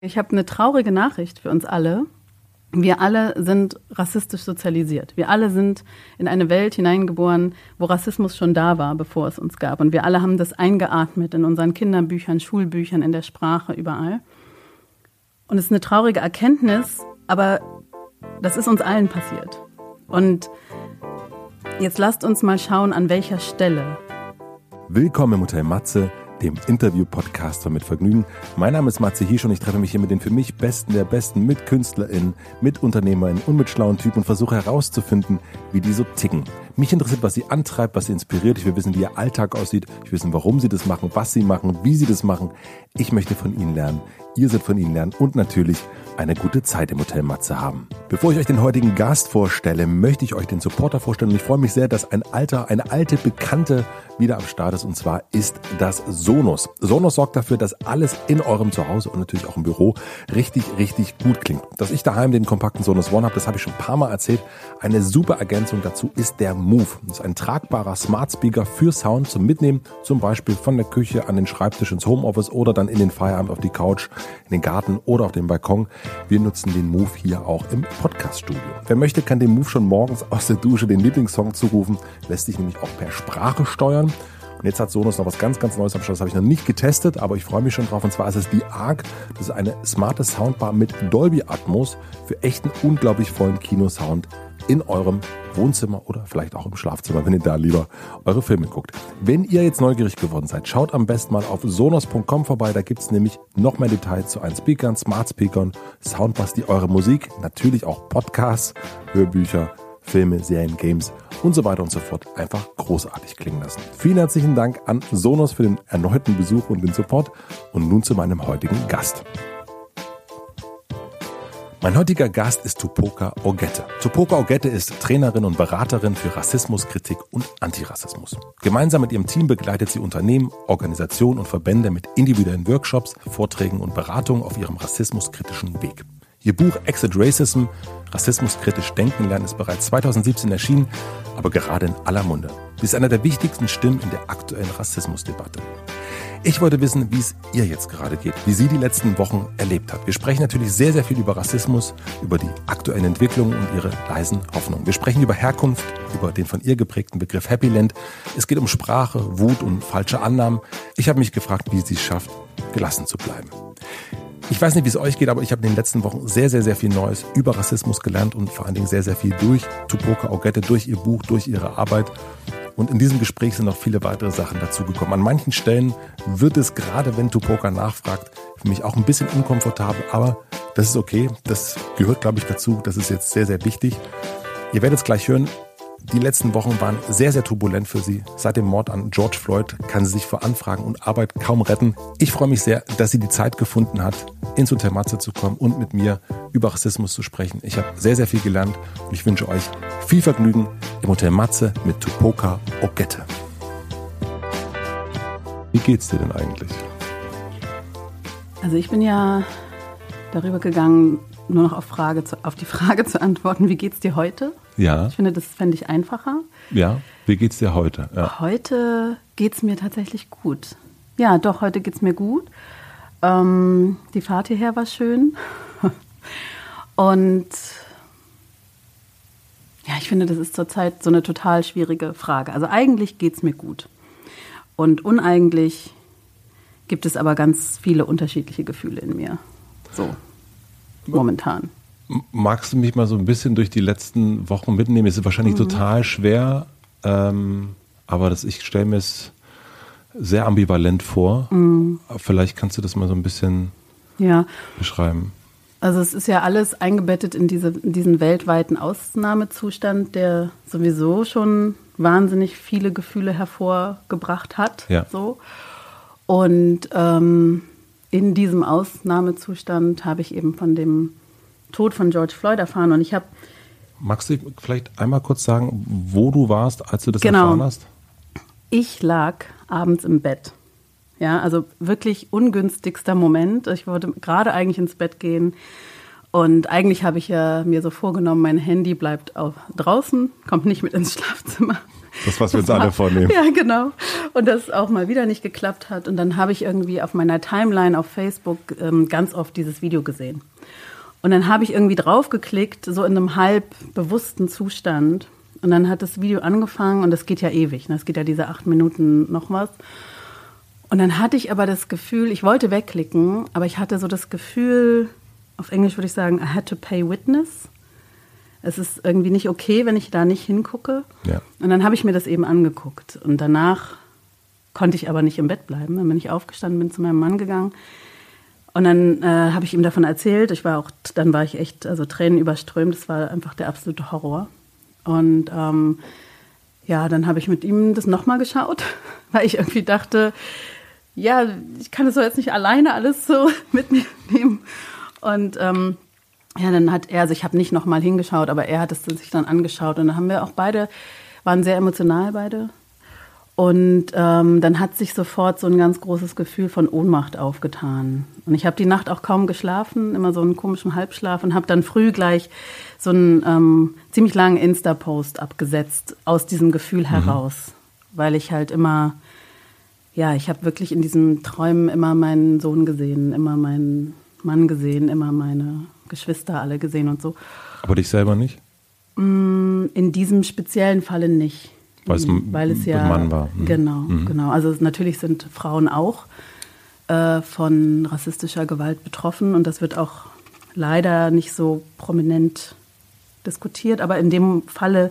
Ich habe eine traurige Nachricht für uns alle. Wir alle sind rassistisch sozialisiert. Wir alle sind in eine Welt hineingeboren, wo Rassismus schon da war, bevor es uns gab. Und wir alle haben das eingeatmet in unseren Kinderbüchern, Schulbüchern, in der Sprache, überall. Und es ist eine traurige Erkenntnis, aber das ist uns allen passiert. Und jetzt lasst uns mal schauen, an welcher Stelle. Willkommen im Hotel Matze dem Interview-Podcast von Mit Vergnügen. Mein Name ist Matze Hirsch und ich treffe mich hier mit den für mich Besten der Besten, mit KünstlerInnen, mit UnternehmerInnen und mit schlauen Typen und versuche herauszufinden, wie die so ticken. Mich interessiert, was sie antreibt, was sie inspiriert. Ich will wissen, wie ihr Alltag aussieht. Ich will wissen, warum sie das machen, was sie machen, wie sie das machen. Ich möchte von ihnen lernen. Ihr sollt von ihnen lernen und natürlich eine gute Zeit im Hotel Matze haben. Bevor ich euch den heutigen Gast vorstelle, möchte ich euch den Supporter vorstellen und ich freue mich sehr, dass ein alter, eine alte Bekannte wieder am Start ist und zwar ist das Sonos. Sonos sorgt dafür, dass alles in eurem Zuhause und natürlich auch im Büro richtig, richtig gut klingt. Dass ich daheim den kompakten Sonos One habe, das habe ich schon ein paar Mal erzählt. Eine super Ergänzung dazu ist der Move. Das ist ein tragbarer Smart Speaker für Sound zum Mitnehmen, zum Beispiel von der Küche an den Schreibtisch ins Homeoffice oder dann in den Feierabend auf die Couch, in den Garten oder auf den Balkon. Wir nutzen den Move hier auch im Podcaststudio. Wer möchte, kann dem Move schon morgens aus der Dusche den Lieblingssong zurufen, lässt sich nämlich auch per Sprache steuern. Und jetzt hat Sonos noch was ganz, ganz Neues am Start. Das habe ich noch nicht getestet, aber ich freue mich schon drauf. Und zwar ist es die ARC. Das ist eine smarte Soundbar mit Dolby Atmos für echten, unglaublich vollen Kinosound in eurem Wohnzimmer oder vielleicht auch im Schlafzimmer, wenn ihr da lieber eure Filme guckt. Wenn ihr jetzt neugierig geworden seid, schaut am besten mal auf sonos.com vorbei. Da gibt es nämlich noch mehr Details zu einen Speakern, Smart Speakern, Soundbars, die eure Musik, natürlich auch Podcasts, Hörbücher, Filme, Serien, Games und so weiter und so fort einfach großartig klingen lassen. Vielen herzlichen Dank an Sonos für den erneuten Besuch und den Support und nun zu meinem heutigen Gast. Mein heutiger Gast ist Tupoka Ogette. Tupoka Ogette ist Trainerin und Beraterin für Rassismuskritik und Antirassismus. Gemeinsam mit ihrem Team begleitet sie Unternehmen, Organisationen und Verbände mit individuellen Workshops, Vorträgen und Beratungen auf ihrem rassismuskritischen Weg. Ihr Buch Exit Racism, Rassismuskritisch Denken lernen, ist bereits 2017 erschienen, aber gerade in aller Munde. Sie ist einer der wichtigsten Stimmen in der aktuellen Rassismusdebatte. Ich wollte wissen, wie es ihr jetzt gerade geht, wie sie die letzten Wochen erlebt hat. Wir sprechen natürlich sehr, sehr viel über Rassismus, über die aktuellen Entwicklungen und ihre leisen Hoffnungen. Wir sprechen über Herkunft, über den von ihr geprägten Begriff Happyland. Es geht um Sprache, Wut und falsche Annahmen. Ich habe mich gefragt, wie sie es schafft, gelassen zu bleiben. Ich weiß nicht, wie es euch geht, aber ich habe in den letzten Wochen sehr, sehr, sehr viel Neues über Rassismus gelernt und vor allen Dingen sehr, sehr viel durch Tupoka Augette, durch ihr Buch, durch ihre Arbeit. Und in diesem Gespräch sind noch viele weitere Sachen dazugekommen. An manchen Stellen wird es, gerade wenn Tupoka nachfragt, für mich auch ein bisschen unkomfortabel, aber das ist okay. Das gehört, glaube ich, dazu. Das ist jetzt sehr, sehr wichtig. Ihr werdet es gleich hören. Die letzten Wochen waren sehr, sehr turbulent für sie. Seit dem Mord an George Floyd kann sie sich vor Anfragen und Arbeit kaum retten. Ich freue mich sehr, dass sie die Zeit gefunden hat, ins Hotel Matze zu kommen und mit mir über Rassismus zu sprechen. Ich habe sehr, sehr viel gelernt und ich wünsche euch viel Vergnügen im Hotel Matze mit Tupoka Ogette. Wie geht's dir denn eigentlich? Also ich bin ja darüber gegangen, nur noch auf, Frage zu, auf die Frage zu antworten, wie geht's dir heute? Ja. Ich finde, das fände ich einfacher. Ja, wie geht's dir heute? Ja. Heute geht's mir tatsächlich gut. Ja, doch, heute geht's mir gut. Ähm, die Fahrt hierher war schön. Und ja, ich finde, das ist zurzeit so eine total schwierige Frage. Also eigentlich geht's mir gut. Und uneigentlich gibt es aber ganz viele unterschiedliche Gefühle in mir. So, momentan. Magst du mich mal so ein bisschen durch die letzten Wochen mitnehmen? Es ist wahrscheinlich mhm. total schwer, ähm, aber das, ich stelle mir es sehr ambivalent vor. Mhm. Vielleicht kannst du das mal so ein bisschen ja. beschreiben. Also es ist ja alles eingebettet in, diese, in diesen weltweiten Ausnahmezustand, der sowieso schon wahnsinnig viele Gefühle hervorgebracht hat. Ja. So. Und ähm, in diesem Ausnahmezustand habe ich eben von dem Tod von George Floyd erfahren. Und ich habe. Magst du vielleicht einmal kurz sagen, wo du warst, als du das genau. erfahren hast? Ich lag abends im Bett. Ja, also wirklich ungünstigster Moment. Ich wollte gerade eigentlich ins Bett gehen. Und eigentlich habe ich ja mir so vorgenommen, mein Handy bleibt auch draußen, kommt nicht mit ins Schlafzimmer. Das, was wir uns alle vornehmen. Ja, genau. Und das auch mal wieder nicht geklappt hat. Und dann habe ich irgendwie auf meiner Timeline auf Facebook ähm, ganz oft dieses Video gesehen. Und dann habe ich irgendwie draufgeklickt, so in einem halb bewussten Zustand. Und dann hat das Video angefangen und das geht ja ewig. Ne? Es geht ja diese acht Minuten noch was. Und dann hatte ich aber das Gefühl, ich wollte wegklicken, aber ich hatte so das Gefühl, auf Englisch würde ich sagen, I had to pay witness. Es ist irgendwie nicht okay, wenn ich da nicht hingucke. Ja. Und dann habe ich mir das eben angeguckt. Und danach konnte ich aber nicht im Bett bleiben. Dann bin ich aufgestanden, bin zu meinem Mann gegangen. Und dann äh, habe ich ihm davon erzählt. Ich war auch, dann war ich echt, also Tränen überströmt. Das war einfach der absolute Horror. Und ähm, ja, dann habe ich mit ihm das nochmal geschaut, weil ich irgendwie dachte, ja, ich kann das so jetzt nicht alleine alles so mit mir nehmen. Und ähm, ja, dann hat er, also ich habe nicht nochmal hingeschaut, aber er hat es sich dann angeschaut. Und dann haben wir auch beide, waren sehr emotional beide. Und ähm, dann hat sich sofort so ein ganz großes Gefühl von Ohnmacht aufgetan. Und ich habe die Nacht auch kaum geschlafen, immer so einen komischen Halbschlaf und habe dann früh gleich so einen ähm, ziemlich langen Insta-Post abgesetzt aus diesem Gefühl mhm. heraus, weil ich halt immer ja, ich habe wirklich in diesen Träumen immer meinen Sohn gesehen, immer meinen Mann gesehen, immer meine Geschwister alle gesehen und so. Aber dich selber nicht? Mm, in diesem speziellen Falle nicht. Weil es, weil es ja Mann war. Mhm. Genau, mhm. genau. Also natürlich sind Frauen auch äh, von rassistischer Gewalt betroffen und das wird auch leider nicht so prominent diskutiert. Aber in dem Falle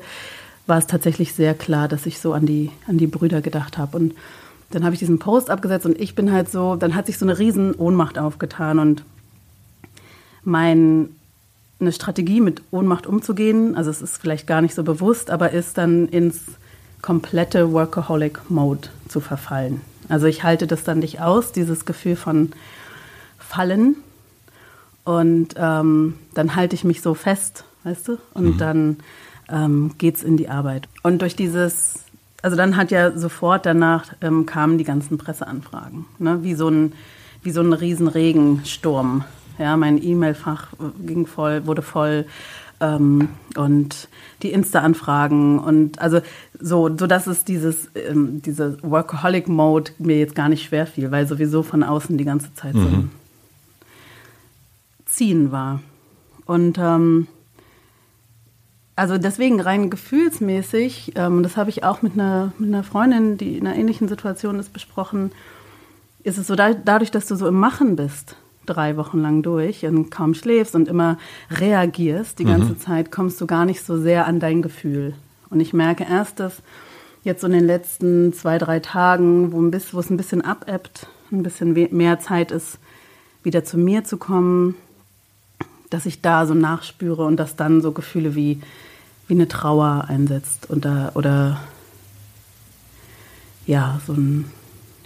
war es tatsächlich sehr klar, dass ich so an die, an die Brüder gedacht habe. Und dann habe ich diesen Post abgesetzt und ich bin halt so, dann hat sich so eine riesen Ohnmacht aufgetan und meine Strategie mit Ohnmacht umzugehen, also es ist vielleicht gar nicht so bewusst, aber ist dann ins komplette Workaholic-Mode zu verfallen. Also ich halte das dann nicht aus, dieses Gefühl von Fallen. Und ähm, dann halte ich mich so fest, weißt du? Und mhm. dann ähm, es in die Arbeit. Und durch dieses also dann hat ja sofort danach ähm, kamen die ganzen Presseanfragen, ne? wie so ein wie so ein Riesenregensturm. Ja, mein E-Mail-Fach äh, ging voll, wurde voll ähm, und die Insta-Anfragen und also so, so dass es dieses ähm, diese Workaholic-Mode mir jetzt gar nicht schwer fiel, weil sowieso von außen die ganze Zeit mhm. so ein Ziehen war und ähm, also deswegen rein gefühlsmäßig, ähm, das habe ich auch mit einer, mit einer Freundin, die in einer ähnlichen Situation ist, besprochen, ist es so, da, dadurch, dass du so im Machen bist, drei Wochen lang durch und kaum schläfst und immer reagierst die mhm. ganze Zeit, kommst du gar nicht so sehr an dein Gefühl. Und ich merke erst, dass jetzt so in den letzten zwei, drei Tagen, wo, ein bisschen, wo es ein bisschen abebbt, ein bisschen mehr Zeit ist, wieder zu mir zu kommen, dass ich da so nachspüre und dass dann so Gefühle wie wie eine Trauer einsetzt oder, oder ja, so ein,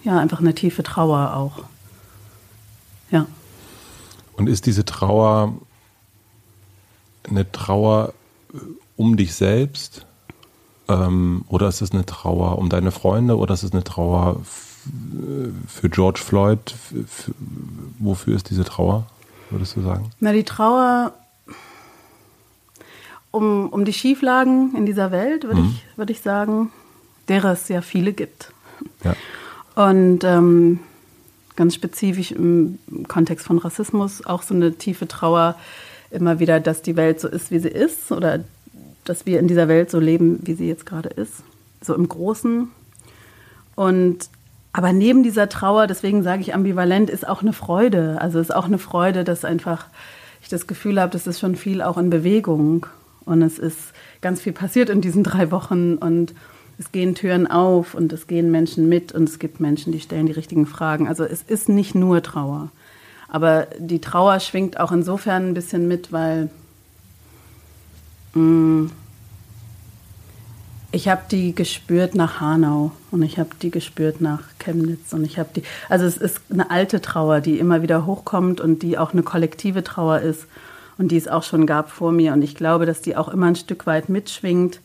ja, einfach eine tiefe Trauer auch. Ja. Und ist diese Trauer eine Trauer äh, um dich selbst? Ähm, oder ist es eine Trauer um deine Freunde? Oder ist es eine Trauer für George Floyd? wofür ist diese Trauer, würdest du sagen? Na, die Trauer um, um die Schieflagen in dieser Welt, würde mhm. ich, würd ich sagen, derer es ja viele gibt. Ja. Und ähm, ganz spezifisch im Kontext von Rassismus auch so eine tiefe Trauer immer wieder, dass die Welt so ist, wie sie ist oder dass wir in dieser Welt so leben, wie sie jetzt gerade ist, so im Großen. Und aber neben dieser Trauer, deswegen sage ich ambivalent, ist auch eine Freude. Also ist auch eine Freude, dass einfach ich das Gefühl habe, das ist schon viel auch in Bewegung und es ist ganz viel passiert in diesen drei Wochen und es gehen Türen auf und es gehen Menschen mit und es gibt Menschen, die stellen die richtigen Fragen. Also es ist nicht nur Trauer. Aber die Trauer schwingt auch insofern ein bisschen mit, weil mh, mm, ich habe die gespürt nach Hanau und ich habe die gespürt nach Chemnitz und ich habe die, also es ist eine alte Trauer, die immer wieder hochkommt und die auch eine kollektive Trauer ist und die es auch schon gab vor mir. Und ich glaube, dass die auch immer ein Stück weit mitschwingt,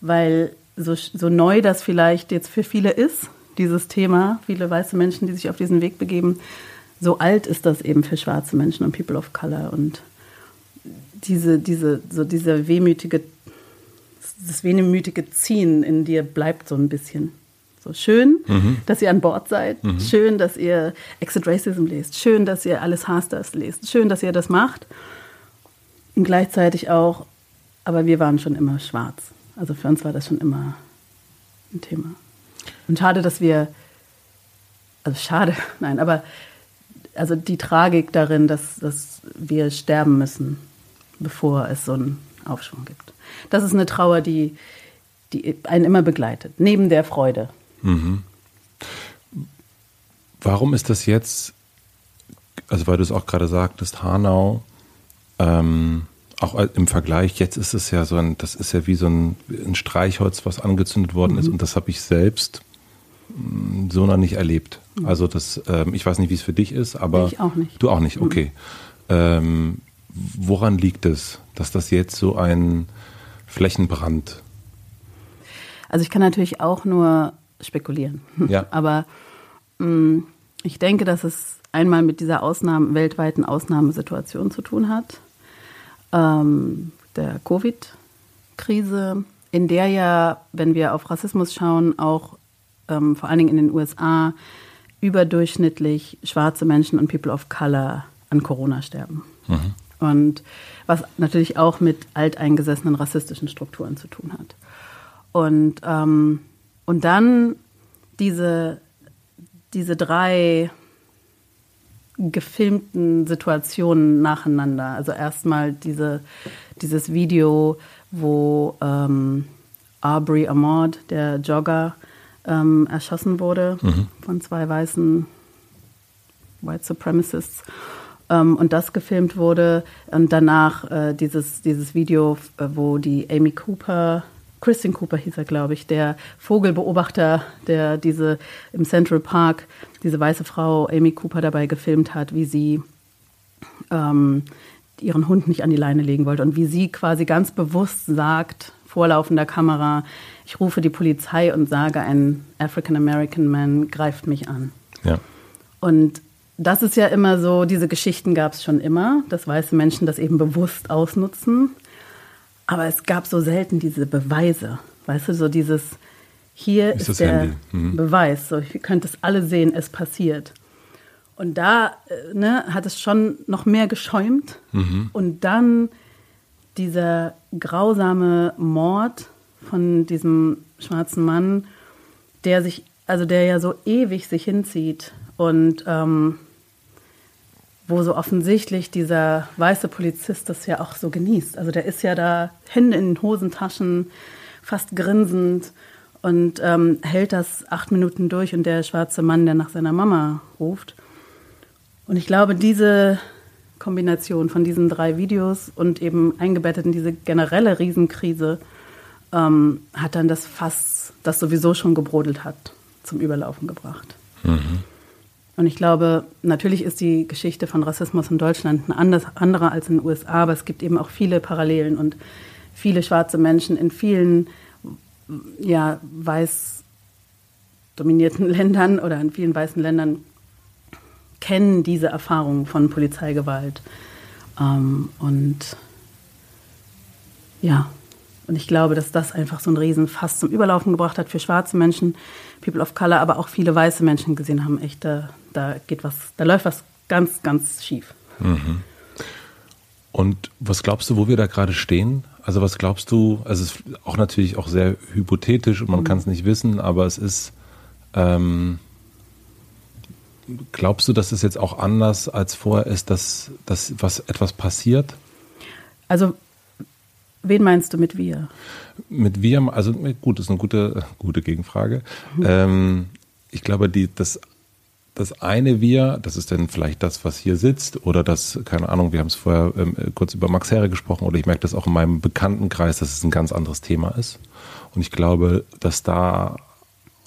weil so, so neu das vielleicht jetzt für viele ist, dieses Thema, viele weiße Menschen, die sich auf diesen Weg begeben, so alt ist das eben für schwarze Menschen und People of Color. Und diese, diese, so diese wehmütige das wehmütige Ziehen in dir bleibt so ein bisschen. So schön, mhm. dass ihr an Bord seid. Mhm. Schön, dass ihr Exit Racism lest. Schön, dass ihr alles Hasters lest. Schön, dass ihr das macht. Und gleichzeitig auch, aber wir waren schon immer schwarz. Also für uns war das schon immer ein Thema. Und schade, dass wir, also schade, nein, aber also die Tragik darin, dass, dass wir sterben müssen, bevor es so einen Aufschwung gibt. Das ist eine Trauer, die, die einen immer begleitet, neben der Freude. Mhm. Warum ist das jetzt, also weil du es auch gerade sagtest, Hanau, ähm, auch im Vergleich, jetzt ist es ja so ein, das ist ja wie so ein, ein Streichholz, was angezündet worden mhm. ist und das habe ich selbst mm, so noch nicht erlebt. Mhm. Also das, ähm, ich weiß nicht, wie es für dich ist, aber ich auch nicht. Du auch nicht, mhm. okay. Mhm. Ähm, woran liegt es, dass das jetzt so ein Flächenbrand? Also ich kann natürlich auch nur spekulieren. Ja. Aber mh, mm, ich denke, dass es einmal mit dieser Ausnahme, weltweiten Ausnahmesituation zu tun hat, ähm, der Covid-Krise, in der ja, wenn wir auf Rassismus schauen, auch ähm, vor allen Dingen in den USA überdurchschnittlich schwarze Menschen und People of Color an Corona sterben. Mhm. Und was natürlich auch mit alteingesessenen rassistischen Strukturen zu tun hat. Und ähm, und dann diese, diese drei gefilmten Situationen nacheinander. Also erstmal diese, dieses Video, wo ähm, Aubrey Ahmad, der Jogger, ähm, erschossen wurde mhm. von zwei weißen White Supremacists. Ähm, und das gefilmt wurde. Und danach äh, dieses, dieses Video, äh, wo die Amy Cooper Christian Cooper hieß er, glaube ich, der Vogelbeobachter, der diese im Central Park diese weiße Frau Amy Cooper dabei gefilmt hat, wie sie ähm, ihren Hund nicht an die Leine legen wollte und wie sie quasi ganz bewusst sagt, vorlaufender Kamera, ich rufe die Polizei und sage, ein African American Man greift mich an. Ja. Und das ist ja immer so, diese Geschichten gab es schon immer, dass weiße Menschen das eben bewusst ausnutzen. Aber es gab so selten diese Beweise. Weißt du, so dieses, hier ist, ist der mhm. Beweis. So, ihr könnt es alle sehen, es passiert. Und da äh, ne, hat es schon noch mehr geschäumt. Mhm. Und dann dieser grausame Mord von diesem schwarzen Mann, der sich, also der ja so ewig sich hinzieht und ähm, wo so offensichtlich dieser weiße Polizist das ja auch so genießt. Also der ist ja da Hände in den Hosentaschen, fast grinsend und ähm, hält das acht Minuten durch und der schwarze Mann, der nach seiner Mama ruft. Und ich glaube, diese Kombination von diesen drei Videos und eben eingebettet in diese generelle Riesenkrise ähm, hat dann das Fass, das sowieso schon gebrodelt hat, zum Überlaufen gebracht. Mhm. Und ich glaube, natürlich ist die Geschichte von Rassismus in Deutschland eine andere als in den USA, aber es gibt eben auch viele Parallelen und viele schwarze Menschen in vielen ja, weiß dominierten Ländern oder in vielen weißen Ländern kennen diese Erfahrung von Polizeigewalt. Ähm, und ja, und ich glaube, dass das einfach so ein Riesenfass zum Überlaufen gebracht hat für schwarze Menschen, People of Color, aber auch viele weiße Menschen gesehen haben, echt, da, da geht was, da läuft was ganz, ganz schief. Mhm. Und was glaubst du, wo wir da gerade stehen? Also was glaubst du, also es ist auch natürlich auch sehr hypothetisch und man mhm. kann es nicht wissen, aber es ist, ähm, glaubst du, dass es jetzt auch anders als vorher ist, dass, dass was etwas passiert? Also Wen meinst du mit wir? Mit wir, also gut, das ist eine gute, gute Gegenfrage. Mhm. Ähm, ich glaube, die, das, das eine wir, das ist dann vielleicht das, was hier sitzt, oder das, keine Ahnung, wir haben es vorher ähm, kurz über Max Herre gesprochen, oder ich merke das auch in meinem Bekanntenkreis, dass es ein ganz anderes Thema ist. Und ich glaube, dass da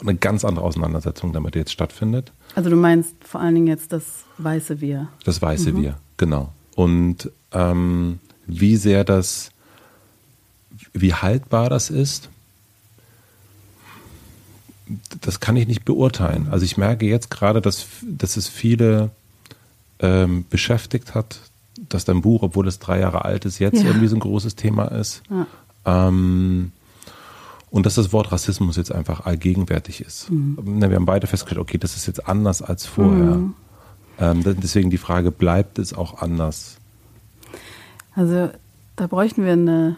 eine ganz andere Auseinandersetzung damit jetzt stattfindet. Also du meinst vor allen Dingen jetzt das weiße Wir. Das weiße mhm. Wir, genau. Und ähm, wie sehr das wie haltbar das ist, das kann ich nicht beurteilen. Also ich merke jetzt gerade, dass, dass es viele ähm, beschäftigt hat, dass dein Buch, obwohl es drei Jahre alt ist, jetzt ja. irgendwie so ein großes Thema ist. Ja. Ähm, Und dass das Wort Rassismus jetzt einfach allgegenwärtig ist. Mhm. Wir haben beide festgestellt, okay, das ist jetzt anders als vorher. Mhm. Ähm, deswegen die Frage, bleibt es auch anders? Also da bräuchten wir eine,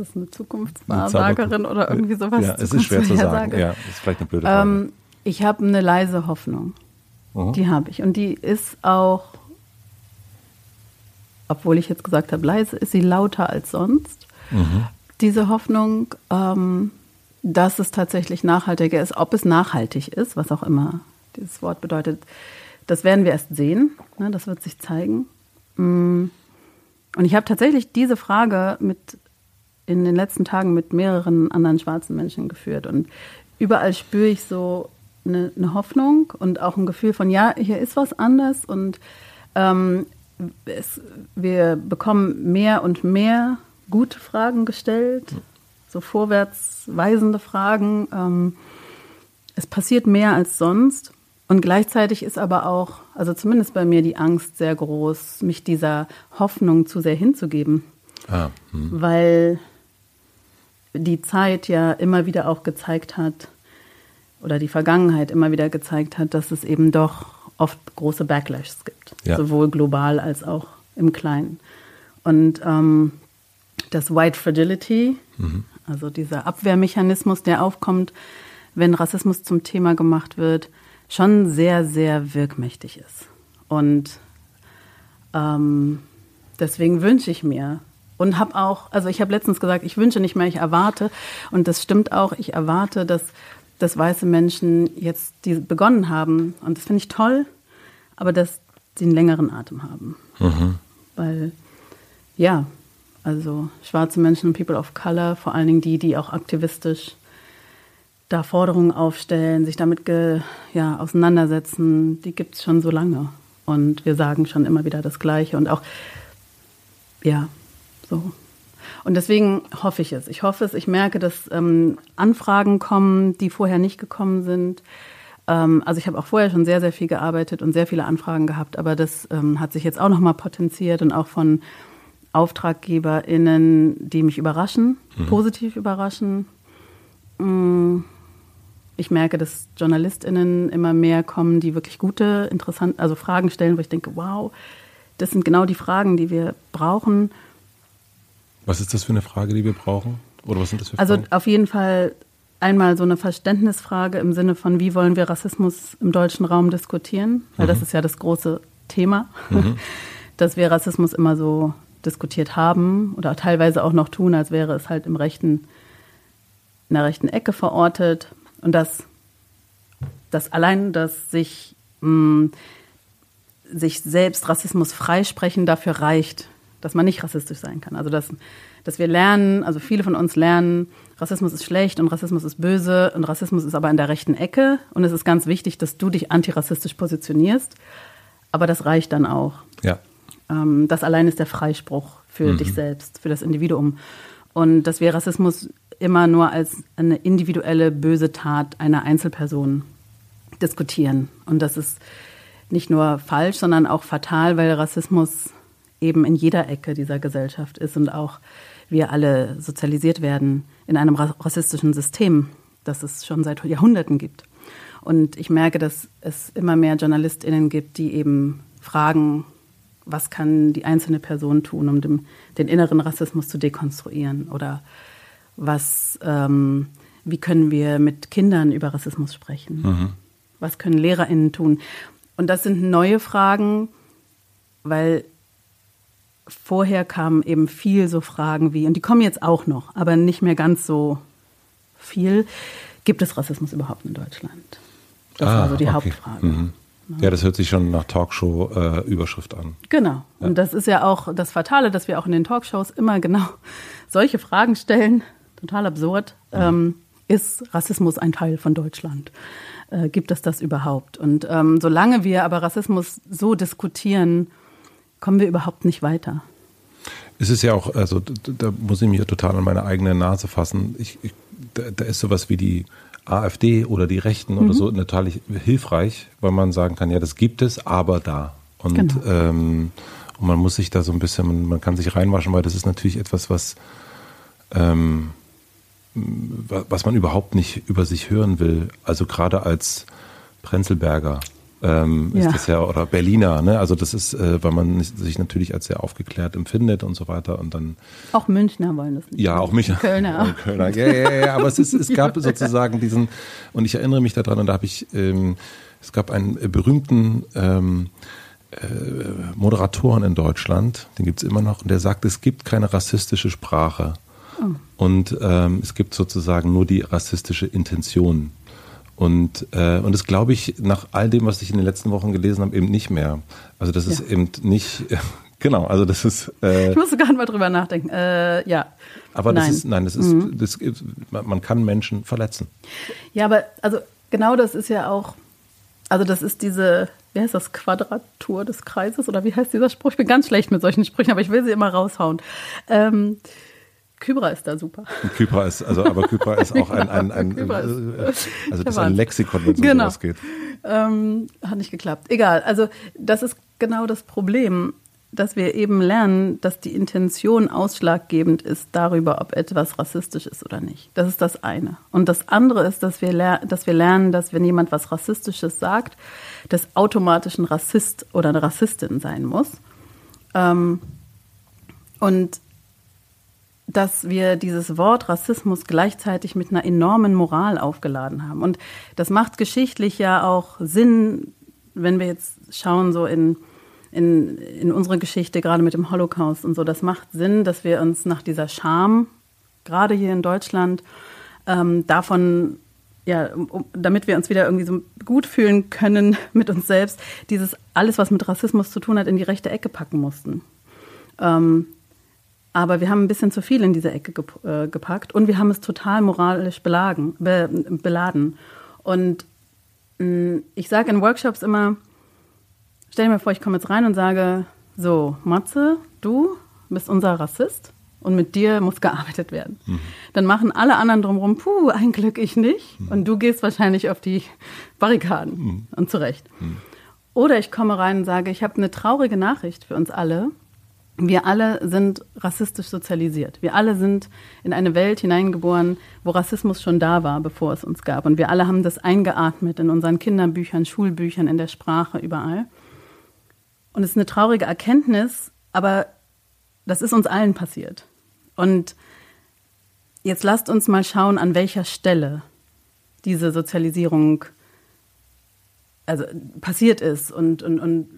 ist das eine Zukunftswahrsagerin oder irgendwie sowas? Ja, es ist schwer zu sagen. Ja, ist vielleicht eine blöde Frage. Ähm, ich habe eine leise Hoffnung. Mhm. Die habe ich. Und die ist auch, obwohl ich jetzt gesagt habe, leise, ist sie lauter als sonst. Mhm. Diese Hoffnung, ähm, dass es tatsächlich nachhaltiger ist, ob es nachhaltig ist, was auch immer dieses Wort bedeutet, das werden wir erst sehen. Ne, das wird sich zeigen. Mm. Und ich habe tatsächlich diese Frage mit in den letzten Tagen mit mehreren anderen schwarzen Menschen geführt. Und überall spüre ich so eine, eine, Hoffnung und auch ein Gefühl von, ja, hier ist was anders und ähm, es, wir bekommen mehr und mehr gute Fragen gestellt, so vorwärtsweisende Fragen. Ähm, es passiert mehr als sonst. Und gleichzeitig ist aber auch, also zumindest bei mir, die Angst sehr groß, mich dieser Hoffnung zu sehr hinzugeben. Ah, hm. Weil die Zeit ja immer wieder auch gezeigt hat, oder die Vergangenheit immer wieder gezeigt hat, dass es eben doch oft große Backlashs gibt, ja. sowohl global als auch im Kleinen. Und ähm, das White Fragility, mhm. also dieser Abwehrmechanismus, der aufkommt, wenn Rassismus zum Thema gemacht wird, schon sehr, sehr wirkmächtig ist. Und ähm, deswegen wünsche ich mir und habe auch, also ich habe letztens gesagt, ich wünsche nicht mehr, ich erwarte. Und das stimmt auch, ich erwarte, dass dass weiße Menschen jetzt die begonnen haben. Und das finde ich toll, aber dass sie einen längeren Atem haben. Mhm. Weil, ja, also schwarze Menschen und People of Color, vor allen Dingen die, die auch aktivistisch da Forderungen aufstellen, sich damit ge, ja, auseinandersetzen, die gibt es schon so lange. Und wir sagen schon immer wieder das Gleiche. Und auch, ja, so. Und deswegen hoffe ich es. Ich hoffe es. Ich merke, dass ähm, Anfragen kommen, die vorher nicht gekommen sind. Ähm, also ich habe auch vorher schon sehr, sehr viel gearbeitet und sehr viele Anfragen gehabt, aber das ähm, hat sich jetzt auch nochmal potenziert und auch von AuftraggeberInnen, die mich überraschen, mhm. positiv überraschen. Mm, ich merke, dass JournalistInnen immer mehr kommen, die wirklich gute, interessante, also Fragen stellen, wo ich denke, wow, das sind genau die Fragen, die wir brauchen. Was ist das für eine Frage, die wir brauchen? Oder was sind das für also Fragen? Also auf jeden Fall einmal so eine Verständnisfrage im Sinne von, wie wollen wir Rassismus im deutschen Raum diskutieren? Weil mhm. das ist ja das große Thema, mhm. dass wir Rassismus immer so diskutiert haben oder teilweise auch noch tun, als wäre es halt im rechten, in der rechten Ecke verortet. Und dass, dass allein dass sich, mh, mm, sich selbst Rassismus freisprechen dafür reicht, dass man nicht rassistisch sein kann. Also dass, dass wir lernen, also viele von uns lernen, Rassismus ist schlecht und Rassismus ist böse und Rassismus ist aber in der rechten Ecke und es ist ganz wichtig, dass du dich antirassistisch positionierst. Aber das reicht dann auch. Ja. Ähm, das allein ist der Freispruch für mhm. dich selbst, für das Individuum. Und dass wir Rassismus immer nur als eine individuelle böse Tat einer Einzelperson diskutieren. Und das ist nicht nur falsch, sondern auch fatal, weil Rassismus eben in jeder Ecke dieser Gesellschaft ist und auch wir alle sozialisiert werden in einem rassistischen System, das es schon seit Jahrhunderten gibt. Und ich merke, dass es immer mehr JournalistInnen gibt, die eben fragen, was kann die einzelne Person tun, um dem, den inneren Rassismus zu dekonstruieren? Oder was, ähm, wie können wir mit Kindern über Rassismus sprechen? Mhm. Was können LehrerInnen tun? Und das sind neue Fragen, weil vorher kamen eben viel so Fragen wie, und die kommen jetzt auch noch, aber nicht mehr ganz so viel. Gibt es Rassismus überhaupt in Deutschland? Das ah, war so die okay. Hauptfrage. Mhm. Ja, das hört sich schon nach Talkshow-Überschrift äh, an. Genau. Ja. Und das ist ja auch das Fatale, dass wir auch in den Talkshows immer genau solche Fragen stellen. Total absurd. Mhm. Ähm, ist Rassismus ein Teil von Deutschland? Äh, gibt es das überhaupt? Und ähm, solange wir aber Rassismus so diskutieren, kommen wir überhaupt nicht weiter. Es ist ja auch, also da muss ich mich ja total an meine eigene Nase fassen. Ich, ich, da, da, ist sowas wie die AfD oder die Rechten mhm. oder so total hilfreich, weil man sagen kann, ja, das gibt es, aber da. Und, genau. ähm, und man muss sich da so ein bisschen, man, man, kann sich reinwaschen, weil das ist natürlich etwas, was ähm, was man überhaupt nicht über sich hören will. Also gerade als Prenzelberger ähm, ja. ist das ja, oder Berliner, ne? Also das ist, äh, weil man sich natürlich als sehr aufgeklärt empfindet und so weiter und dann. Auch Münchner wollen das nicht. Ja, auch Münchner. Kölner. Kölner. Ja, ja, ja, aber es ist, es gab sozusagen diesen, und ich erinnere mich daran, und da habe ich, ähm, es gab einen berühmten ähm, äh, Moderatoren in Deutschland, den gibt's immer noch, und der sagt, es gibt keine rassistische Sprache. Oh. Und ähm, es gibt sozusagen nur die rassistische Intention. Und, äh, und das glaube ich nach all dem, was ich in den letzten Wochen gelesen habe, eben nicht mehr. Also das ist ja. eben nicht, genau, also das ist. Äh, ich musste gar nicht mal drüber nachdenken. Äh, ja. Aber nein. das ist, nein, das ist, mhm. das, man kann Menschen verletzen. Ja, aber also genau das ist ja auch, also das ist diese, wie heißt das, Quadratur des Kreises oder wie heißt dieser Spruch? Ich bin ganz schlecht mit solchen Sprüchen, aber ich will sie immer raushauen. Ähm, Kybra ist da super. Kybra ist, also, aber Kybra ist auch ein, ein, ein, ein äh, also das ist ein Lexikon, wenn es genau. um sowas geht. Ähm, hat nicht geklappt. Egal. Also, das ist genau das Problem, dass wir eben lernen, dass die Intention ausschlaggebend ist darüber, ob etwas rassistisch ist oder nicht. Das ist das eine. Und das andere ist, dass wir, dass wir lernen, dass wenn jemand was Rassistisches sagt, das automatisch ein Rassist oder eine Rassistin sein muss. Ähm, und dass wir dieses Wort Rassismus gleichzeitig mit einer enormen Moral aufgeladen haben. Und das macht geschichtlich ja auch Sinn, wenn wir jetzt schauen, so in, in, in unsere Geschichte, gerade mit dem Holocaust und so. Das macht Sinn, dass wir uns nach dieser Scham, gerade hier in Deutschland, ähm, davon ja, um, damit wir uns wieder irgendwie so gut fühlen können mit uns selbst, dieses alles, was mit Rassismus zu tun hat, in die rechte Ecke packen mussten. Ähm, aber wir haben ein bisschen zu viel in diese Ecke äh, gepackt und wir haben es total moralisch belagen, be, beladen. Und mh, mm, ich sage in Workshops immer, stell dir mal vor, ich komme jetzt rein und sage, so, Matze, du bist unser Rassist und mit dir muss gearbeitet werden. Mhm. Dann machen alle anderen drumherum, puh, ein Glück ich nicht. Mhm. Und du gehst wahrscheinlich auf die Barrikaden mhm. und zurecht. Mhm. Oder ich komme rein und sage, ich habe eine traurige Nachricht für uns alle wir alle sind rassistisch sozialisiert. Wir alle sind in eine Welt hineingeboren, wo Rassismus schon da war, bevor es uns gab. Und wir alle haben das eingeatmet in unseren Kinderbüchern, Schulbüchern, in der Sprache, überall. Und es ist eine traurige Erkenntnis, aber das ist uns allen passiert. Und jetzt lasst uns mal schauen, an welcher Stelle diese Sozialisierung also passiert ist und, und, und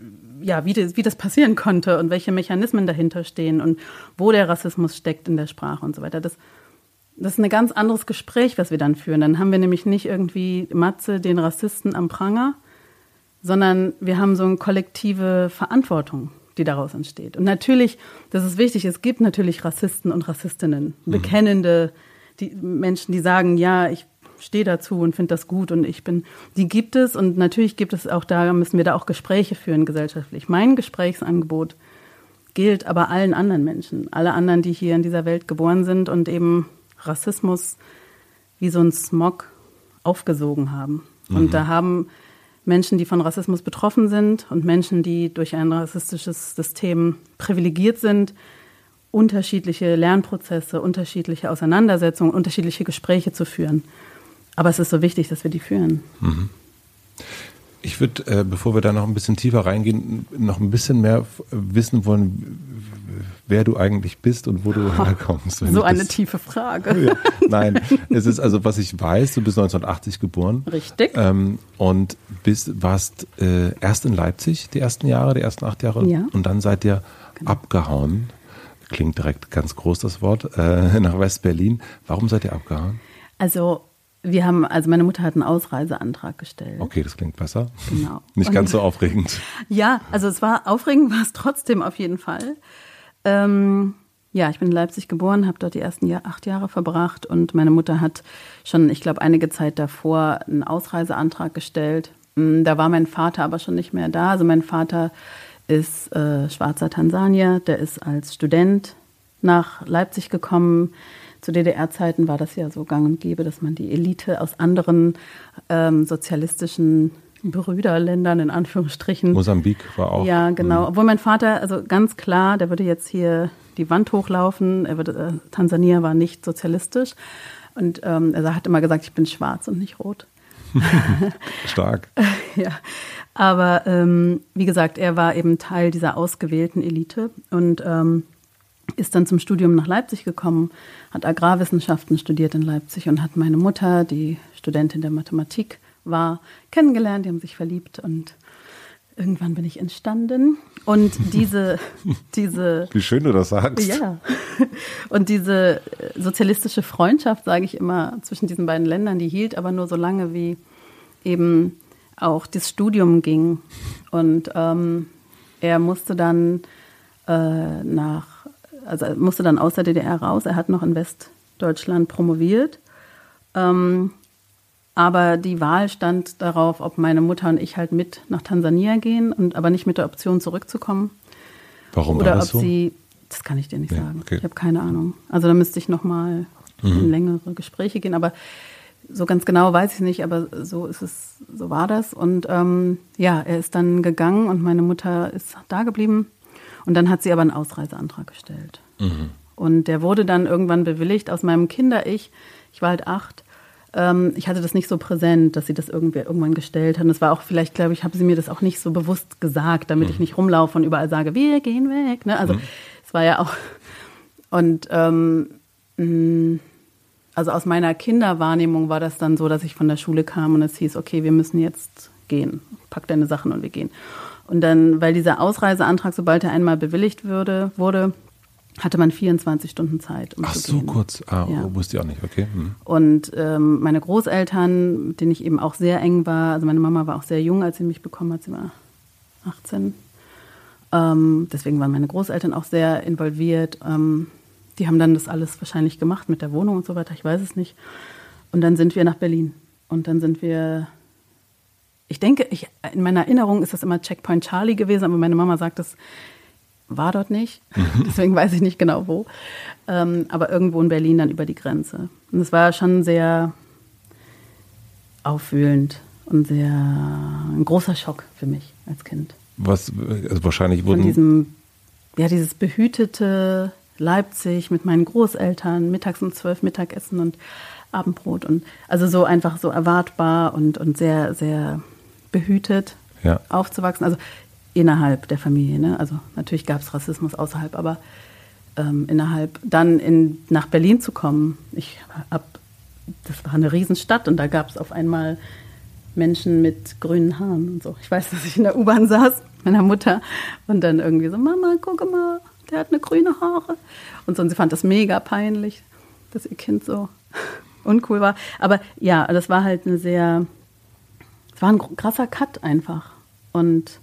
ja, wie das, wie das passieren konnte und welche Mechanismen dahinter stehen und wo der Rassismus steckt in der Sprache und so weiter. Das, das ist ein ganz anderes Gespräch, was wir dann führen. Dann haben wir nämlich nicht irgendwie Matze, den Rassisten am Pranger, sondern wir haben so eine kollektive Verantwortung, die daraus entsteht. Und natürlich, das ist wichtig, es gibt natürlich Rassisten und Rassistinnen, mhm. bekennende die Menschen, die sagen, ja, ich stehe dazu und finde das gut und ich bin, die gibt es und natürlich gibt es auch da, müssen wir da auch Gespräche führen gesellschaftlich. Mein Gesprächsangebot gilt aber allen anderen Menschen, alle anderen, die hier in dieser Welt geboren sind und eben Rassismus wie so ein Smog aufgesogen haben. Mhm. Und da haben Menschen, die von Rassismus betroffen sind und Menschen, die durch ein rassistisches System privilegiert sind, unterschiedliche Lernprozesse, unterschiedliche Auseinandersetzungen, unterschiedliche Gespräche zu führen. Aber es ist so wichtig, dass wir die führen. Mhm. Ich würde, äh, bevor wir da noch ein bisschen tiefer reingehen, noch ein bisschen mehr wissen wollen, wer du eigentlich bist und wo du oh, herkommst. So eine das, tiefe Frage. Ja, nein, es ist also, was ich weiß, du bist 1980 geboren. Richtig. Ähm, und bist, warst äh, erst in Leipzig die ersten Jahre, die ersten acht Jahre. Ja. Und dann seid ihr genau. abgehauen. Klingt direkt ganz groß das Wort, äh, nach West-Berlin. Warum seid ihr abgehauen? Also wir haben, also meine Mutter hat einen Ausreiseantrag gestellt. Okay, das klingt besser. Genau. Nicht ganz so aufregend. Ja, also es war aufregend, war es trotzdem auf jeden Fall. Ähm, ja, ich bin in Leipzig geboren, habe dort die ersten Jahr, acht Jahre verbracht und meine Mutter hat schon, ich glaube, einige Zeit davor einen Ausreiseantrag gestellt. Mm, da war mein Vater aber schon nicht mehr da. Also mein Vater ist äh, schwarzer Tansanier, der ist als Student nach Leipzig gekommen zu DDR-Zeiten war das ja so gang und gäbe, dass man die Elite aus anderen ähm, sozialistischen Brüderländern in Anführungsstrichen. Mosambik war auch. Ja, genau. Obwohl mein Vater, also ganz klar, der würde jetzt hier die Wand hochlaufen. Er würde, äh, Tansania war nicht sozialistisch. Und ähm, er hat immer gesagt, ich bin schwarz und nicht rot. Stark. ja, aber ähm, wie gesagt, er war eben Teil dieser ausgewählten Elite und ähm, ist dann zum Studium nach Leipzig gekommen, hat Agrarwissenschaften studiert in Leipzig und hat meine Mutter, die Studentin der Mathematik war, kennengelernt. Die haben sich verliebt und irgendwann bin ich entstanden. Und diese, diese. Wie schön du das sagst. Ja. Und diese sozialistische Freundschaft, sage ich immer, zwischen diesen beiden Ländern, die hielt aber nur so lange, wie eben auch das Studium ging. Und ähm, er musste dann äh, nach also er musste dann aus der DDR raus. Er hat noch in Westdeutschland promoviert. Ähm, aber die Wahl stand darauf, ob meine Mutter und ich halt mit nach Tansania gehen und aber nicht mit der Option zurückzukommen. Warum Oder war das ob so? sie, das kann ich dir nicht Ja, sagen. okay. Ich habe keine Ahnung. Also da müsste ich nochmal Mhm. in längere Gespräche gehen. Aber so ganz genau weiß ich nicht, aber so ist es, so war das. Und ähm, ja, er ist dann gegangen und meine Mutter ist da geblieben. Und dann hat sie aber einen Ausreiseantrag gestellt. Mhm. Und der wurde dann irgendwann bewilligt aus meinem Kinder-Ich. Ich war halt acht. Ähm, ich hatte das nicht so präsent, dass sie das irgendwie irgendwann gestellt hat. Und es war auch vielleicht, glaube ich, habe sie mir das auch nicht so bewusst gesagt, damit ich nicht rumlaufe und überall sage, wir gehen weg. Ne? Also es war ja auch. Und ähm, mh, also aus meiner Kinderwahrnehmung war das dann so, dass ich von der Schule kam und es hieß, okay, wir müssen jetzt gehen. Pack deine Sachen und wir gehen. Und dann, weil dieser Ausreiseantrag, sobald er einmal bewilligt würde, wurde, hatte man 24 Stunden Zeit, um Ach zu so, gehen. kurz. Ah, Ja. wusste ich auch nicht. Okay. Mhm. Und ähm, meine Großeltern, mit denen ich eben auch sehr eng war, also meine Mama war auch sehr jung, als sie mich bekommen hat, sie war 18. Ähm, deswegen waren meine Großeltern auch sehr involviert. Ähm, die haben dann das alles wahrscheinlich gemacht mit der Wohnung und so weiter, ich weiß es nicht. Und dann sind wir nach Berlin. Und dann sind wir, ich denke, ich, in meiner Erinnerung ist das immer Checkpoint Charlie gewesen, aber meine Mama sagt, das war dort nicht. Deswegen weiß ich nicht genau wo. Ähm, aber irgendwo in Berlin dann über die Grenze. Und es war schon sehr aufwühlend und sehr ein großer Schock für mich als Kind. Was, also wahrscheinlich Von wurden. diesem, ja, dieses behütete Leipzig mit meinen Großeltern, mittags um zwölf Mittagessen und Abendbrot und also so einfach so erwartbar und, und sehr, sehr behütet Ja. aufzuwachsen. Also innerhalb der Familie, ne? Also natürlich gab es Rassismus außerhalb, aber ähm, innerhalb dann in, nach Berlin zu kommen. Ich hab, das war eine Riesenstadt und da gab es auf einmal Menschen mit grünen Haaren und so. Ich weiß, dass ich in der U-Bahn saß, meiner Mutter, und dann irgendwie so, Mama, guck mal, der hat eine grüne Haare. Und so, und sie fand das mega peinlich, dass ihr Kind so uncool war. Aber ja, das war halt eine sehr, war ein krasser Cut einfach. Und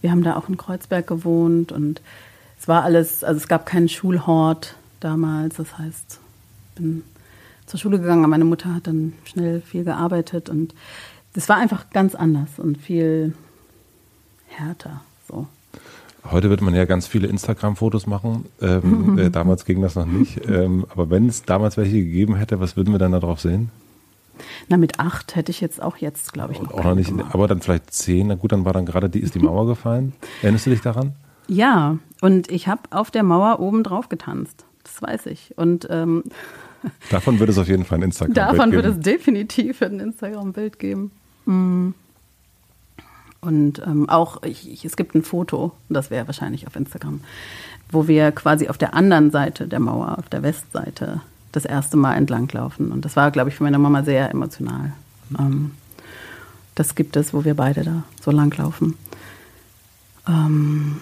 wir haben da auch in Kreuzberg gewohnt und es war alles, also es gab keinen Schulhort damals. Das heißt, ich bin zur Schule gegangen, aber meine Mutter hat dann schnell viel gearbeitet und das war einfach ganz anders und viel härter. So. Heute wird man ja ganz viele Instagram-Fotos machen. Ähm, äh, damals ging das noch nicht. Ähm, aber wenn es damals welche gegeben hätte, was würden wir dann da drauf sehen? Na, mit acht hätte ich jetzt auch jetzt, glaube ich, noch, auch noch nicht, gemacht. aber dann vielleicht zehn. Na gut, dann war dann gerade die, ist die Mauer gefallen. Erinnerst du dich daran? Ja, und ich habe auf der Mauer oben drauf getanzt. Das weiß ich. Und ähm, Davon würde es auf jeden Fall ein Instagram Davon geben. wird es definitiv ein Instagram-Bild geben. Mm. Und ähm, auch, ich, ich, es gibt ein Foto, das wäre wahrscheinlich auf Instagram, wo wir quasi auf der anderen Seite der Mauer, auf der Westseite, das erste Mal entlanglaufen. Und das war, glaube ich, für meine Mama sehr emotional. Ähm, das gibt es, wo wir beide da so langlaufen. Ähm,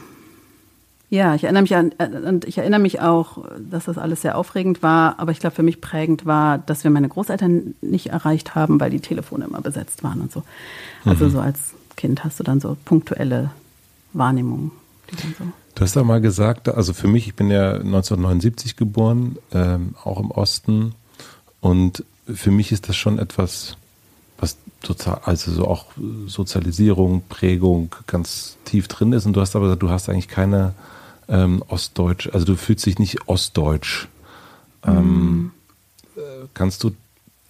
ja, ich erinnere mich an, äh, und ich erinnere mich auch, dass das alles sehr aufregend war, aber ich glaube, für mich prägend war, dass wir meine Großeltern nicht erreicht haben, weil die Telefone immer besetzt waren und so. Also so als Kind hast du dann so punktuelle Wahrnehmungen, die dann so. Du hast ja mal gesagt, also für mich, ich bin ja 1979 geboren, ähm, auch im Osten. Und für mich ist das schon etwas, was total, also so auch Sozialisierung, Prägung ganz tief drin ist. Und du hast aber gesagt, du hast eigentlich keine ähm, Ostdeutsch, also du fühlst dich nicht Ostdeutsch. Ähm, äh, kannst du,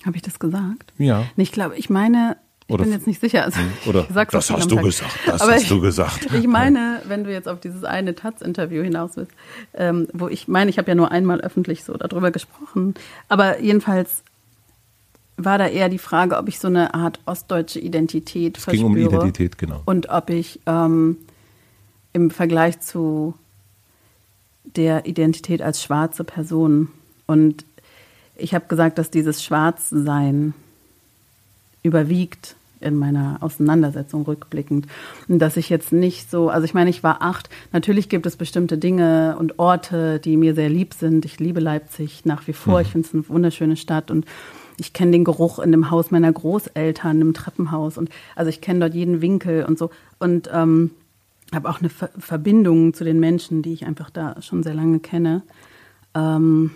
Habe ich das gesagt? ja, Ich glaube, ich meine, Ich bin jetzt nicht sicher. Also hm, oder das hast du gesagt, das Aber hast ich, du gesagt. Ich meine, wenn du jetzt auf dieses eine Taz-Interview hinaus willst, ähm, wo ich meine, ich habe ja nur einmal öffentlich so darüber gesprochen. Aber jedenfalls war da eher die Frage, ob ich so eine Art ostdeutsche Identität es verspüre. Es ging um Identität, genau. Und ob ich ähm, im Vergleich zu der Identität als schwarze Person und ich habe gesagt, dass dieses Schwarzsein überwiegt in meiner Auseinandersetzung rückblickend. Und dass ich jetzt nicht so, also ich meine, ich war acht. Natürlich gibt es bestimmte Dinge und Orte, die mir sehr lieb sind. Ich liebe Leipzig nach wie vor. Mhm. Ich finde es eine wunderschöne Stadt und ich kenne den Geruch in dem Haus meiner Großeltern im Treppenhaus und also ich kenne dort jeden Winkel und so und ähm, habe auch eine Ver Verbindung zu den Menschen, die ich einfach da schon sehr lange kenne. Ähm,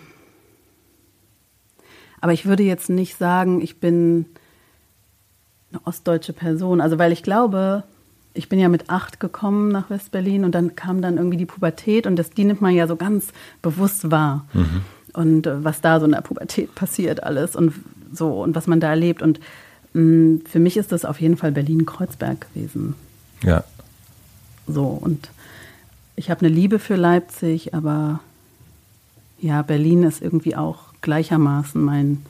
aber ich würde jetzt nicht sagen, ich bin eine ostdeutsche Person. Also weil ich glaube, ich bin ja mit acht gekommen nach Westberlin und dann kam dann irgendwie die Pubertät und das, die nimmt man ja so ganz bewusst wahr. Mhm. Und äh, was da so in der Pubertät passiert alles und so und was man da erlebt. Und mh, mm, für mich ist das auf jeden Fall Berlin-Kreuzberg gewesen. Ja. So und ich habe eine Liebe für Leipzig, aber ja, Berlin ist irgendwie auch gleichermaßen mein,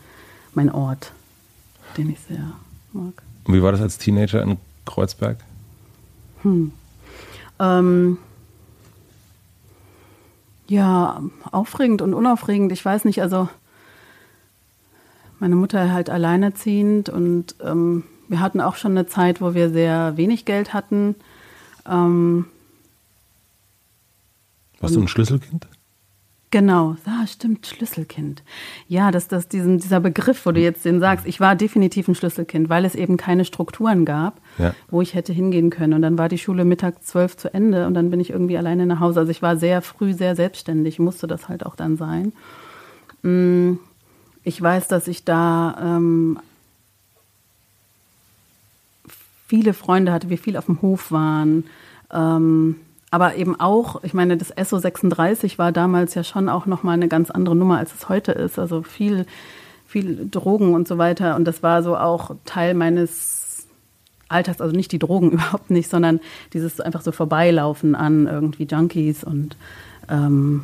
mein Ort, den ich sehr mag. Und wie war das als Teenager in Kreuzberg? Hm. Ähm, ja, aufregend und unaufregend. Ich weiß nicht, also meine Mutter halt alleinerziehend und ähm, wir hatten auch schon eine Zeit, wo wir sehr wenig Geld hatten. Ähm, Warst du ein Schlüsselkind? Genau, ja, stimmt, Schlüsselkind. Ja, dass das diesen, dieser Begriff, wo du jetzt den sagst, ich war definitiv ein Schlüsselkind, weil es eben keine Strukturen gab, ja. wo ich hätte hingehen können. Und dann war die Schule Mittag zwölf zu Ende und dann bin ich irgendwie alleine nach Hause. Also ich war sehr früh sehr selbstständig, musste das halt auch dann sein. Mm, ich weiß, dass ich da ähm, viele Freunde hatte, wir viel auf dem Hof waren. Ähm, aber eben auch, ich meine, das SO 36 war damals ja schon auch nochmal eine ganz andere Nummer, als es heute ist. Also viel, viel Drogen und so weiter. Und das war so auch Teil meines Alltags, also nicht die Drogen überhaupt nicht, sondern dieses einfach so Vorbeilaufen an irgendwie Junkies und ähm,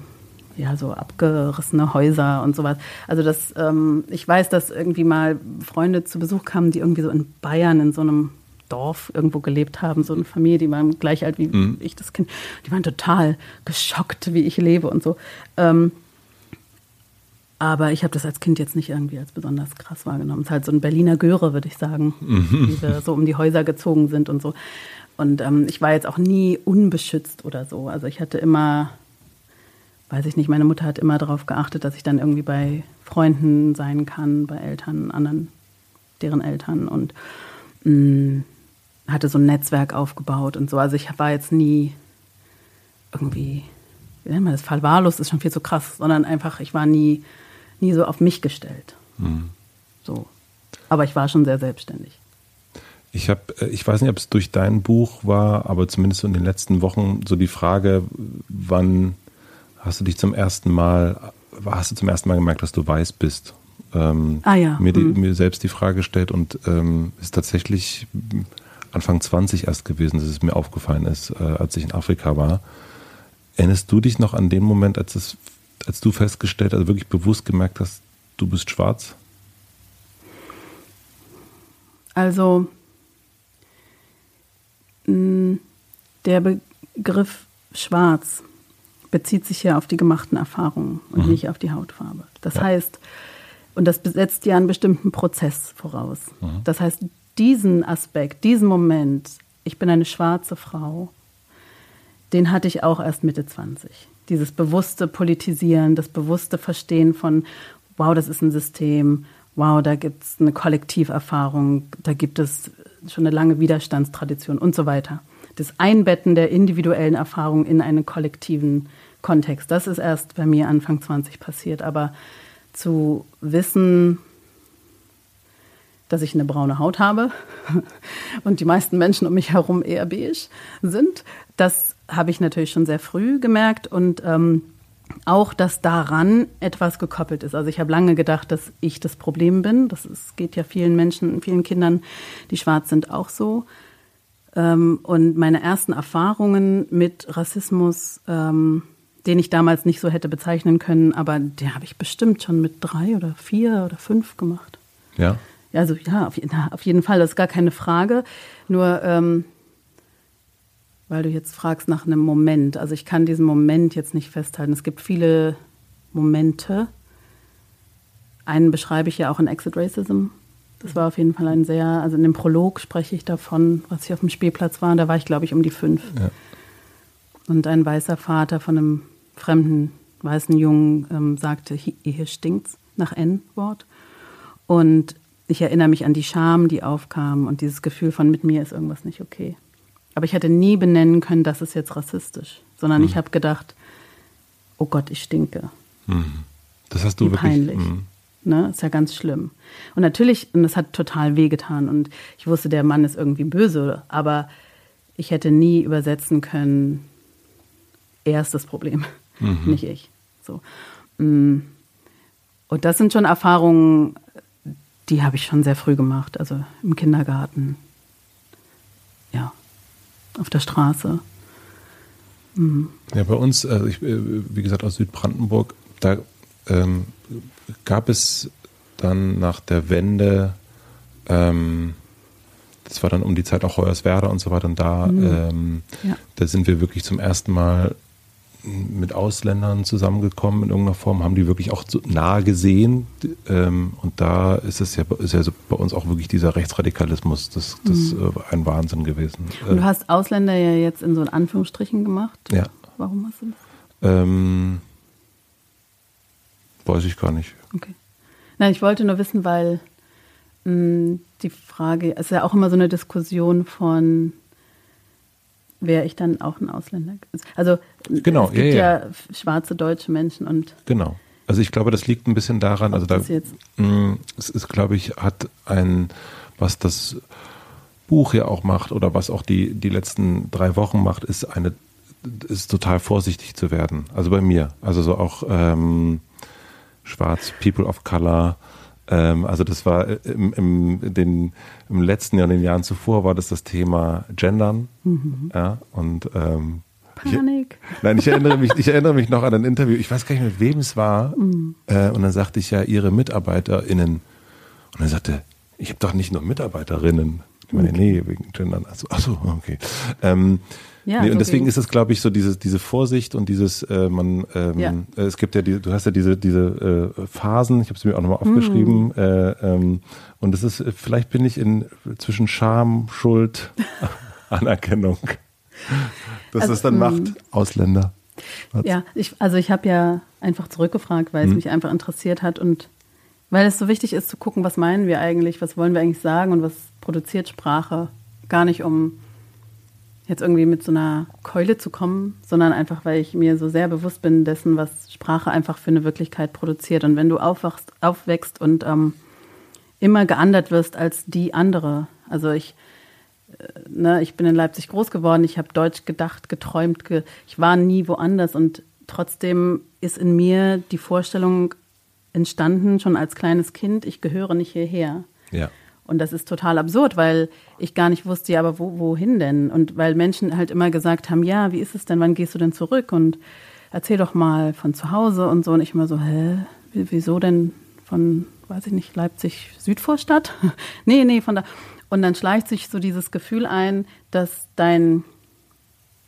ja, so abgerissene Häuser und sowas. Also das, ähm, ich weiß, dass irgendwie mal Freunde zu Besuch kamen, die irgendwie so in Bayern in so einem Dorf irgendwo gelebt haben, so eine Familie, die waren gleich alt wie mhm. ich das Kind. Die waren total geschockt, wie ich lebe und so. Ähm, aber ich habe das als Kind jetzt nicht irgendwie als besonders krass wahrgenommen. Es ist halt so ein Berliner Göre, würde ich sagen, mhm. wie wir so um die Häuser gezogen sind und so. Und ähm, ich war jetzt auch nie unbeschützt oder so. Also ich hatte immer, weiß ich nicht, meine Mutter hat immer darauf geachtet, dass ich dann irgendwie bei Freunden sein kann, bei Eltern, anderen, deren Eltern und mh, mm, hatte so ein Netzwerk aufgebaut und so. Also ich war jetzt nie irgendwie, wie nennt man das, verwahrlost ist schon viel zu krass, sondern einfach, ich war nie, nie so auf mich gestellt. Mhm. So. Aber ich war schon sehr selbstständig. Ich habe, äh, ich weiß nicht, ob es durch dein Buch war, aber zumindest in den letzten Wochen so die Frage, wann hast du dich zum ersten Mal, hast du zum ersten Mal gemerkt, dass du weiß bist? Ähm, ah ja. Mir, die, mhm. mir selbst die Frage gestellt und ähm, ist tatsächlich Anfang 20 erst gewesen, dass es mir aufgefallen ist, äh, als ich in Afrika war. Erinnerst du dich noch an den Moment, als, es, als du festgestellt, also wirklich bewusst gemerkt hast, du bist schwarz? Also der Begriff schwarz bezieht sich ja auf die gemachten Erfahrungen und mhm. nicht auf die Hautfarbe. Das ja. heißt, und das setzt ja einen bestimmten Prozess voraus. Mhm. Das heißt, diesen Aspekt, diesen Moment, ich bin eine schwarze Frau, den hatte ich auch erst Mitte 20. Dieses bewusste Politisieren, das bewusste Verstehen von, wow, das ist ein System, wow, da gibt es eine Kollektiverfahrung, da gibt es schon eine lange Widerstandstradition und so weiter. Das Einbetten der individuellen Erfahrung in einen kollektiven Kontext, das ist erst bei mir Anfang 20 passiert. Aber zu wissen, dass ich eine braune Haut habe und die meisten Menschen um mich herum eher beige sind. Das habe ich natürlich schon sehr früh gemerkt und ähm, auch, dass daran etwas gekoppelt ist. Also ich habe lange gedacht, dass ich das Problem bin. Das ist, geht ja vielen Menschen, vielen Kindern, die schwarz sind, auch so. Ähm, und meine ersten Erfahrungen mit Rassismus, ähm, den ich damals nicht so hätte bezeichnen können, aber den habe ich bestimmt schon mit drei oder vier oder fünf gemacht. Ja. Also ja, auf, auf jeden Fall, das ist gar keine Frage. Nur ähm, weil du jetzt fragst nach einem Moment. Also ich kann diesen Moment jetzt nicht festhalten. Es gibt viele Momente. Einen beschreibe ich ja auch in Exit Racism. Das war auf jeden Fall ein sehr, also in dem Prolog spreche ich davon, was ich auf dem Spielplatz war. Da war ich, glaube ich, um die fünf. Ja. Und ein weißer Vater von einem fremden weißen Jungen ähm, sagte, hier stinkt's nach N-Wort. Und ich erinnere mich an die Scham, die aufkam und dieses Gefühl von mit mir ist irgendwas nicht okay. Aber ich hätte nie benennen können, das ist jetzt rassistisch, sondern mhm. ich habe gedacht, oh Gott, ich stinke. Mhm. Das hast du Wie wirklich. Peinlich. Mhm. Ne, ist ja ganz schlimm. Und natürlich, und das hat total wehgetan. Und ich wusste, der Mann ist irgendwie böse, aber ich hätte nie übersetzen können, er ist das Problem, mhm. nicht ich. So. Mm. Und das sind schon Erfahrungen, die habe ich schon sehr früh gemacht, also im Kindergarten. Ja auf der Straße. Mhm. Ja, bei uns, also ich, äh, wie gesagt, aus Südbrandenburg, da ähm, gab es dann nach der Wende, ähm, das war dann um die Zeit auch Hoyerswerda und so weiter, und da, mhm. ähm, ja. da sind wir wirklich zum ersten Mal mit Ausländern zusammengekommen in irgendeiner Form, haben die wirklich auch so nahe gesehen. Ähm, und da ist es ja, ist ja so bei uns auch wirklich dieser Rechtsradikalismus, das, das mhm. äh, ein Wahnsinn gewesen. Und du hast Ausländer ja jetzt in so in Anführungsstrichen gemacht. Ja. Warum hast du das? Ähm, weiß ich gar nicht. Okay. Nein, ich wollte nur wissen, weil mh, mm, die Frage, es ist ja auch immer so eine Diskussion von wäre ich dann auch ein Ausländer. Also genau, es gibt ja, ja, schwarze deutsche Menschen und genau. Also ich glaube, das liegt ein bisschen daran, also da mh, mm, es ist, glaube ich, hat ein, was das Buch ja auch macht oder was auch die, die letzten drei Wochen macht, ist eine, ist total vorsichtig zu werden. Also bei mir. Also so auch ähm, schwarz, People of Color, ähm, also das war äh, im, im, den, im letzten Jahr, in den Jahren zuvor, war das das Thema Gendern. Mhm. Ja, und ähm, Panik. Ich, nein, ich erinnere mich, ich erinnere mich noch an ein Interview, ich weiß gar nicht, mit wem es war. Mhm. Äh, und dann sagte ich ja, ihre MitarbeiterInnen. Und er sagte, ich habe doch nicht nur Mitarbeiterinnen. Ich meine, okay. nee, wegen Gendern. Also, ach so, okay. Ähm, ja, nee, und deswegen okay. ist es, glaube ich, so diese, diese Vorsicht und dieses, äh, man, ähm, ja. äh, es gibt ja, die, du hast ja diese, diese äh, Phasen, ich habe es mir auch nochmal aufgeschrieben, mm. äh, ähm, und es ist, vielleicht bin ich in zwischen Scham, Schuld, Anerkennung. Dass also, das dann macht, mm. Ausländer. Was? Ja, ich, also ich habe ja einfach zurückgefragt, weil es mhm. mich einfach interessiert hat und weil es so wichtig ist zu gucken, was meinen wir eigentlich, was wollen wir eigentlich sagen und was produziert Sprache. Gar nicht um jetzt irgendwie mit so einer Keule zu kommen, sondern einfach, weil ich mir so sehr bewusst bin dessen, was Sprache einfach für eine Wirklichkeit produziert. Und wenn du aufwachst, aufwächst und ähm, immer geandert wirst als die andere, also ich, ne, ich bin in Leipzig groß geworden, ich habe Deutsch gedacht, geträumt, ge ich war nie woanders und trotzdem ist in mir die Vorstellung entstanden, schon als kleines Kind, ich gehöre nicht hierher. Ja. Und das ist total absurd, weil ich gar nicht wusste, ja, aber wo, wohin denn? Und weil Menschen halt immer gesagt haben, ja, wie ist es denn, wann gehst du denn zurück? Und erzähl doch mal von zu Hause und so. Und ich immer so, hä, wieso denn von, weiß ich nicht, Leipzig Südvorstadt? nee, nee, von da. Und dann schleicht sich so dieses Gefühl ein, dass dein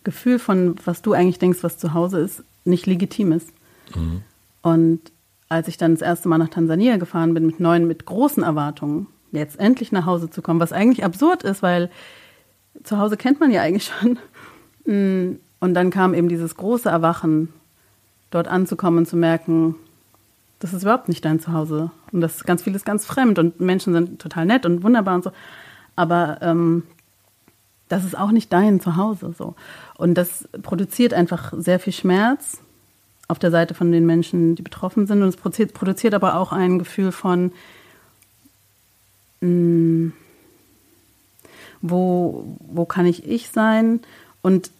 Gefühl von, was du eigentlich denkst, was zu Hause ist, nicht legitim ist. Mhm. Und als ich dann das erste Mal nach Tansania gefahren bin mit neuen, mit großen Erwartungen, jetzt endlich nach Hause zu kommen, was eigentlich absurd ist, weil zu Hause kennt man ja eigentlich schon. Mm, und dann kam eben dieses große Erwachen, dort anzukommen und zu merken, das ist überhaupt nicht dein Zuhause. Und das ganz vieles ganz fremd und Menschen sind total nett und wunderbar und so. Aber ähm, das ist auch nicht dein Zuhause. So. Und das produziert einfach sehr viel Schmerz auf der Seite von den Menschen, die betroffen sind. Und es produziert, produziert aber auch ein Gefühl von, mh, wo, wo kann ich ich sein und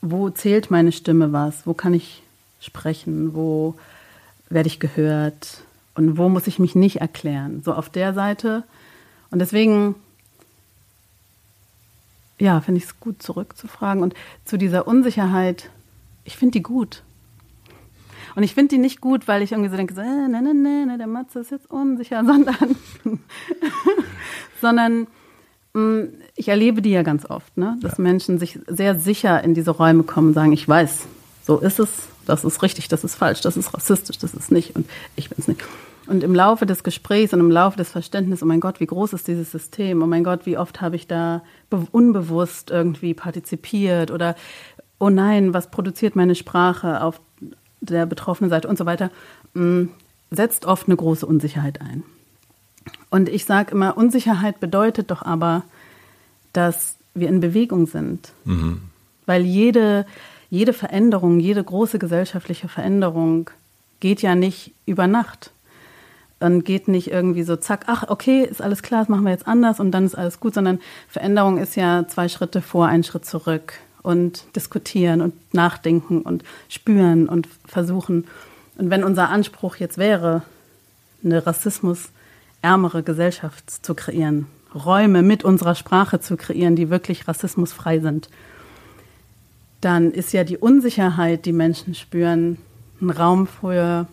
wo zählt meine Stimme was, wo kann ich sprechen, wo werde ich gehört und wo muss ich mich nicht erklären. So auf der Seite. Und deswegen, ja, finde ich es gut, zurückzufragen. Und zu dieser Unsicherheit, ich finde die gut. Und ich finde die nicht gut, weil ich irgendwie so denke, so, äh, ne, ne, ne, ne, der Matze ist jetzt unsicher, sondern, sondern mh, mm, ich erlebe die ja ganz oft, ne? dass ja. Menschen sich sehr sicher in diese Räume kommen und sagen, ich weiß, so ist es, das ist richtig, das ist falsch, das ist rassistisch, das ist nicht und ich bin es nicht. Und im Laufe des Gesprächs und im Laufe des Verständnisses, oh mein Gott, wie groß ist dieses System? Oh mein Gott, wie oft habe ich da unbewusst irgendwie partizipiert? Oder, oh nein, was produziert meine Sprache auf der betroffenen Seite und so weiter, mm, setzt oft eine große Unsicherheit ein. Und ich sage immer, Unsicherheit bedeutet doch aber, dass wir in Bewegung sind. Mhm. Weil jede, jede Veränderung, jede große gesellschaftliche Veränderung geht ja nicht über Nacht. Und geht nicht irgendwie so, zack, ach, okay, ist alles klar, das machen wir jetzt anders und dann ist alles gut, sondern Veränderung ist ja zwei Schritte vor, ein Schritt zurück und diskutieren und nachdenken und spüren und versuchen. Und wenn unser Anspruch jetzt wäre, eine rassismusärmere Gesellschaft zu kreieren, Räume mit unserer Sprache zu kreieren, die wirklich rassismusfrei sind, dann ist ja die Unsicherheit, die Menschen spüren, ein Raum für,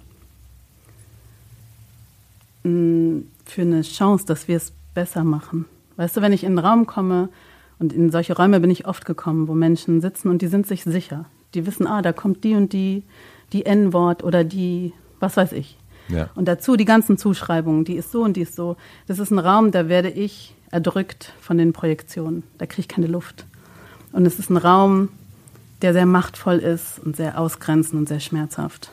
für eine Chance, dass wir es besser machen. Weißt du, wenn ich in einen Raum komme, und in solche Räume bin ich oft gekommen, wo Menschen sitzen und die sind sich sicher. Die wissen, ah, da kommt die und die, die N-Wort oder die, was weiß ich. Ja. Und dazu die ganzen Zuschreibungen, die ist so und die ist so. Das ist ein Raum, da werde ich erdrückt von den Projektionen. Da kriege ich keine Luft. Und es ist ein Raum, der sehr machtvoll ist und sehr ausgrenzend und sehr schmerzhaft.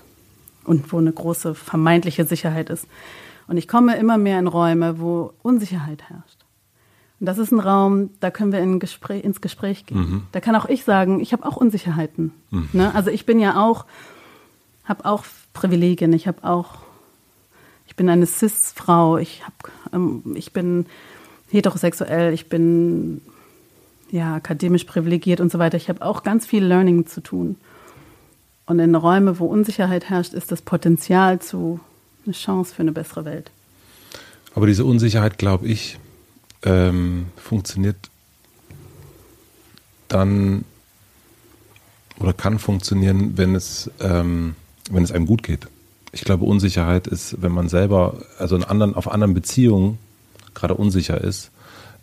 Und wo eine große vermeintliche Sicherheit ist. Und ich komme immer mehr in Räume, wo Unsicherheit herrscht. Und das ist ein Raum, da können wir in Gespräch, ins Gespräch gehen. Mhm. Da kann auch ich sagen, ich habe auch Unsicherheiten. Mhm. Ne? Also ich bin ja auch, habe auch Privilegien. Ich habe auch, ich bin eine cis-Frau. Ich habe, ähm, ich bin heterosexuell. Ich bin ja akademisch privilegiert und so weiter. Ich habe auch ganz viel Learning zu tun. Und in Räumen, wo Unsicherheit herrscht, ist das Potenzial zu eine Chance für eine bessere Welt. Aber diese Unsicherheit, glaube ich, ähm, funktioniert dann oder kann funktionieren, wenn es, ähm, wenn es einem gut geht. Ich glaube, Unsicherheit ist, wenn man selber, also in anderen, auf anderen Beziehungen gerade unsicher ist,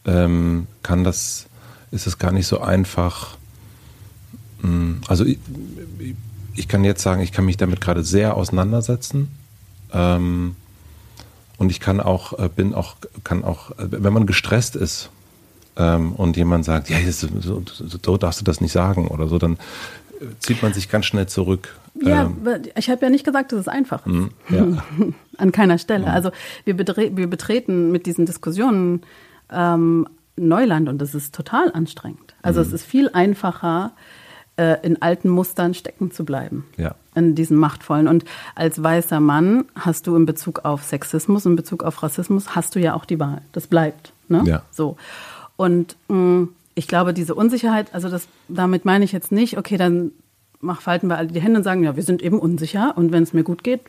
ähm, kann das, ist es gar nicht so einfach. Hm, also ich, ich, kann jetzt sagen, ich kann mich damit gerade sehr auseinandersetzen. Ähm, und ich kann auch, äh, bin auch, kann auch, äh, wenn man gestresst ist ähm, und jemand sagt, ja, so, so, so darfst du das nicht sagen oder so, dann äh, zieht man sich ganz schnell zurück. Ja, ähm, ich habe ja nicht gesagt, dass es einfach ist. Mhm, ja. An keiner Stelle. Mhm. Also wir, wir, betreten mit diesen Diskussionen ähm, Neuland und das ist total anstrengend. Also mhm. es ist viel einfacher, äh, in alten Mustern stecken zu bleiben. Ja. In diesen machtvollen. Und als weißer Mann hast du in Bezug auf Sexismus, in Bezug auf Rassismus, hast du ja auch die Wahl. Das bleibt. Ne? Ja. So. Und mh, mm, ich glaube, diese Unsicherheit, also das, damit meine ich jetzt nicht, okay, dann mach, falten wir alle die Hände und sagen, ja, wir sind eben unsicher und wenn es mir gut geht,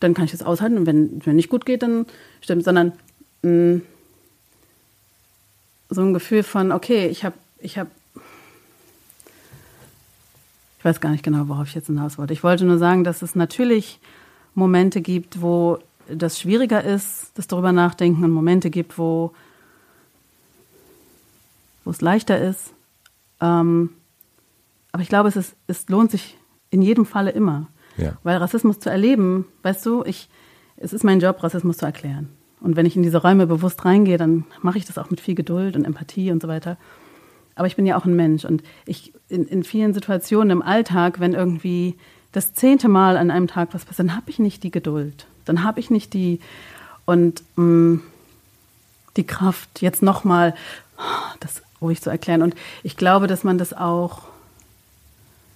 dann kann ich das aushalten und wenn es mir nicht gut geht, dann stimmt, sondern mh, mm, so ein Gefühl von, okay, ich habe ich hab ich weiß gar nicht genau, worauf ich jetzt hinaus wollte. Ich wollte nur sagen, dass es natürlich Momente gibt, wo das schwieriger ist, das darüber nachdenken, und Momente gibt, wo, wo es leichter ist. Ähm, aber ich glaube, es, ist, es lohnt sich in jedem Falle immer. Ja. Weil Rassismus zu erleben, weißt du, ich, es ist mein Job, Rassismus zu erklären. Und wenn ich in diese Räume bewusst reingehe, dann mache ich das auch mit viel Geduld und Empathie und so weiter. Aber ich bin ja auch ein Mensch und ich in, in vielen Situationen im Alltag, wenn irgendwie das zehnte Mal an einem Tag was passiert, dann habe ich nicht die Geduld. Dann habe ich nicht die und mh, mm, die Kraft, jetzt nochmal das ruhig zu erklären. Und ich glaube, dass man das auch,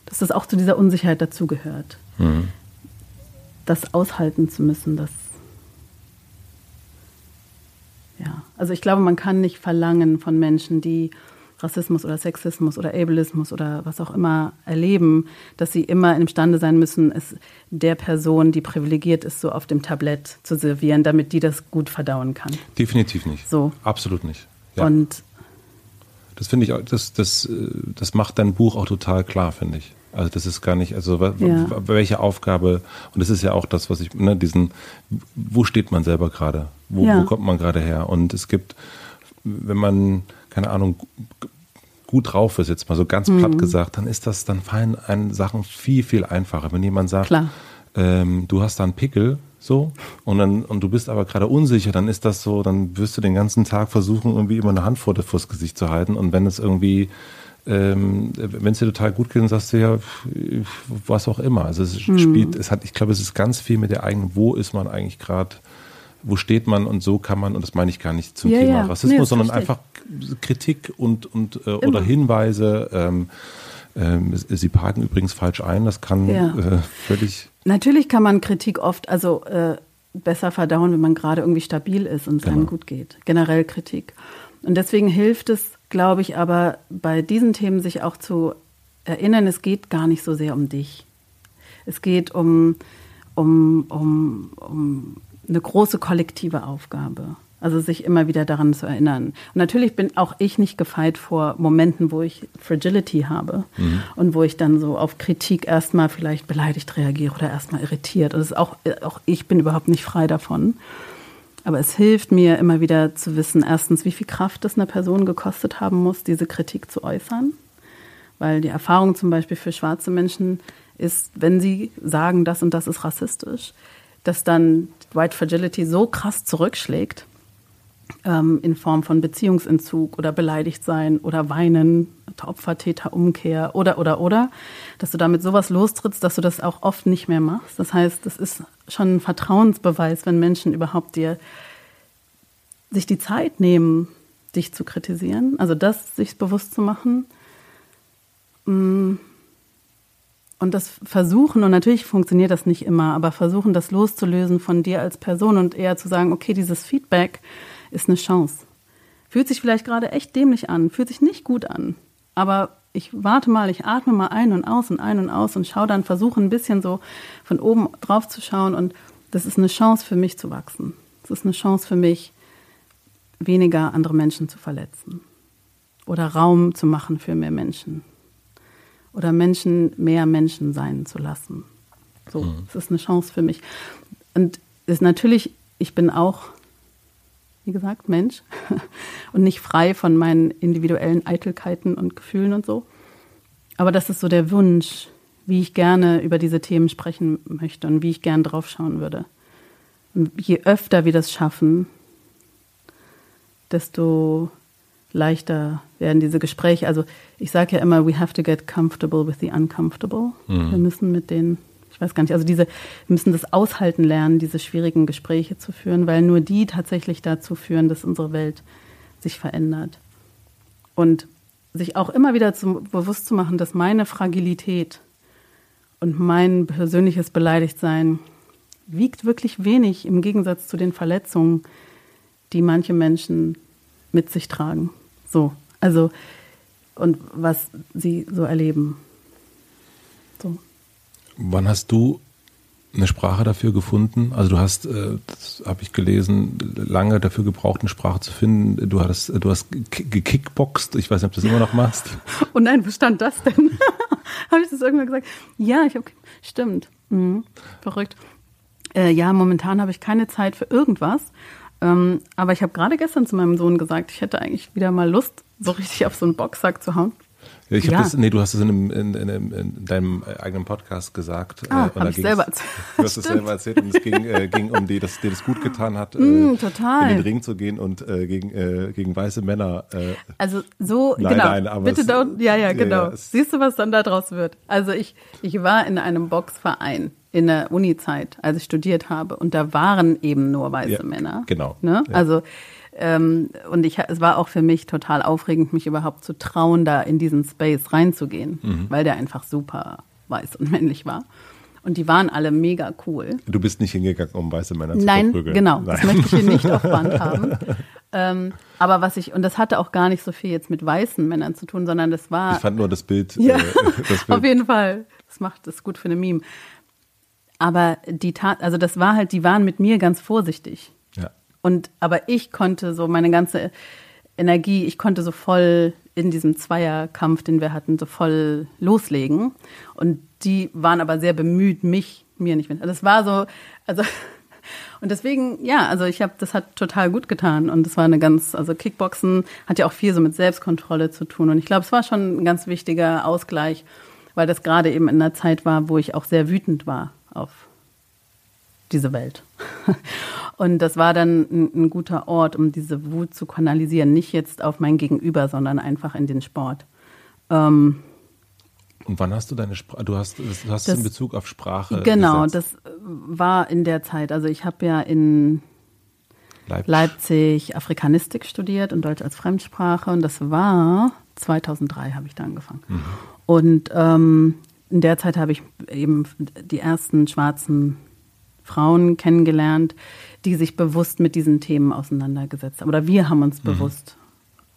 dass das auch zu dieser Unsicherheit dazugehört. Mhm. Das aushalten zu müssen, das ja, also ich glaube, man kann nicht verlangen von Menschen, die Rassismus oder Sexismus oder Ableismus oder was auch immer erleben, dass sie immer imstande sein müssen, es der Person, die privilegiert ist, so auf dem Tablett zu servieren, damit die das gut verdauen kann. Definitiv nicht. So. Absolut nicht. Ja. Und Das finde ich, auch- das, das, äh, das macht dein Buch auch total klar, finde ich. Also das ist gar nicht, also Ja. welche Aufgabe, und das ist ja auch das, was ich, ne, diesen, wo steht man selber gerade? Wo, Ja. wo kommt man gerade her? Und es gibt, wenn man, keine Ahnung, gut drauf ist, jetzt mal so ganz Mhm. platt gesagt, dann ist das, dann fallen einem Sachen viel, viel einfacher. Wenn jemand sagt, ähm, du hast da einen Pickel, so, und dann, und du bist aber gerade unsicher, dann ist das so, dann wirst du den ganzen Tag versuchen, irgendwie immer eine Hand vor das Gesicht zu halten. Und wenn es irgendwie, ähm, wenn es dir total gut geht, dann sagst du ja, was auch immer. Also es Mhm. spielt, es hat, ich glaube, es ist ganz viel mit der eigenen, wo ist man eigentlich gerade, wo steht man und so kann man, und das meine ich gar nicht zum Ja, Thema ja. Nee, Rassismus, das sondern einfach Kritik und, und äh, oder Hinweise. Ähm, ähm, Sie parken übrigens falsch ein, das kann Ja. äh, völlig Natürlich kann man Kritik oft also äh, besser verdauen, wenn man gerade irgendwie stabil ist und es Genau. einem gut geht. Generell Kritik. Und deswegen hilft es, glaube ich, aber bei diesen Themen sich auch zu erinnern, es geht gar nicht so sehr um dich. Es geht um, um, um, um eine große kollektive Aufgabe. Also sich immer wieder daran zu erinnern. Und natürlich bin auch ich nicht gefeit vor Momenten, wo ich Fragility habe und wo ich dann so auf Kritik erstmal vielleicht beleidigt reagiere oder erstmal irritiert. Ist auch, auch ich bin überhaupt nicht frei davon. Aber es hilft mir immer wieder zu wissen, erstens, wie viel Kraft es einer Person gekostet haben muss, diese Kritik zu äußern. Weil die Erfahrung zum Beispiel für schwarze Menschen ist, wenn sie sagen, das und das ist rassistisch, dass dann White Fragility so krass zurückschlägt, ähm, in Form von Beziehungsentzug oder beleidigt sein oder weinen, Opfer-Täter-Umkehr oder, oder, oder, dass du damit sowas lostrittst, dass du das auch oft nicht mehr machst. Das heißt, es ist schon ein Vertrauensbeweis, wenn Menschen überhaupt dir sich die Zeit nehmen, dich zu kritisieren, also das sich bewusst zu machen. Mm. Und das versuchen, und natürlich funktioniert das nicht immer, aber versuchen, das loszulösen von dir als Person und eher zu sagen, okay, dieses Feedback ist eine Chance. Fühlt sich vielleicht gerade echt dämlich an, fühlt sich nicht gut an, aber ich warte mal, ich atme mal ein und aus und ein und aus und schaue dann, versuche ein bisschen so von oben drauf zu schauen und das ist eine Chance für mich zu wachsen. Das ist eine Chance für mich, weniger andere Menschen zu verletzen oder Raum zu machen für mehr Menschen oder Menschen mehr Menschen sein zu lassen. So, es ist eine Chance für mich. Und ist natürlich, ich bin auch, wie gesagt, Mensch und nicht frei von meinen individuellen Eitelkeiten und Gefühlen und so. Aber das ist so der Wunsch, wie ich gerne über diese Themen sprechen möchte und wie ich gerne drauf schauen würde. Und je öfter wir das schaffen, desto leichter werden diese Gespräche. Also ich sage ja immer, we have to get comfortable with the uncomfortable. Wir müssen mit den, ich weiß gar nicht, also diese, wir müssen das aushalten lernen, diese schwierigen Gespräche zu führen, weil nur die tatsächlich dazu führen, dass unsere Welt sich verändert. Und sich auch immer wieder zu, bewusst zu machen, dass meine Fragilität und mein persönliches Beleidigtsein wiegt wirklich wenig im Gegensatz zu den Verletzungen, die manche Menschen mit sich tragen. So, also und was sie so erleben. So. Wann hast du eine Sprache dafür gefunden? Also du hast, äh, das habe ich gelesen, lange dafür gebraucht, eine Sprache zu finden. Du hast, du hast ge- gekickboxt. Ich weiß nicht, ob du das immer noch machst. Oh nein, wo stand das denn? habe ich das irgendwann gesagt? Ja, ich habe, stimmt. Mhm. Verrückt. Äh, ja, momentan habe ich keine Zeit für irgendwas. Ähm, aber ich habe gerade gestern zu meinem Sohn gesagt, ich hätte eigentlich wieder mal Lust, so richtig auf so einen Boxsack zu hauen. Ich hab Ja. das, nee, du hast es in, einem, in, in, in deinem eigenen Podcast gesagt. Ah, und hab da ich selber erzählt. Du hast es selber erzählt und es ging, äh, ging um die, dass dir das gut getan hat, äh, Mm, total. in den Ring zu gehen und äh, gegen, äh, gegen weiße Männer. Äh, Also so, genau. aber Bitte es- don't, ja, ja, ja, genau. ja, es- Siehst du, was dann da draus wird? Also ich, ich war in einem Boxverein in der Uni-Zeit, als ich studiert habe, und da waren eben nur weiße Ja, Männer. genau. Ne? Ja. Also ähm, und ich, es war auch für mich total aufregend, mich überhaupt zu trauen, da in diesen Space reinzugehen, Mhm. weil der einfach super weiß und männlich war. Und die waren alle mega cool. du bist nicht hingegangen, um weiße Männer zu Nein, verprügeln. genau. Nein. Das möchte ich hier nicht auf Band haben. Ähm, aber was ich, und das hatte auch gar nicht so viel jetzt mit weißen Männern zu tun, sondern das war. Ich fand nur das Bild. Ja, äh, das Bild. auf jeden Fall. Das macht das gut für eine Meme. Aber die Tat, also das war halt, die waren mit mir ganz vorsichtig. Und, aber ich konnte so meine ganze Energie, ich konnte so voll in diesem Zweierkampf, den wir hatten, so voll loslegen. Und die waren aber sehr bemüht, mich, mir nicht mit. Also es war so, also und deswegen, ja, also ich habe, das hat total gut getan und es war eine ganz, also Kickboxen hat ja auch viel so mit Selbstkontrolle zu tun und ich glaube, es war schon ein ganz wichtiger Ausgleich, weil das gerade eben in einer Zeit war, wo ich auch sehr wütend war auf diese Welt. Und das war dann ein, ein, guter Ort, um diese Wut zu kanalisieren. Nicht jetzt auf mein Gegenüber, sondern einfach in den Sport. Ähm, und wann hast du deine Sprache, du hast, du hast das, in Bezug auf Sprache Genau, gesetzt. das war in der Zeit. Also ich habe ja in Leipzig. Leipzig Afrikanistik studiert und Deutsch als Fremdsprache und das war 2003 habe ich da angefangen. Mhm. Und ähm, in der Zeit habe ich eben die ersten schwarzen Frauen kennengelernt, die sich bewusst mit diesen Themen auseinandergesetzt haben. Oder wir haben uns mhm. bewusst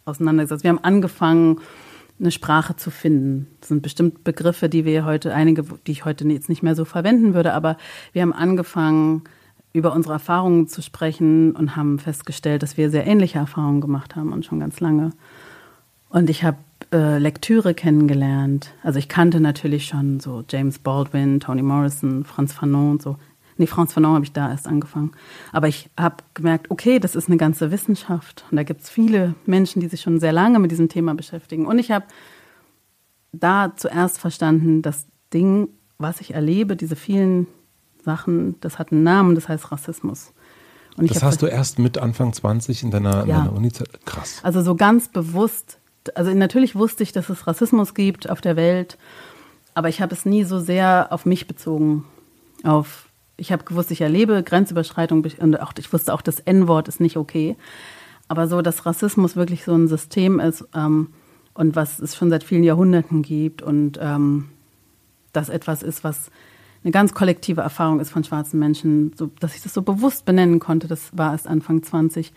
auseinandergesetzt. Wir haben angefangen, eine Sprache zu finden. Das sind bestimmt Begriffe, die wir heute, einige, die ich heute jetzt nicht mehr so verwenden würde, aber wir haben angefangen, über unsere Erfahrungen zu sprechen und haben festgestellt, dass wir sehr ähnliche Erfahrungen gemacht haben und schon ganz lange. Und ich habe äh, Lektüre kennengelernt. Also ich kannte natürlich schon so James Baldwin, Toni Morrison, Franz Fanon und so. Nee, Franz Fanon habe ich da erst angefangen. Aber ich habe gemerkt, okay, das ist eine ganze Wissenschaft. Und da gibt es viele Menschen, die sich schon sehr lange mit diesem Thema beschäftigen. Und ich habe da zuerst verstanden, das Ding, was ich erlebe, diese vielen Sachen, das hat einen Namen, das heißt Rassismus. das hast du erst mit Anfang 20 in deiner, ja. deiner Uni-Zeit? Krass. Also so ganz bewusst. Also natürlich wusste ich, dass es Rassismus gibt auf der Welt, aber ich habe es nie so sehr auf mich bezogen, auf ich habe gewusst, ich erlebe Grenzüberschreitung und auch, ich wusste auch, das N-Wort ist nicht okay. Aber so, dass Rassismus wirklich so ein System ist ähm, und was es schon seit vielen Jahrhunderten gibt und ähm, das etwas ist, was eine ganz kollektive Erfahrung ist von schwarzen Menschen, so, dass ich das so bewusst benennen konnte, das war erst Anfang 20.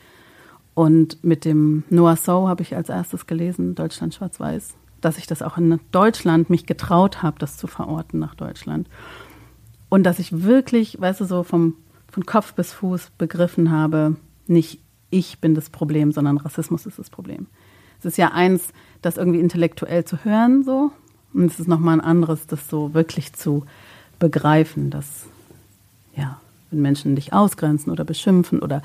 Und mit dem Noah So habe ich als erstes gelesen, Deutschland schwarz-weiß, dass ich das auch in Deutschland mich getraut habe, das zu verorten nach Deutschland. Und dass ich wirklich, weißt du, so vom, von Kopf bis Fuß begriffen habe, nicht ich bin das Problem, sondern Rassismus ist das Problem. Es ist ja eins, das irgendwie intellektuell zu hören, so. Und es ist nochmal ein anderes, das so wirklich zu begreifen, dass, ja, wenn Menschen dich ausgrenzen oder beschimpfen oder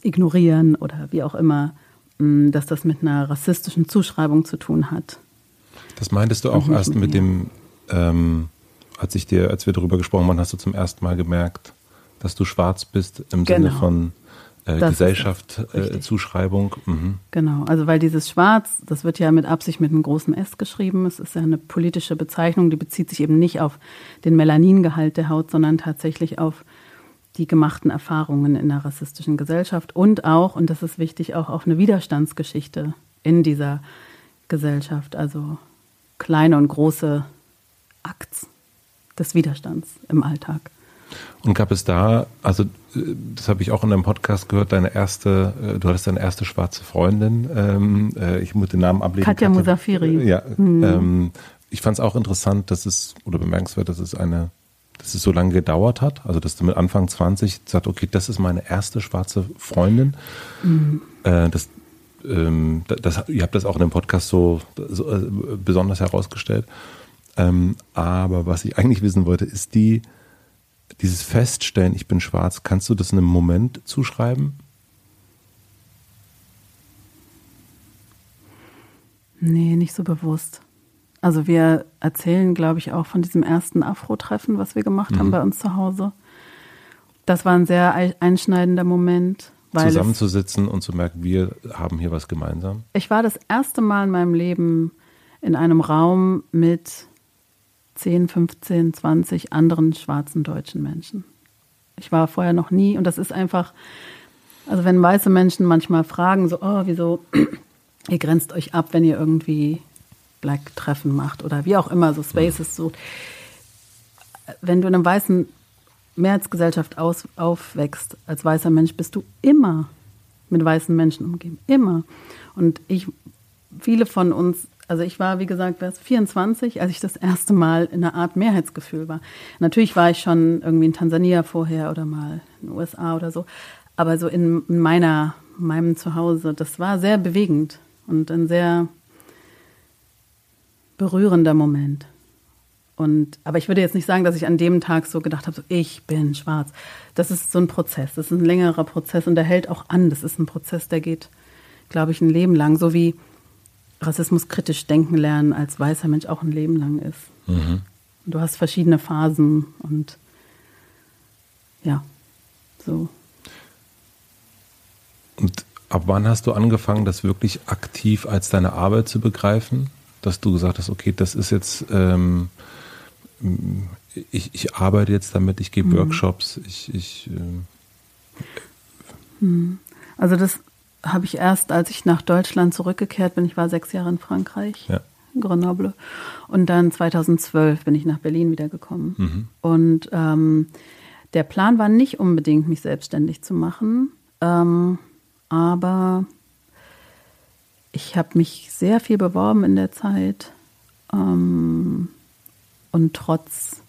ignorieren oder wie auch immer, mm, dass das mit einer rassistischen Zuschreibung zu tun hat. Das meintest du auch erst mit, mit dem, ähm, als ich dir, als wir darüber gesprochen haben, hast du zum ersten Mal gemerkt, dass du schwarz bist im genau. Sinne von äh, Gesellschaft, äh, Zuschreibung. Mhm. Genau, also weil dieses Schwarz, das wird ja mit Absicht mit einem großen S geschrieben. Es ist ja eine politische Bezeichnung, die bezieht sich eben nicht auf den Melaningehalt der Haut, sondern tatsächlich auf die gemachten Erfahrungen in der rassistischen Gesellschaft und auch, und das ist wichtig, auch auf eine Widerstandsgeschichte in dieser Gesellschaft. Also kleine und große Akts des Widerstands im Alltag. Und gab es da, also das habe ich auch in einem Podcast gehört, deine erste, äh, du hattest deine erste schwarze Freundin, ähm, äh, ich muss den Namen ablegen. Katja, Katja Musafiri. Ja, mhm. ähm, ich fand es auch interessant, dass es, oder bemerkenswert, dass es eine, dass es so lange gedauert hat, also dass du mit Anfang 20 sagst, okay, das ist meine erste schwarze Freundin. Mhm. Äh, das, ähm, das, ihr habt das auch in dem Podcast so, so äh, besonders herausgestellt. Ähm, aber was ich eigentlich wissen wollte, ist die, dieses Feststellen, ich bin schwarz, kannst du das in einem Moment zuschreiben? Nee, nicht so bewusst. Also wir erzählen, glaube ich, auch von diesem ersten Afro-Treffen, was wir gemacht mhm. haben bei uns zu Hause. Das war ein sehr einschneidender Moment. Zusammenzusitzen und zu merken, wir haben hier was gemeinsam. Ich war das erste Mal in meinem Leben in einem Raum mit 10, 15, 20 anderen schwarzen deutschen Menschen. Ich war vorher noch nie und das ist einfach, also wenn weiße Menschen manchmal fragen, so, oh, wieso, ihr grenzt euch ab, wenn ihr irgendwie Black-Treffen macht oder wie auch immer, so Spaces sucht. Wenn du in einer weißen Mehrheitsgesellschaft aus, aufwächst, als weißer Mensch, bist du immer mit weißen Menschen umgeben. Immer. Und ich, viele von uns, also ich war, wie gesagt, 24, als ich das erste Mal in einer Art Mehrheitsgefühl war. Natürlich war ich schon irgendwie in Tansania vorher oder mal in den USA oder so. Aber so in meiner, meinem Zuhause, das war sehr bewegend und ein sehr berührender Moment. Und, aber ich würde jetzt nicht sagen, dass ich an dem Tag so gedacht habe, so, ich bin schwarz. Das ist so ein Prozess, das ist ein längerer Prozess und der hält auch an. Das ist ein Prozess, der geht, glaube ich, ein Leben lang. So wie Rassismus kritisch denken lernen als weißer Mensch auch ein Leben lang ist. Mhm. Du hast verschiedene Phasen und ja, so. Und ab wann hast du angefangen, das wirklich aktiv als deine Arbeit zu begreifen? Dass du gesagt hast, okay, das ist jetzt, ähm, ich, ich, arbeite jetzt damit, ich gebe mhm. Workshops, ich. ich äh also, das habe ich erst, als ich nach Deutschland zurückgekehrt bin. Ich war sechs Jahre in Frankreich. Ja. Grenoble. Und dann 2012 bin ich nach Berlin wiedergekommen. Mhm. Und ähm, der Plan war nicht unbedingt, mich selbstständig zu machen. Ähm, aber ich habe mich sehr viel beworben in der Zeit ähm, und trotz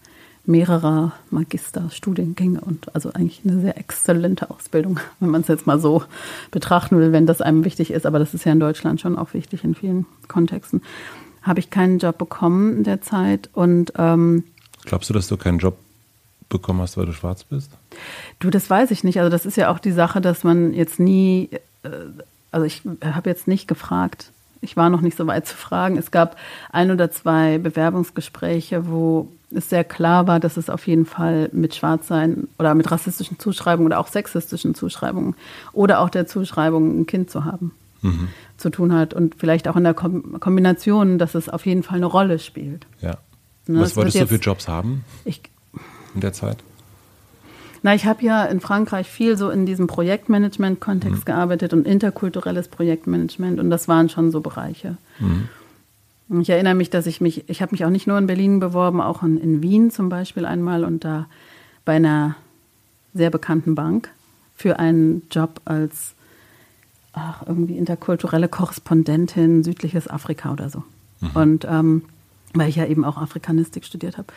mehrerer Magisterstudiengänge und also eigentlich eine sehr exzellente Ausbildung, wenn man es jetzt mal so betrachten will, wenn das einem wichtig ist, aber das ist ja in Deutschland schon auch wichtig in vielen Kontexten, habe ich keinen Job bekommen in der Zeit und ähm, Glaubst du, dass du keinen Job bekommen hast, weil du schwarz bist? Du, das weiß ich nicht. Also das ist ja auch die Sache, dass man jetzt nie, äh, also ich habe jetzt nicht gefragt. Ich war noch nicht so weit zu fragen. Es gab ein oder zwei Bewerbungsgespräche, wo es sehr klar war, dass es auf jeden Fall mit Schwarzsein oder mit rassistischen Zuschreibungen oder auch sexistischen Zuschreibungen oder auch der Zuschreibung, ein Kind zu haben, mhm. zu tun hat. Und vielleicht auch in der Kombination, dass es auf jeden Fall eine Rolle spielt. Ja. Ne, Was wolltest jetzt, du für Jobs haben? Ich, in der Zeit? Na, ich habe ja in Frankreich viel so in diesem Projektmanagement-Kontext mhm. gearbeitet und interkulturelles Projektmanagement und das waren schon so Bereiche. Mhm. Ich erinnere mich, dass ich mich, ich habe mich auch nicht nur in Berlin beworben, auch in, in Wien zum Beispiel einmal und da bei einer sehr bekannten Bank für einen Job als ach, irgendwie interkulturelle Korrespondentin südliches Afrika oder so. Mhm. Und ähm, weil ich ja eben auch Afrikanistik studiert habe.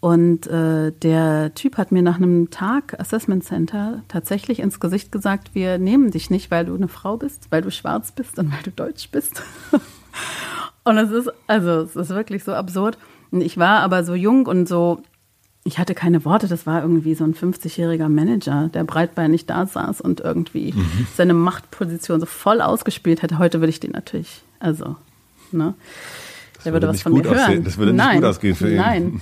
Und äh, der Typ hat mir nach einem Tag Assessment Center tatsächlich ins Gesicht gesagt, wir nehmen dich nicht, weil du eine Frau bist, weil du schwarz bist und weil du deutsch bist. und es ist, also es ist wirklich so absurd. Und ich war aber so jung und so, ich hatte keine Worte, das war irgendwie so ein 50-jähriger Manager, der breitbeinig da saß und irgendwie mhm. seine Machtposition so voll ausgespielt hätte. Heute würde ich den natürlich, also, ne? Der würde, würde was von mir aussehen. hören. Das würde nicht Nein. gut ausgehen für ihn. Nein,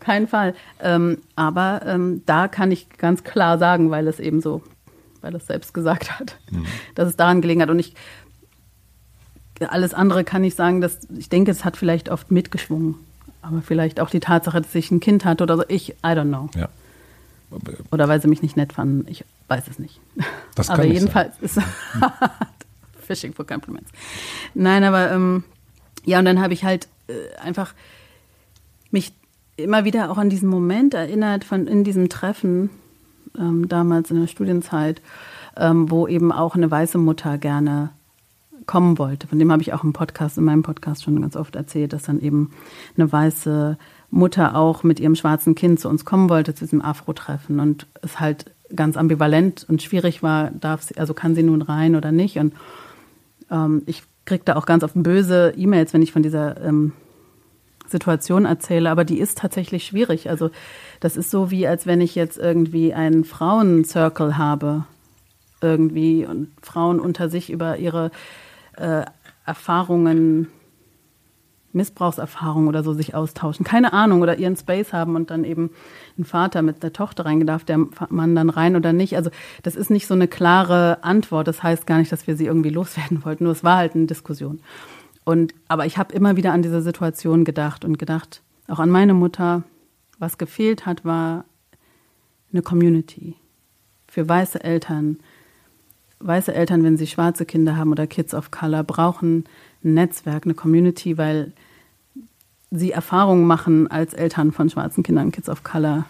keinen Fall. Ähm, aber ähm, da kann ich ganz klar sagen, weil es eben so, weil es selbst gesagt hat, mhm. dass es daran gelegen hat. Und ich, alles andere kann ich sagen, dass ich denke, es hat vielleicht oft mitgeschwungen. Aber vielleicht auch die Tatsache, dass ich ein Kind hatte oder so. Ich, I don't know. Ja. Oder weil sie mich nicht nett fanden. Ich weiß es nicht. Das kann aber jedenfalls sein. ist Fishing for Compliments. Nein, aber ähm, ja, und dann habe ich halt äh, einfach mich immer wieder auch an diesen Moment erinnert von in diesem Treffen ähm, damals in der Studienzeit, ähm, wo eben auch eine weiße Mutter gerne kommen wollte. Von dem habe ich auch im Podcast, in meinem Podcast schon ganz oft erzählt, dass dann eben eine weiße Mutter auch mit ihrem schwarzen Kind zu uns kommen wollte, zu diesem Afro-Treffen und es halt ganz ambivalent und schwierig war, darf sie, also kann sie nun rein oder nicht. Und ähm, ich kriege da auch ganz oft böse E-Mails, wenn ich von dieser ähm, Situation erzähle, aber die ist tatsächlich schwierig. Also das ist so wie, als wenn ich jetzt irgendwie einen Frauencircle habe, irgendwie und Frauen unter sich über ihre äh, Erfahrungen, Missbrauchserfahrungen oder so sich austauschen. Keine Ahnung oder ihren Space haben und dann eben ein Vater mit der Tochter darf, der Mann dann rein oder nicht. Also das ist nicht so eine klare Antwort. Das heißt gar nicht, dass wir sie irgendwie loswerden wollten. Nur es war halt eine Diskussion. Und, aber ich habe immer wieder an diese Situation gedacht und gedacht, auch an meine Mutter, was gefehlt hat, war eine Community für weiße Eltern. Weiße Eltern, wenn sie schwarze Kinder haben oder Kids of Color, brauchen ein Netzwerk, eine Community, weil sie Erfahrungen machen als Eltern von schwarzen Kindern, Kids of Color,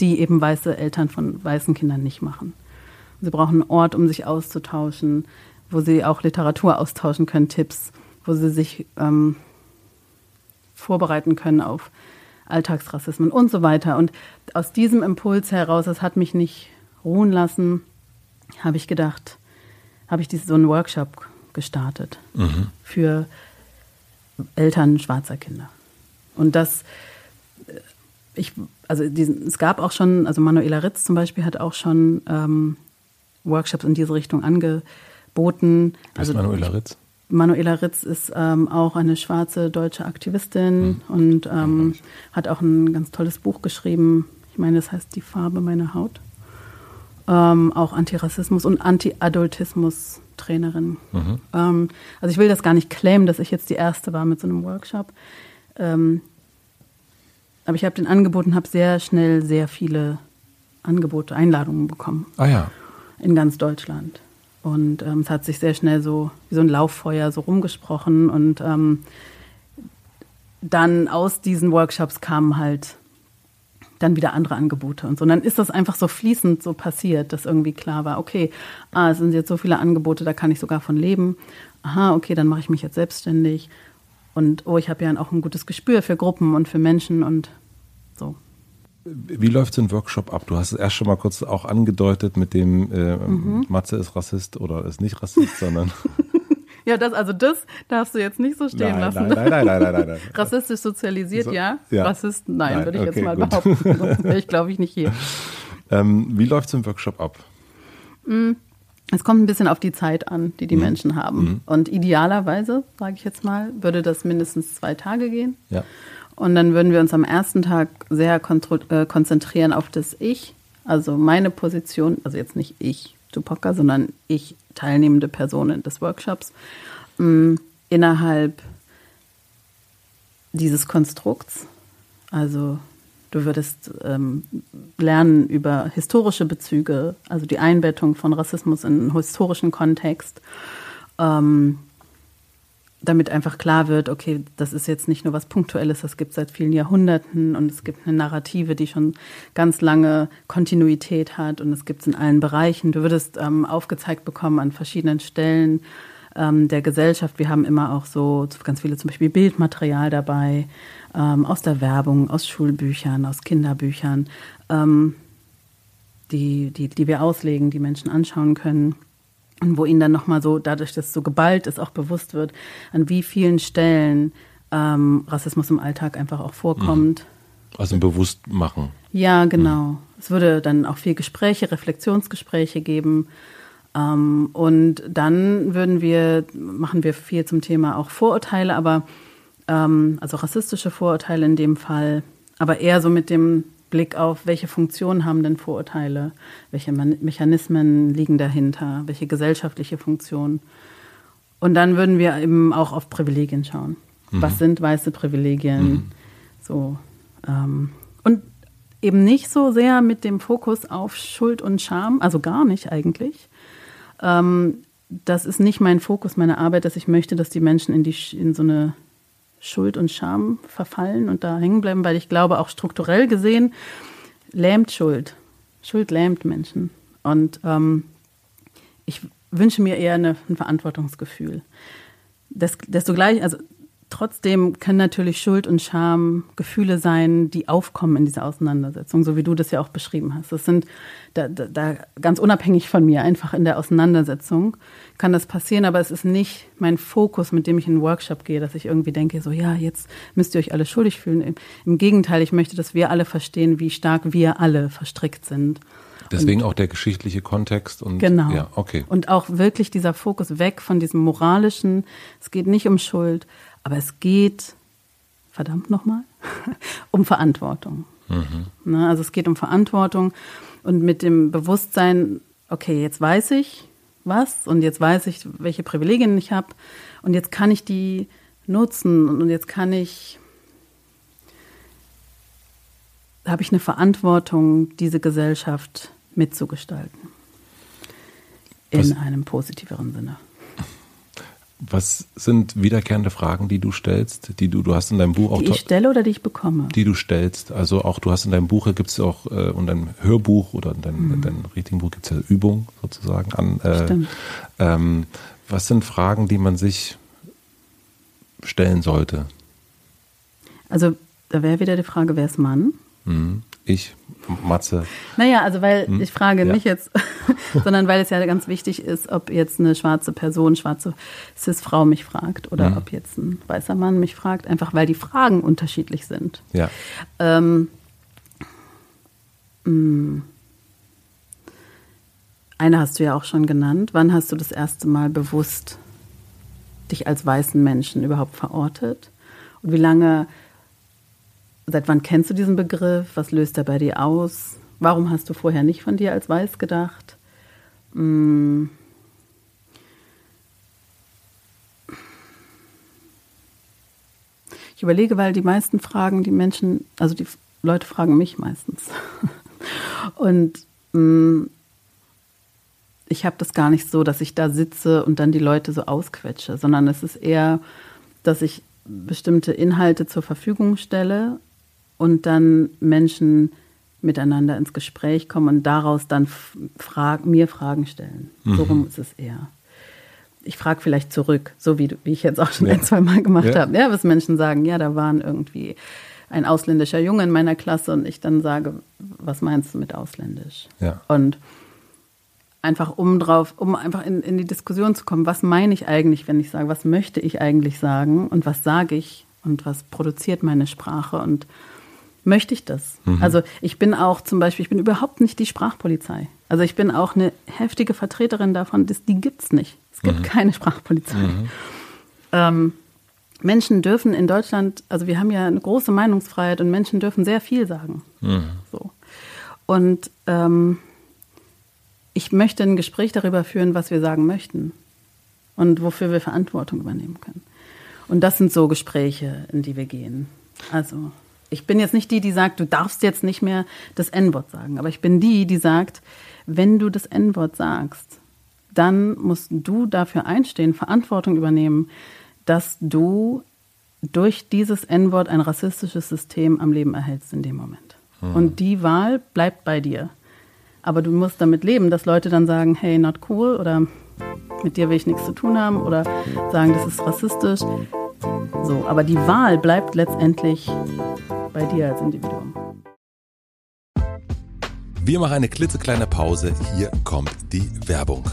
die eben weiße Eltern von weißen Kindern nicht machen. Sie brauchen einen Ort, um sich auszutauschen, wo sie auch Literatur austauschen können, Tipps, wo sie sich ähm, vorbereiten können auf Alltagsrassismen und so weiter. Und aus diesem Impuls heraus, das hat mich nicht ruhen lassen, habe ich gedacht, habe ich so einen Workshop gestartet mhm. für Eltern schwarzer Kinder. Und das, äh, ich, also diesen, es gab auch schon, also Manuela Ritz zum Beispiel hat auch schon ähm, Workshops in diese Richtung angeboten. Wer also, Manuela Ritz? Manuela Ritz ist ähm, auch eine schwarze deutsche Aktivistin hm. und ähm, hat auch ein ganz tolles Buch geschrieben. Ich meine, das heißt Die Farbe meiner Haut. Ähm, auch Antirassismus und Anti-Adultismus-Trainerin. Mhm. Ähm, also ich will das gar nicht claimen, dass ich jetzt die erste war mit so einem Workshop. Ähm, aber ich habe den angeboten, habe sehr schnell sehr viele Angebote, Einladungen bekommen. Ah ja. In ganz Deutschland. Und ähm, es hat sich sehr schnell so wie so ein Lauffeuer so rumgesprochen. Und ähm, dann aus diesen Workshops kamen halt dann wieder andere Angebote und so. Und dann ist das einfach so fließend so passiert, dass irgendwie klar war, okay, ah, es sind jetzt so viele Angebote, da kann ich sogar von leben. Aha, okay, dann mache ich mich jetzt selbstständig. Und oh, ich habe ja auch ein gutes Gespür für Gruppen und für Menschen und so. Wie läuft so ein Workshop ab? Du hast es erst schon mal kurz auch angedeutet mit dem äh, mhm. Matze ist Rassist oder ist nicht Rassist, sondern. ja, das, also das darfst du jetzt nicht so stehen nein, lassen. Nein, nein, nein, nein, nein, nein. Rassistisch sozialisiert, so, ja. ja. Rassist, nein, nein würde ich okay, jetzt mal gut. behaupten. Sonst wäre ich, glaube ich, nicht hier. Ähm, wie läuft so ein Workshop ab? Mm, es kommt ein bisschen auf die Zeit an, die die mhm. Menschen haben. Mhm. Und idealerweise, sage ich jetzt mal, würde das mindestens zwei Tage gehen. Ja. Und dann würden wir uns am ersten Tag sehr äh, konzentrieren auf das Ich, also meine Position, also jetzt nicht ich, Tupoka, sondern ich, teilnehmende Personen des Workshops, mh, mm, innerhalb dieses Konstrukts. Also du würdest ähm, lernen über historische Bezüge, also die Einbettung von Rassismus in einen historischen Kontext. Ähm, damit einfach klar wird, okay, das ist jetzt nicht nur was Punktuelles, das gibt es seit vielen Jahrhunderten und es gibt eine Narrative, die schon ganz lange Kontinuität hat und es gibt es in allen Bereichen. Du würdest ähm, aufgezeigt bekommen an verschiedenen Stellen ähm, der Gesellschaft. Wir haben immer auch so ganz viele zum Beispiel Bildmaterial dabei, ähm, aus der Werbung, aus Schulbüchern, aus Kinderbüchern, ähm, die, die, die wir auslegen, die Menschen anschauen können. Und wo ihnen dann nochmal so, dadurch, dass es so geballt ist, auch bewusst wird, an wie vielen Stellen ähm, Rassismus im Alltag einfach auch vorkommt. Mhm. Also ein Bewusstmachen. Ja, genau. Mhm. Es würde dann auch viel Gespräche, Reflexionsgespräche geben. Ähm, und dann würden wir, machen wir viel zum Thema auch Vorurteile, aber ähm, also rassistische Vorurteile in dem Fall, aber eher so mit dem Blick auf, welche Funktion haben denn Vorurteile, welche Mechanismen liegen dahinter, welche gesellschaftliche Funktion. Und dann würden wir eben auch auf Privilegien schauen. Mhm. Was sind weiße Privilegien? Mhm. So. Ähm, und eben nicht so sehr mit dem Fokus auf Schuld und Scham, also gar nicht eigentlich. Ähm, das ist nicht mein Fokus, meine Arbeit, dass ich möchte, dass die Menschen in, die, in so eine Schuld und Scham verfallen und da hängen bleiben, weil ich glaube, auch strukturell gesehen lähmt Schuld. Schuld lähmt Menschen. Und ähm, ich wünsche mir eher eine, ein Verantwortungsgefühl. Das, desto gleich, also Trotzdem können natürlich Schuld und Scham Gefühle sein, die aufkommen in dieser Auseinandersetzung, so wie du das ja auch beschrieben hast. Das sind da, da, da ganz unabhängig von mir, einfach in der Auseinandersetzung kann das passieren, aber es ist nicht mein Fokus, mit dem ich in einen Workshop gehe, dass ich irgendwie denke, so ja, jetzt müsst ihr euch alle schuldig fühlen. Im, im Gegenteil, ich möchte, dass wir alle verstehen, wie stark wir alle verstrickt sind. Deswegen und, auch der geschichtliche Kontext und genau. ja, okay. Und auch wirklich dieser Fokus weg von diesem moralischen. Es geht nicht um Schuld, aber es geht, verdammt nochmal, um Verantwortung. Mhm. Ne, also es geht um Verantwortung und mit dem Bewusstsein, okay, jetzt weiß ich was und jetzt weiß ich, welche Privilegien ich habe und jetzt kann ich die nutzen und jetzt kann ich, habe ich eine Verantwortung, diese Gesellschaft mitzugestalten. In was? einem positiveren Sinne. Was sind wiederkehrende Fragen, die du stellst, die du, du hast in deinem Buch auch. Die ich stelle oder die ich bekomme? Die du stellst. Also auch, du hast in deinem Buch, gibt es auch, äh, und deinem Hörbuch oder in deinem, in deinem richtigen Buch gibt es ja Übungen sozusagen an. Äh, Stimmt. Ähm, was sind Fragen, die man sich stellen sollte? Also da wäre wieder die Frage, wer ist Mann? Mhm. Ich, Matze. Naja, also weil hm? ich frage ja. nicht jetzt, sondern weil es ja ganz wichtig ist, ob jetzt eine schwarze Person, schwarze Cis-Frau mich fragt oder hm. ob jetzt ein weißer Mann mich fragt, einfach weil die Fragen unterschiedlich sind. Ja. Ähm, hm. eine hast du ja auch schon genannt. Wann hast du das erste Mal bewusst dich als weißen Menschen überhaupt verortet? Und wie lange Seit wann kennst du diesen Begriff? Was löst er bei dir aus? Warum hast du vorher nicht von dir als weiß gedacht? Hm. Ich überlege, weil die meisten Fragen, die Menschen, also die Leute fragen mich meistens. Und hm, ich habe das gar nicht so, dass ich da sitze und dann die Leute so ausquetsche, sondern es ist eher, dass ich bestimmte Inhalte zur Verfügung stelle und dann Menschen miteinander ins Gespräch kommen und daraus dann frag, mir Fragen stellen. Mhm. So rum ist es eher. Ich frage vielleicht zurück, so wie, wie ich jetzt auch schon ja. ein, zwei Mal gemacht ja. habe. Ja, was Menschen sagen, ja, da waren irgendwie ein ausländischer Junge in meiner Klasse und ich dann sage, was meinst du mit ausländisch? Ja. Und einfach um drauf, um einfach in, in die Diskussion zu kommen, was meine ich eigentlich, wenn ich sage, was möchte ich eigentlich sagen und was sage ich und was produziert meine Sprache und möchte ich das. Mhm. Also ich bin auch zum Beispiel, ich bin überhaupt nicht die Sprachpolizei. Also ich bin auch eine heftige Vertreterin davon, dass die gibt es nicht. Es gibt mhm. keine Sprachpolizei. Mhm. Ähm, Menschen dürfen in Deutschland, also wir haben ja eine große Meinungsfreiheit und Menschen dürfen sehr viel sagen. Mhm. So. Und ähm, ich möchte ein Gespräch darüber führen, was wir sagen möchten und wofür wir Verantwortung übernehmen können. Und das sind so Gespräche, in die wir gehen. Also ich bin jetzt nicht die, die sagt, du darfst jetzt nicht mehr das N-Wort sagen, aber ich bin die, die sagt, wenn du das N-Wort sagst, dann musst du dafür einstehen, Verantwortung übernehmen, dass du durch dieses N-Wort ein rassistisches System am Leben erhältst in dem Moment. Hm. Und die Wahl bleibt bei dir. Aber du musst damit leben, dass Leute dann sagen, hey, not cool oder mit dir will ich nichts zu tun haben oder sagen, das ist rassistisch. So, aber die Wahl bleibt letztendlich bei dir als Individuum. Wir machen eine klitzekleine Pause. Hier kommt die Werbung.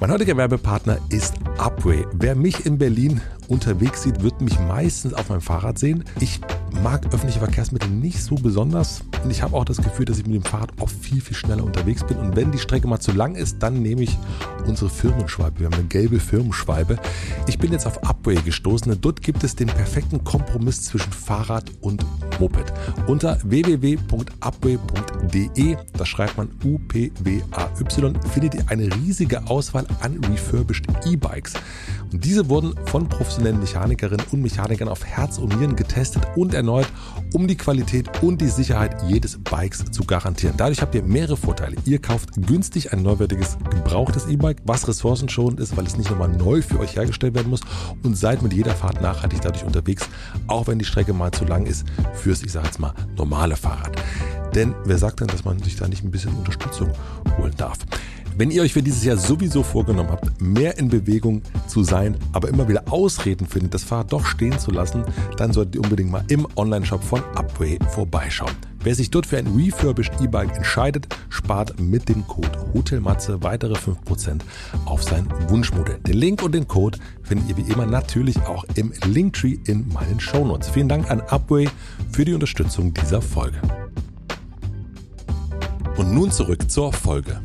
Mein heutiger Werbepartner ist Upway. Wer mich in Berlin unterwegs sieht, wird mich meistens auf meinem Fahrrad sehen. Ich mag öffentliche Verkehrsmittel nicht so besonders und ich habe auch das Gefühl, dass ich mit dem Fahrrad oft viel, viel schneller unterwegs bin. Und wenn die Strecke mal zu lang ist, dann nehme ich unsere Firmenschwalbe. Wir haben eine gelbe Firmenschwalbe. Ich bin jetzt auf Upway gestoßen dort gibt es den perfekten Kompromiss zwischen Fahrrad und Moped. Unter www.upway.de, da schreibt man U-P-W-A-Y, findet ihr eine riesige Auswahl an refurbished E-Bikes. Und diese wurden von professionellen Mechanikerinnen und Mechanikern auf Herz und Nieren getestet und erneut, um die Qualität und die Sicherheit jedes Bikes zu garantieren. Dadurch habt ihr mehrere Vorteile. Ihr kauft günstig ein neuwertiges, gebrauchtes E-Bike, was ressourcenschonend ist, weil es nicht nochmal neu für euch hergestellt werden muss und seid mit jeder Fahrt nachhaltig dadurch unterwegs, auch wenn die Strecke mal zu lang ist fürs, ich sage jetzt mal, normale Fahrrad. Denn wer sagt denn, dass man sich da nicht ein bisschen Unterstützung holen darf? Wenn ihr euch für dieses Jahr sowieso vorgenommen habt, mehr in Bewegung zu sein, aber immer wieder Ausreden findet, das Fahrrad doch stehen zu lassen, dann solltet ihr unbedingt mal im Onlineshop von Upway vorbeischauen. Wer sich dort für ein refurbished E-Bike entscheidet, spart mit dem Code HOTELMATZE weitere 5% auf sein Wunschmodell. Den Link und den Code findet ihr wie immer natürlich auch im Linktree in meinen Shownotes. Vielen Dank an Upway für die Unterstützung dieser Folge. Und nun zurück zur Folge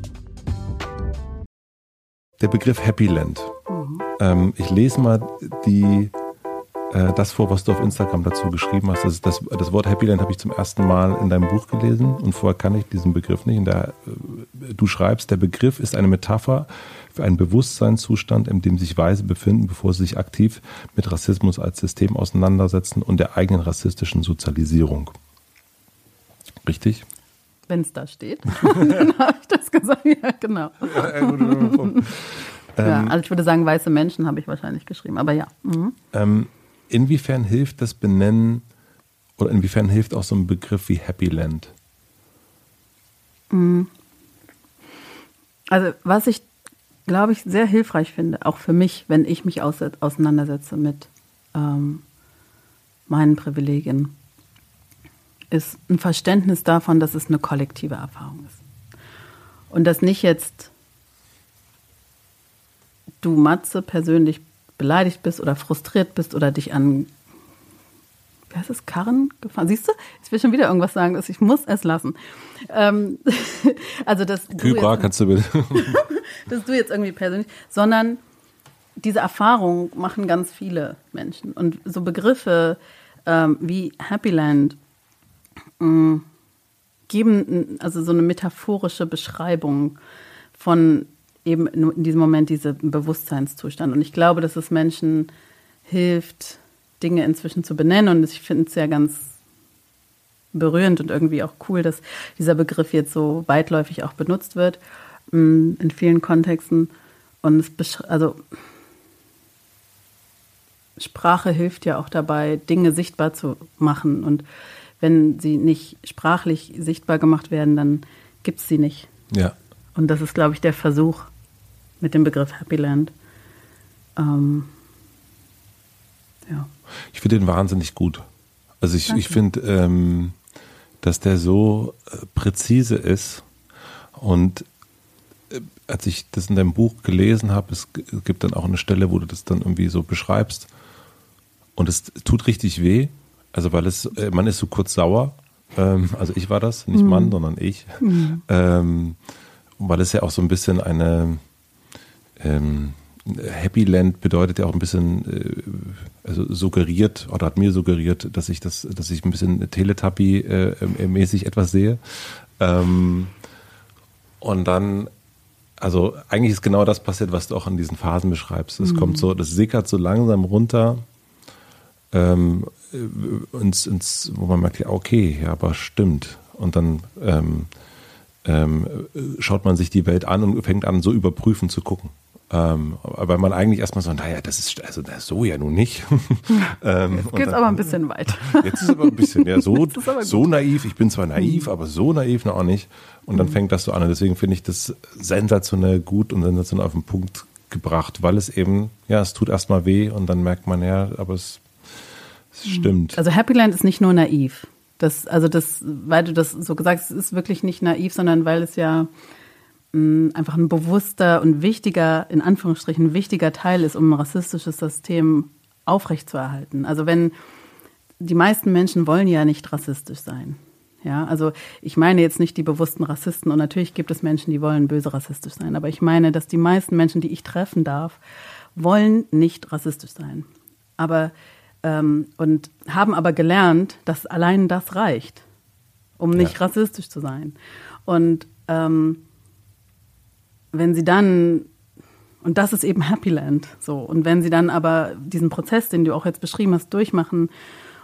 der Begriff Happy Land. Mhm. Ähm, ich lese mal die, äh, das vor, was du auf Instagram dazu geschrieben hast. Das, das, das Wort Happy Land habe ich zum ersten Mal in deinem Buch gelesen und vorher kann ich diesen Begriff nicht. Der, äh, du schreibst, der Begriff ist eine Metapher für einen Bewusstseinszustand, in dem sich Weise befinden, bevor sie sich aktiv mit Rassismus als System auseinandersetzen und der eigenen rassistischen Sozialisierung. Richtig? Wenn es da steht. dann habe ich das gesagt. Ja, genau. ja, ähm, also ich würde sagen, weiße Menschen habe ich wahrscheinlich geschrieben, aber ja. Mhm. Ähm, inwiefern hilft das Benennen oder inwiefern hilft auch so ein Begriff wie Happy Land? Mhm. Also was ich, glaube ich, sehr hilfreich finde, auch für mich, wenn ich mich auseinandersetze mit ähm, meinen Privilegien, ist ein Verständnis davon, dass es eine kollektive Erfahrung ist. Und dass nicht jetzt du, Matze, persönlich beleidigt bist oder frustriert bist oder dich an, wie heißt es, Karren gefahren. Siehst du? Ich will schon wieder irgendwas sagen, dass ich muss es lassen. Ähm, also das. Kybra kannst du bitte. dass du jetzt irgendwie persönlich, sondern diese Erfahrung machen ganz viele Menschen. Und so Begriffe ähm, wie Happyland mm, geben also so eine metaphorische Beschreibung von eben in diesem Moment diesem Bewusstseinszustand. Und ich glaube, dass es Menschen hilft, Dinge inzwischen zu benennen. Und ich finde es ja ganz berührend und irgendwie auch cool, dass dieser Begriff jetzt so weitläufig auch benutzt wird mm, in vielen Kontexten. Und es also Sprache hilft ja auch dabei, Dinge sichtbar zu machen. Und wenn sie nicht sprachlich sichtbar gemacht werden, dann gibt es sie nicht. Ja. Und das ist, glaube ich, der Versuch mit dem Begriff Happy Land. Ähm, ja. Ich finde den wahnsinnig gut. Also ich, ich finde, ähm, dass der so äh, präzise ist und äh, als ich das in deinem Buch gelesen habe, es gibt dann auch eine Stelle, wo du das dann irgendwie so beschreibst und es tut richtig weh, also weil es, äh, man ist so kurz sauer, ähm, also ich war das, nicht mhm. Mann, sondern ich, mhm. ähm, weil es ja auch so ein bisschen eine, ähm, Happy Land bedeutet ja auch ein bisschen, äh, also suggeriert oder hat mir suggeriert, dass ich das, dass ich ein bisschen Teletubby-mäßig äh, etwas sehe. Ähm, und dann, also eigentlich ist genau das passiert, was du auch in diesen Phasen beschreibst. Es mhm. kommt so, das sickert so langsam runter, ähm, ins, ins, wo man merkt, ja, okay, ja, aber stimmt. Und dann ähm, ähm, schaut man sich die Welt an und fängt an, so überprüfen zu gucken. Ähm, weil man eigentlich erstmal so, naja, das ist also das so ja nun nicht. ähm, jetzt geht es aber ein bisschen weiter. Jetzt ist aber ein bisschen, ja, so, so naiv. Ich bin zwar naiv, mhm. aber so naiv noch auch nicht. Und dann mhm. fängt das so an. Und deswegen finde ich das sensationell gut und sensationell auf den Punkt gebracht, weil es eben, ja, es tut erstmal weh und dann merkt man, ja, aber es. Stimmt. Also Happyland ist nicht nur naiv. Das, also das, weil du das so gesagt hast, ist wirklich nicht naiv, sondern weil es ja einfach ein bewusster und wichtiger, in Anführungsstrichen wichtiger Teil ist, um ein rassistisches System aufrechtzuerhalten. Also wenn die meisten Menschen wollen ja nicht rassistisch sein. Ja, also ich meine jetzt nicht die bewussten Rassisten und natürlich gibt es Menschen, die wollen böse rassistisch sein, aber ich meine, dass die meisten Menschen, die ich treffen darf, wollen nicht rassistisch sein. Aber ähm, und haben aber gelernt, dass allein das reicht, um nicht ja. rassistisch zu sein. Und ähm, wenn sie dann, und das ist eben Happyland, so, und wenn sie dann aber diesen Prozess, den du auch jetzt beschrieben hast, durchmachen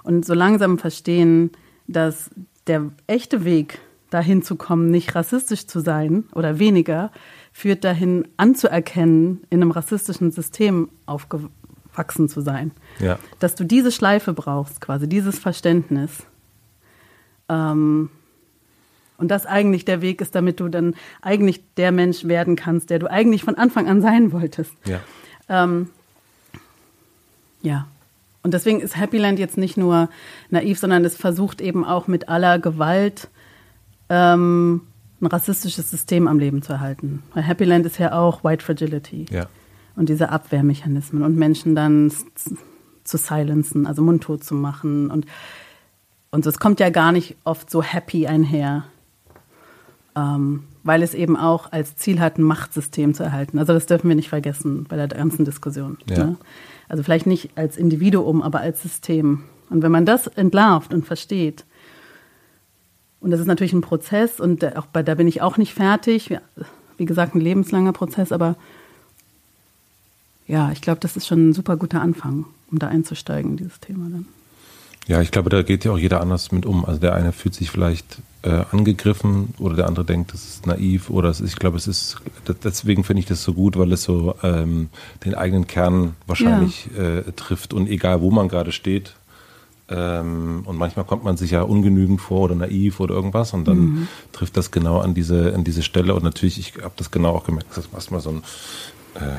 und so langsam verstehen, dass der echte Weg dahin zu kommen, nicht rassistisch zu sein oder weniger, führt dahin anzuerkennen, in einem rassistischen System aufgewachsen zu sein. Ja. Dass du diese Schleife brauchst, quasi dieses Verständnis. Ähm, und das eigentlich der Weg ist, damit du dann eigentlich der Mensch werden kannst, der du eigentlich von Anfang an sein wolltest. Ja. Ähm, ja. Und deswegen ist Happyland jetzt nicht nur naiv, sondern es versucht eben auch mit aller Gewalt ähm, ein rassistisches System am Leben zu erhalten. Weil Happyland ist ja auch White Fragility. Ja. Und diese Abwehrmechanismen und Menschen dann zu silenzen, also mundtot zu machen. Und, und es kommt ja gar nicht oft so happy einher ähm, weil es eben auch als Ziel hat, ein Machtsystem zu erhalten. Also das dürfen wir nicht vergessen bei der ganzen Diskussion. Ja. Ne? Also vielleicht nicht als Individuum, aber als System. Und wenn man das entlarvt und versteht, und das ist natürlich ein Prozess und auch bei, da bin ich auch nicht fertig, wie gesagt, ein lebenslanger Prozess, aber ja, ich glaube, das ist schon ein super guter Anfang, um da einzusteigen, dieses Thema dann. Ja, ich glaube, da geht ja auch jeder anders mit um. Also der eine fühlt sich vielleicht äh, angegriffen oder der andere denkt, das ist naiv oder ist, ich glaube, es ist, deswegen finde ich das so gut, weil es so ähm, den eigenen Kern wahrscheinlich ja. äh, trifft und egal wo man gerade steht. Ähm, und manchmal kommt man sich ja ungenügend vor oder naiv oder irgendwas und dann mhm. trifft das genau an diese, an diese Stelle und natürlich, ich habe das genau auch gemerkt, das ist erstmal so ein äh,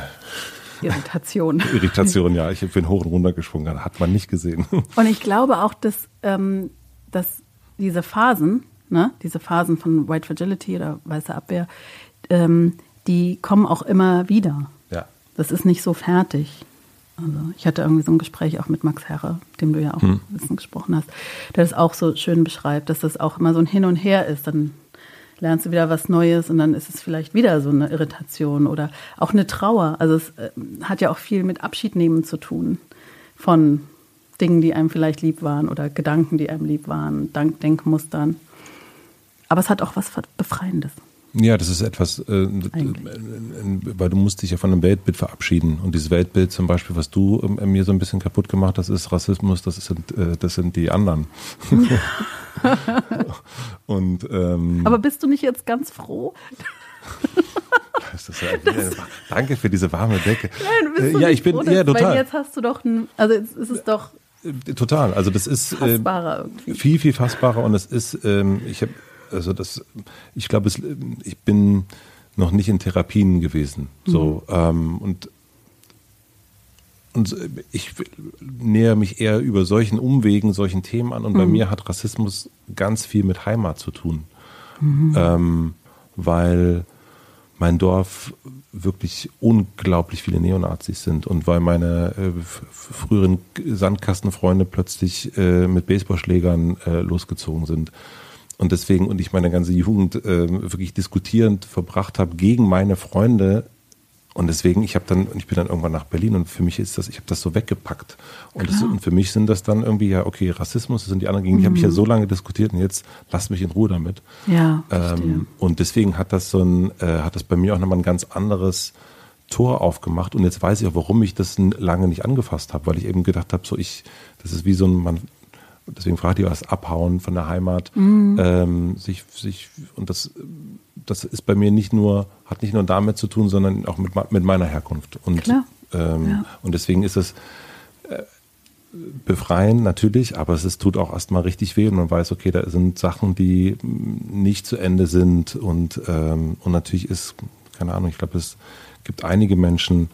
Irritation. Irritation, ja. Ich bin hoch und runter gesprungen, hat man nicht gesehen. Und ich glaube auch, dass, ähm, dass diese Phasen, ne, diese Phasen von White Fragility oder weiße Abwehr, ähm, die kommen auch immer wieder. Ja. Das ist nicht so fertig. Also ich hatte irgendwie so ein Gespräch auch mit Max Herre, dem du ja auch hm. ein bisschen gesprochen hast, der das auch so schön beschreibt, dass das auch immer so ein Hin und Her ist. Dann lernst du wieder was Neues und dann ist es vielleicht wieder so eine Irritation oder auch eine Trauer. Also es äh, hat ja auch viel mit Abschied nehmen zu tun von Dingen, die einem vielleicht lieb waren oder Gedanken, die einem lieb waren, Dank Denkmustern. Aber es hat auch was Befreiendes. Ja, das ist etwas, äh, äh, weil du musst dich ja von einem Weltbild verabschieden. Und dieses Weltbild zum Beispiel, was du äh, mir so ein bisschen kaputt gemacht hast, ist Rassismus, das sind, äh, das sind die anderen. Und, ähm, Aber bist du nicht jetzt ganz froh? Ja, danke für diese warme Decke. Nein, bist du ja, ich bin froh, ja total. Weil jetzt hast du doch ein, also jetzt ist es doch total. Also das ist äh, viel viel fassbarer und es ist ähm, ich habe also das, ich glaube, ich bin noch nicht in Therapien gewesen. So, mhm. ähm, und, und ich nähere mich eher über solchen Umwegen, solchen Themen an. Und mhm. bei mir hat Rassismus ganz viel mit Heimat zu tun. Mhm. Ähm, weil mein Dorf wirklich unglaublich viele Neonazis sind und weil meine äh, früheren Sandkastenfreunde plötzlich äh, mit Baseballschlägern äh, losgezogen sind und deswegen, und ich meine ganze Jugend äh, wirklich diskutierend verbracht habe gegen meine Freunde. Und deswegen, ich habe dann, ich bin dann irgendwann nach Berlin und für mich ist das, ich habe das so weggepackt. Und, das, und, für mich sind das dann irgendwie ja, okay, Rassismus, das sind die anderen gegen, die habe ich ja mhm. so lange diskutiert und jetzt lass mich in Ruhe damit. Ja. Ähm, und deswegen hat das so ein, äh, hat das bei mir auch nochmal ein ganz anderes Tor aufgemacht. Und jetzt weiß ich auch, warum ich das lange nicht angefasst habe, weil ich eben gedacht habe, so ich, das ist wie so ein, man deswegen fragt ihr was abhauen von der Heimat, mhm. ähm, sich, sich, und das, das ist bei mir nicht nur, hat nicht nur damit zu tun, sondern auch mit, mit meiner Herkunft. Und. Ähm, ja. und deswegen ist es äh, befreien natürlich, aber es ist, tut auch erstmal richtig weh und man weiß, okay, da sind Sachen, die nicht zu Ende sind und, ähm, und natürlich ist, keine Ahnung, ich glaube, es gibt einige Menschen,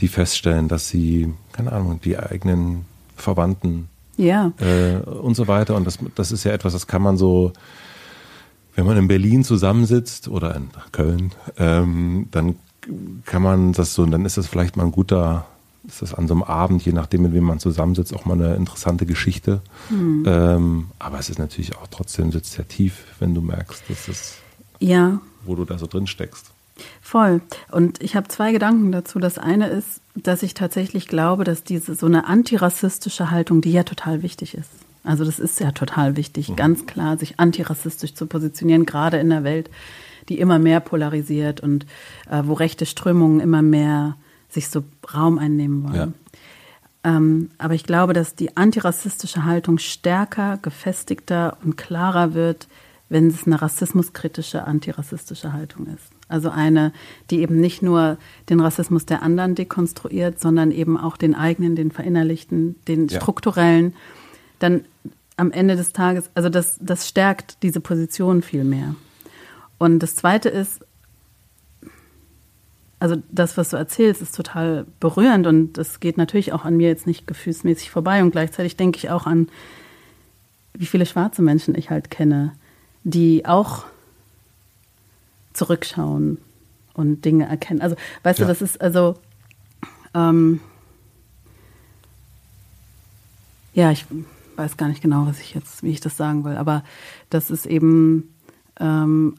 die feststellen, dass sie, keine Ahnung, die eigenen Verwandten ja. Äh, und so weiter. Und das, das ist ja etwas, das kann man so, wenn man in Berlin zusammensitzt oder in Köln, ähm, dann kann man das so, dann ist das vielleicht mal ein guter, ist das an so einem Abend, je nachdem, mit wem man zusammensitzt, auch mal eine interessante Geschichte. Mhm. Ähm, aber es ist natürlich auch trotzdem sitzt sehr tief, wenn du merkst, dass es, ja. wo du da so drin steckst. Voll. Und ich habe zwei Gedanken dazu. Das eine ist, dass ich tatsächlich glaube, dass diese so eine antirassistische Haltung, die ja total wichtig ist. Also das ist ja total wichtig, mhm. ganz klar, sich antirassistisch zu positionieren, gerade in der Welt, die immer mehr polarisiert und äh, wo rechte Strömungen immer mehr sich so Raum einnehmen wollen. Ja. Ähm, aber ich glaube, dass die antirassistische Haltung stärker, gefestigter und klarer wird, wenn es eine rassismuskritische, antirassistische Haltung ist. Also eine, die eben nicht nur den Rassismus der anderen dekonstruiert, sondern eben auch den eigenen, den verinnerlichten, den ja. strukturellen. Dann am Ende des Tages, also das, das stärkt diese Position viel mehr. Und das Zweite ist, also das, was du erzählst, ist total berührend und das geht natürlich auch an mir jetzt nicht gefühlsmäßig vorbei. Und gleichzeitig denke ich auch an, wie viele schwarze Menschen ich halt kenne, die auch zurückschauen und Dinge erkennen. Also, weißt ja. du, das ist also, ähm, ja, ich weiß gar nicht genau, was ich jetzt, wie ich das sagen will, aber das ist eben, ähm,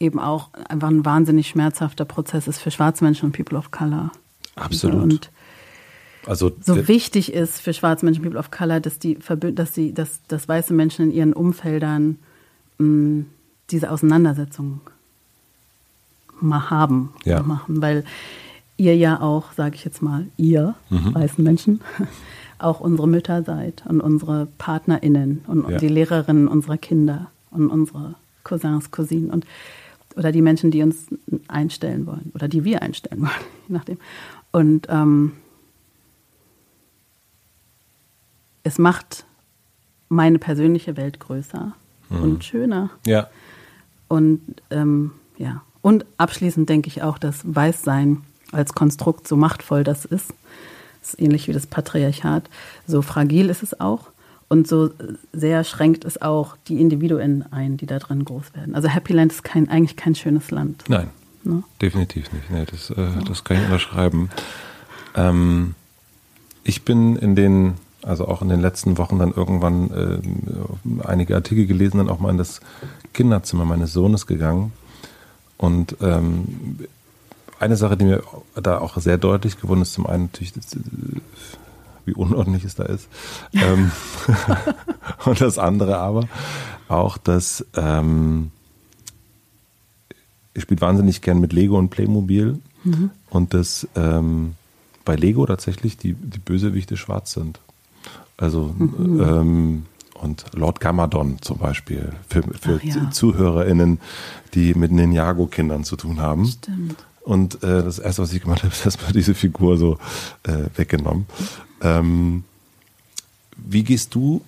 eben auch einfach ein wahnsinnig schmerzhafter Prozess ist für schwarze Menschen und People of Color. Absolut. Und also, so wichtig ist für schwarze Menschen, People of Color, dass die, dass die, dass, dass weiße Menschen in ihren Umfeldern mh, diese Auseinandersetzung mal haben, ja. machen, weil ihr ja auch, sage ich jetzt mal, ihr mhm. weißen Menschen, auch unsere Mütter seid und unsere PartnerInnen und ja. die Lehrerinnen unserer Kinder und unsere Cousins, Cousinen und oder die Menschen, die uns einstellen wollen oder die wir einstellen wollen, je nachdem. Und ähm, es macht meine persönliche Welt größer mhm. und schöner. Ja. Und ähm, ja. Und abschließend denke ich auch, dass Weißsein als Konstrukt so machtvoll das ist, das ist ähnlich wie das Patriarchat, so fragil ist es auch. Und so sehr schränkt es auch die Individuen ein, die da drin groß werden. Also Happy Land ist kein, eigentlich kein schönes Land. Nein, ne? definitiv nicht. Nee, das, äh, ja. das kann ich unterschreiben. Ähm, ich bin in den, also auch in den letzten Wochen dann irgendwann äh, einige Artikel gelesen, dann auch mal in das Kinderzimmer meines Sohnes gegangen. Und ähm, eine Sache, die mir da auch sehr deutlich geworden ist, zum einen natürlich, wie unordentlich es da ist. ähm, und das andere aber auch, dass ähm, ich spiele wahnsinnig gern mit Lego und Playmobil mhm. und dass ähm, bei Lego tatsächlich die, die Bösewichte schwarz sind. Also mhm. ähm, und Lord Gamadon zum Beispiel für, für ja. ZuhörerInnen, die mit Ninjago-Kindern zu tun haben. Stimmt. Und äh, das erste, was ich gemacht habe, ist erstmal diese Figur so äh, weggenommen. Ähm, wie gehst du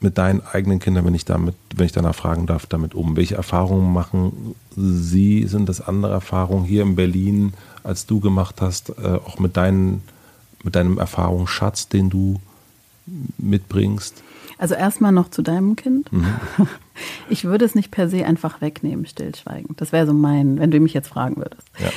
mit deinen eigenen Kindern, wenn ich damit, wenn ich danach fragen darf, damit um? Welche Erfahrungen machen sie? Sind das andere Erfahrungen hier in Berlin, als du gemacht hast, äh, auch mit deinen, mit deinem Erfahrungsschatz, den du mitbringst? Also erstmal noch zu deinem Kind. Mhm. Ich würde es nicht per se einfach wegnehmen, stillschweigend. Das wäre so mein, wenn du mich jetzt fragen würdest. Ja.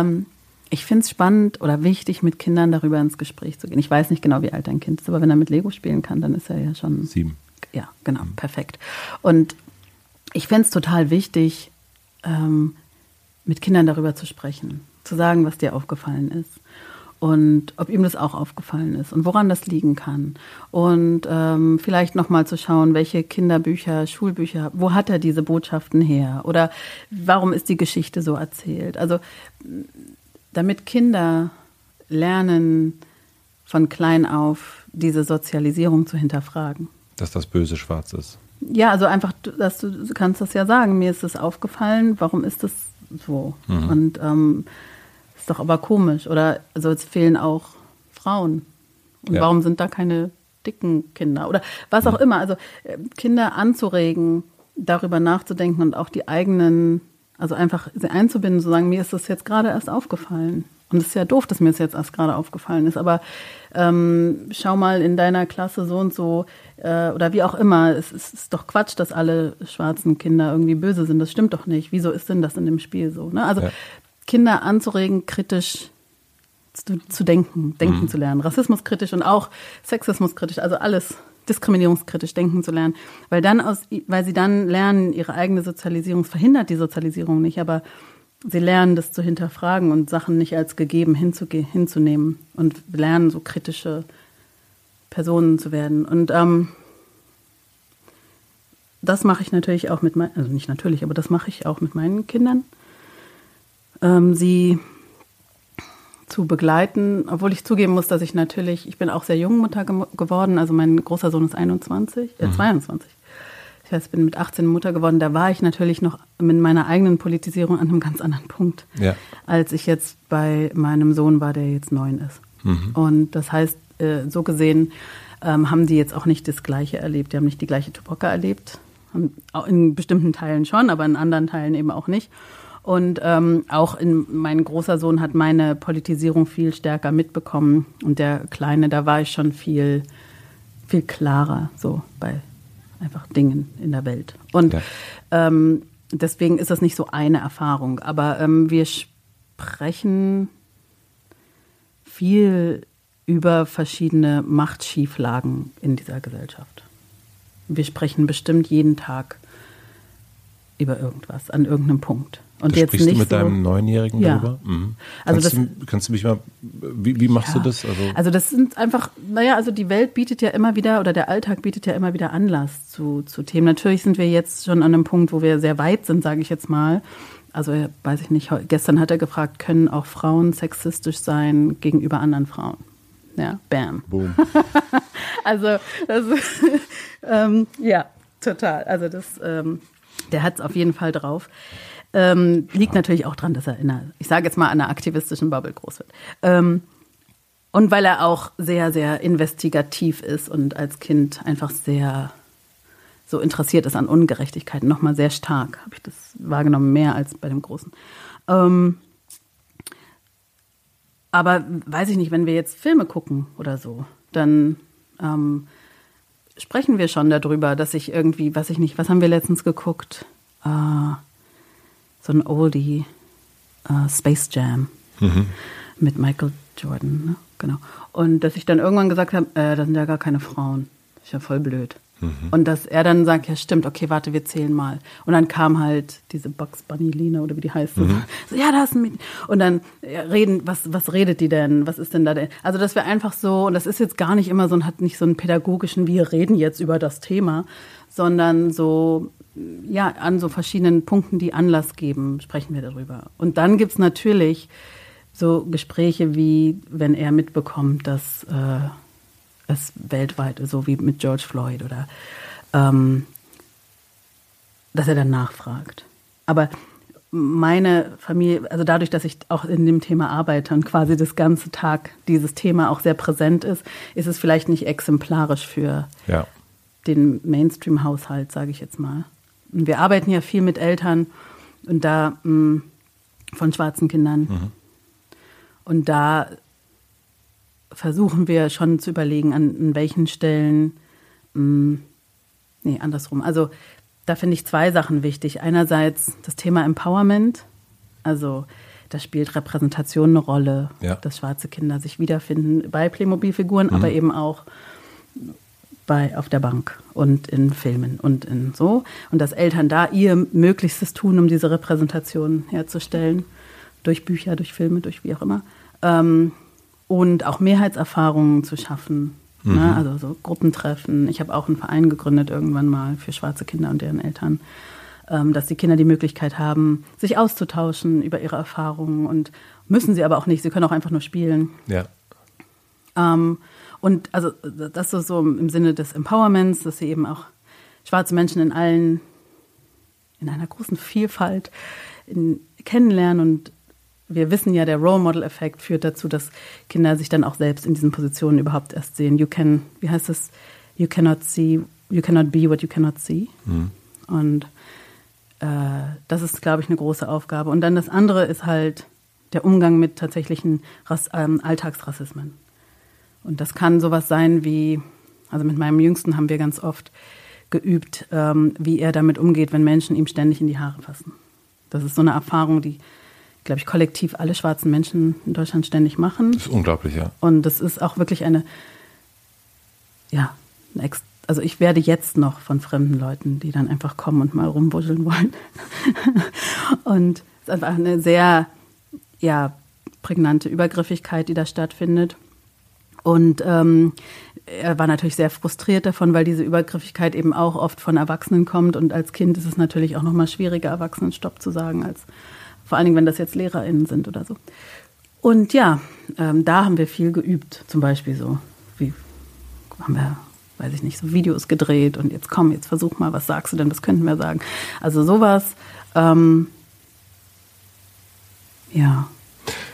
Ähm, ich finde es spannend oder wichtig, mit Kindern darüber ins Gespräch zu gehen. Ich weiß nicht genau, wie alt dein Kind ist, aber wenn er mit Lego spielen kann, dann ist er ja schon. Sieben. Ja, genau, mhm. perfekt. Und ich finde es total wichtig, ähm, mit Kindern darüber zu sprechen, zu sagen, was dir aufgefallen ist und ob ihm das auch aufgefallen ist und woran das liegen kann. Und ähm, vielleicht nochmal zu schauen, welche Kinderbücher, Schulbücher, wo hat er diese Botschaften her? Oder warum ist die Geschichte so erzählt? Also damit Kinder lernen, von klein auf diese Sozialisierung zu hinterfragen. Dass das Böse schwarz ist. Ja, also einfach, dass du, du kannst das ja sagen, mir ist das aufgefallen, warum ist das so? Mhm. Und ähm, ist doch aber komisch. Oder also es fehlen auch Frauen. Und ja. warum sind da keine dicken Kinder? Oder was auch mhm. immer. Also äh, Kinder anzuregen, darüber nachzudenken und auch die eigenen, also einfach sie einzubinden, zu sagen, mir ist das jetzt gerade erst aufgefallen. Und es ist ja doof, dass mir das jetzt erst gerade aufgefallen ist. Aber ähm, schau mal in deiner Klasse so und so äh, oder wie auch immer. Es, es, ist doch Quatsch, dass alle schwarzen Kinder irgendwie böse sind. Das stimmt doch nicht. Wieso ist denn das in dem Spiel so? Ne? Also ja. Kinder anzuregen, kritisch zu, zu denken, denken mhm. zu lernen. Rassismus kritisch und auch Sexismus kritisch, also alles diskriminierungskritisch denken zu lernen. Weil dann aus, weil sie dann lernen, ihre eigene Sozialisierung, verhindert die Sozialisierung nicht, aber sie lernen, das zu hinterfragen und Sachen nicht als gegeben hinzunehmen und lernen, so kritische Personen zu werden. Und ähm, das mache ich natürlich auch mit meinen, also nicht natürlich, aber das mache ich auch mit meinen Kindern ähm, sie zu begleiten, obwohl ich zugeben muss, dass ich natürlich, ich bin auch sehr jung Mutter ge geworden, also mein großer Sohn ist 21, äh, mhm. 22. Ich heißt, bin mit 18 Mutter geworden. Da war ich natürlich noch mit meiner eigenen Politisierung an einem ganz anderen Punkt, ja. als ich jetzt bei meinem Sohn war, der jetzt neun ist. Mhm. Und das heißt, äh, so gesehen ähm, haben die jetzt auch nicht das Gleiche erlebt. Die haben nicht die gleiche Tupoka erlebt. In bestimmten Teilen schon, aber in anderen Teilen eben auch nicht. Und ähm, auch in, mein großer Sohn hat meine Politisierung viel stärker mitbekommen. Und der Kleine, da war ich schon viel, viel klarer so bei einfach Dingen in der Welt. Und ja. ähm, deswegen ist das nicht so eine Erfahrung. Aber ähm, wir sprechen viel über verschiedene Machtschieflagen in dieser Gesellschaft. Wir sprechen bestimmt jeden Tag über irgendwas, an irgendeinem Punkt. Und jetzt sprichst nicht du mit so, deinem Neunjährigen ja. darüber? Mhm. Also kannst, das, du, kannst du mich mal, wie, wie machst ja. du das? Also, also das sind einfach, naja, also die Welt bietet ja immer wieder, oder der Alltag bietet ja immer wieder Anlass zu, zu Themen. Natürlich sind wir jetzt schon an einem Punkt, wo wir sehr weit sind, sage ich jetzt mal. Also weiß ich nicht, gestern hat er gefragt, können auch Frauen sexistisch sein gegenüber anderen Frauen? Ja, bam. Boom. also, das, ähm, ja, total. Also das, ähm, der hat es auf jeden Fall drauf. Ähm, liegt natürlich auch dran, dass er in einer, ich sage jetzt mal, einer aktivistischen Bubble groß wird. Ähm, und weil er auch sehr, sehr investigativ ist und als Kind einfach sehr so interessiert ist an Ungerechtigkeiten, nochmal sehr stark, habe ich das wahrgenommen, mehr als bei dem Großen. Ähm, aber weiß ich nicht, wenn wir jetzt Filme gucken oder so, dann ähm, sprechen wir schon darüber, dass ich irgendwie, weiß ich nicht, was haben wir letztens geguckt? Äh, so ein Oldie, äh, Space Jam mhm. mit Michael Jordan, ne? genau. Und dass ich dann irgendwann gesagt habe, äh, das sind ja gar keine Frauen. Das ist ja voll blöd. Mhm. Und dass er dann sagt, ja stimmt, okay, warte, wir zählen mal. Und dann kam halt diese Box Bunny Lina oder wie die heißt. Mhm. So, ja, da ist ein Mädchen. Und dann ja, reden, was, was redet die denn? Was ist denn da denn? Also, dass wir einfach so, und das ist jetzt gar nicht immer so, hat nicht so einen pädagogischen, wir reden jetzt über das Thema, sondern so, ja, an so verschiedenen Punkten, die Anlass geben, sprechen wir darüber. Und dann gibt's natürlich so Gespräche wie, wenn er mitbekommt, dass äh, es weltweit, so wie mit George Floyd oder ähm, dass er dann nachfragt. Aber meine Familie, also dadurch, dass ich auch in dem Thema arbeite und quasi das ganze Tag dieses Thema auch sehr präsent ist, ist es vielleicht nicht exemplarisch für ja. den Mainstream-Haushalt, sage ich jetzt mal. Wir arbeiten ja viel mit Eltern und da mh, mm, von schwarzen Kindern. Mhm. Und da versuchen wir schon zu überlegen, an, an welchen Stellen, mh, mm, nee, andersrum. Also da finde ich zwei Sachen wichtig. Einerseits das Thema Empowerment, also da spielt Repräsentation eine Rolle, ja. dass schwarze Kinder sich wiederfinden bei Playmobil-Figuren, mhm. aber eben auch bei, auf der Bank und in Filmen und in so. Und dass Eltern da ihr Möglichstes tun, um diese Repräsentation herzustellen, durch Bücher, durch Filme, durch wie auch immer. Ähm, und auch Mehrheitserfahrungen zu schaffen. Ne? Mhm. Ne? Also so Gruppentreffen. Ich habe auch einen Verein gegründet irgendwann mal für schwarze Kinder und deren Eltern, ähm, dass die Kinder die Möglichkeit haben, sich auszutauschen über ihre Erfahrungen und müssen sie aber auch nicht. Sie können auch einfach nur spielen. Ja. Ähm, und also das ist so im Sinne des Empowerments, dass sie eben auch schwarze Menschen in allen, in einer großen Vielfalt in, kennenlernen und wir wissen ja, der Role Model Effekt führt dazu, dass Kinder sich dann auch selbst in diesen Positionen überhaupt erst sehen. You can, wie heißt es? You cannot see, you cannot be what you cannot see. Mhm. Und äh, das ist, glaube ich, eine große Aufgabe. Und dann das andere ist halt der Umgang mit tatsächlichen Rass, ähm, Alltagsrassismen. Und das kann sowas sein wie, also mit meinem Jüngsten haben wir ganz oft geübt, ähm, wie er damit umgeht, wenn Menschen ihm ständig in die Haare fassen. Das ist so eine Erfahrung, die, glaube ich, kollektiv alle schwarzen Menschen in Deutschland ständig machen. Das ist unglaublich, ja. Und das ist auch wirklich eine, ja, eine also ich werde jetzt noch von fremden Leuten, die dann einfach kommen und mal rumwuscheln wollen. und es ist einfach eine sehr, ja, prägnante Übergriffigkeit, die da stattfindet. Und ähm, er war natürlich sehr frustriert davon, weil diese Übergriffigkeit eben auch oft von Erwachsenen kommt. Und als Kind ist es natürlich auch noch mal schwieriger, Erwachsenen Stopp zu sagen, als vor allen Dingen, wenn das jetzt LehrerInnen sind oder so. Und ja, ähm, da haben wir viel geübt. Zum Beispiel so, wie haben wir, weiß ich nicht, so Videos gedreht und jetzt komm, jetzt versuch mal, was sagst du denn, was könnten wir sagen? Also sowas, ähm, ja,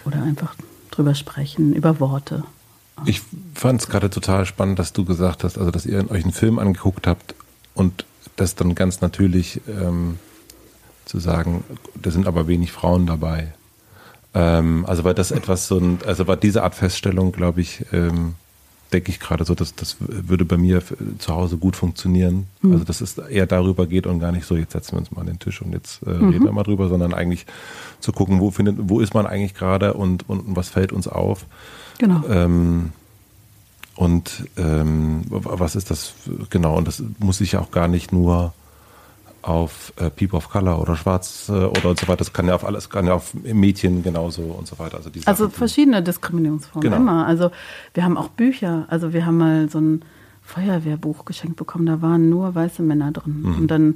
oder einfach drüber sprechen, über Worte. Ich fand es gerade total spannend, dass du gesagt hast, also dass ihr euch einen Film angeguckt habt und das dann ganz natürlich ähm, zu sagen, da sind aber wenig Frauen dabei. Ähm, also war das etwas so ein, also war diese Art Feststellung, glaube ich, ähm, denke ich gerade so, dass das würde bei mir zu Hause gut funktionieren. Mhm. Also dass es eher darüber geht und gar nicht so, jetzt setzen wir uns mal an den Tisch und jetzt äh, mhm. reden wir mal drüber, sondern eigentlich zu gucken, wo findet, wo ist man eigentlich gerade und, und, und was fällt uns auf. Genau. Ähm, und ähm, was ist das genau? Und das muss sich ja auch gar nicht nur auf äh, People of Color oder Schwarz äh, oder und so weiter. Das kann ja auf alles, kann ja auf Mädchen genauso und so weiter. Also, also Sachen, verschiedene Diskriminierungsformen genau. immer. Also wir haben auch Bücher. Also wir haben mal so ein Feuerwehrbuch geschenkt bekommen. Da waren nur weiße Männer drin. Mhm. Und dann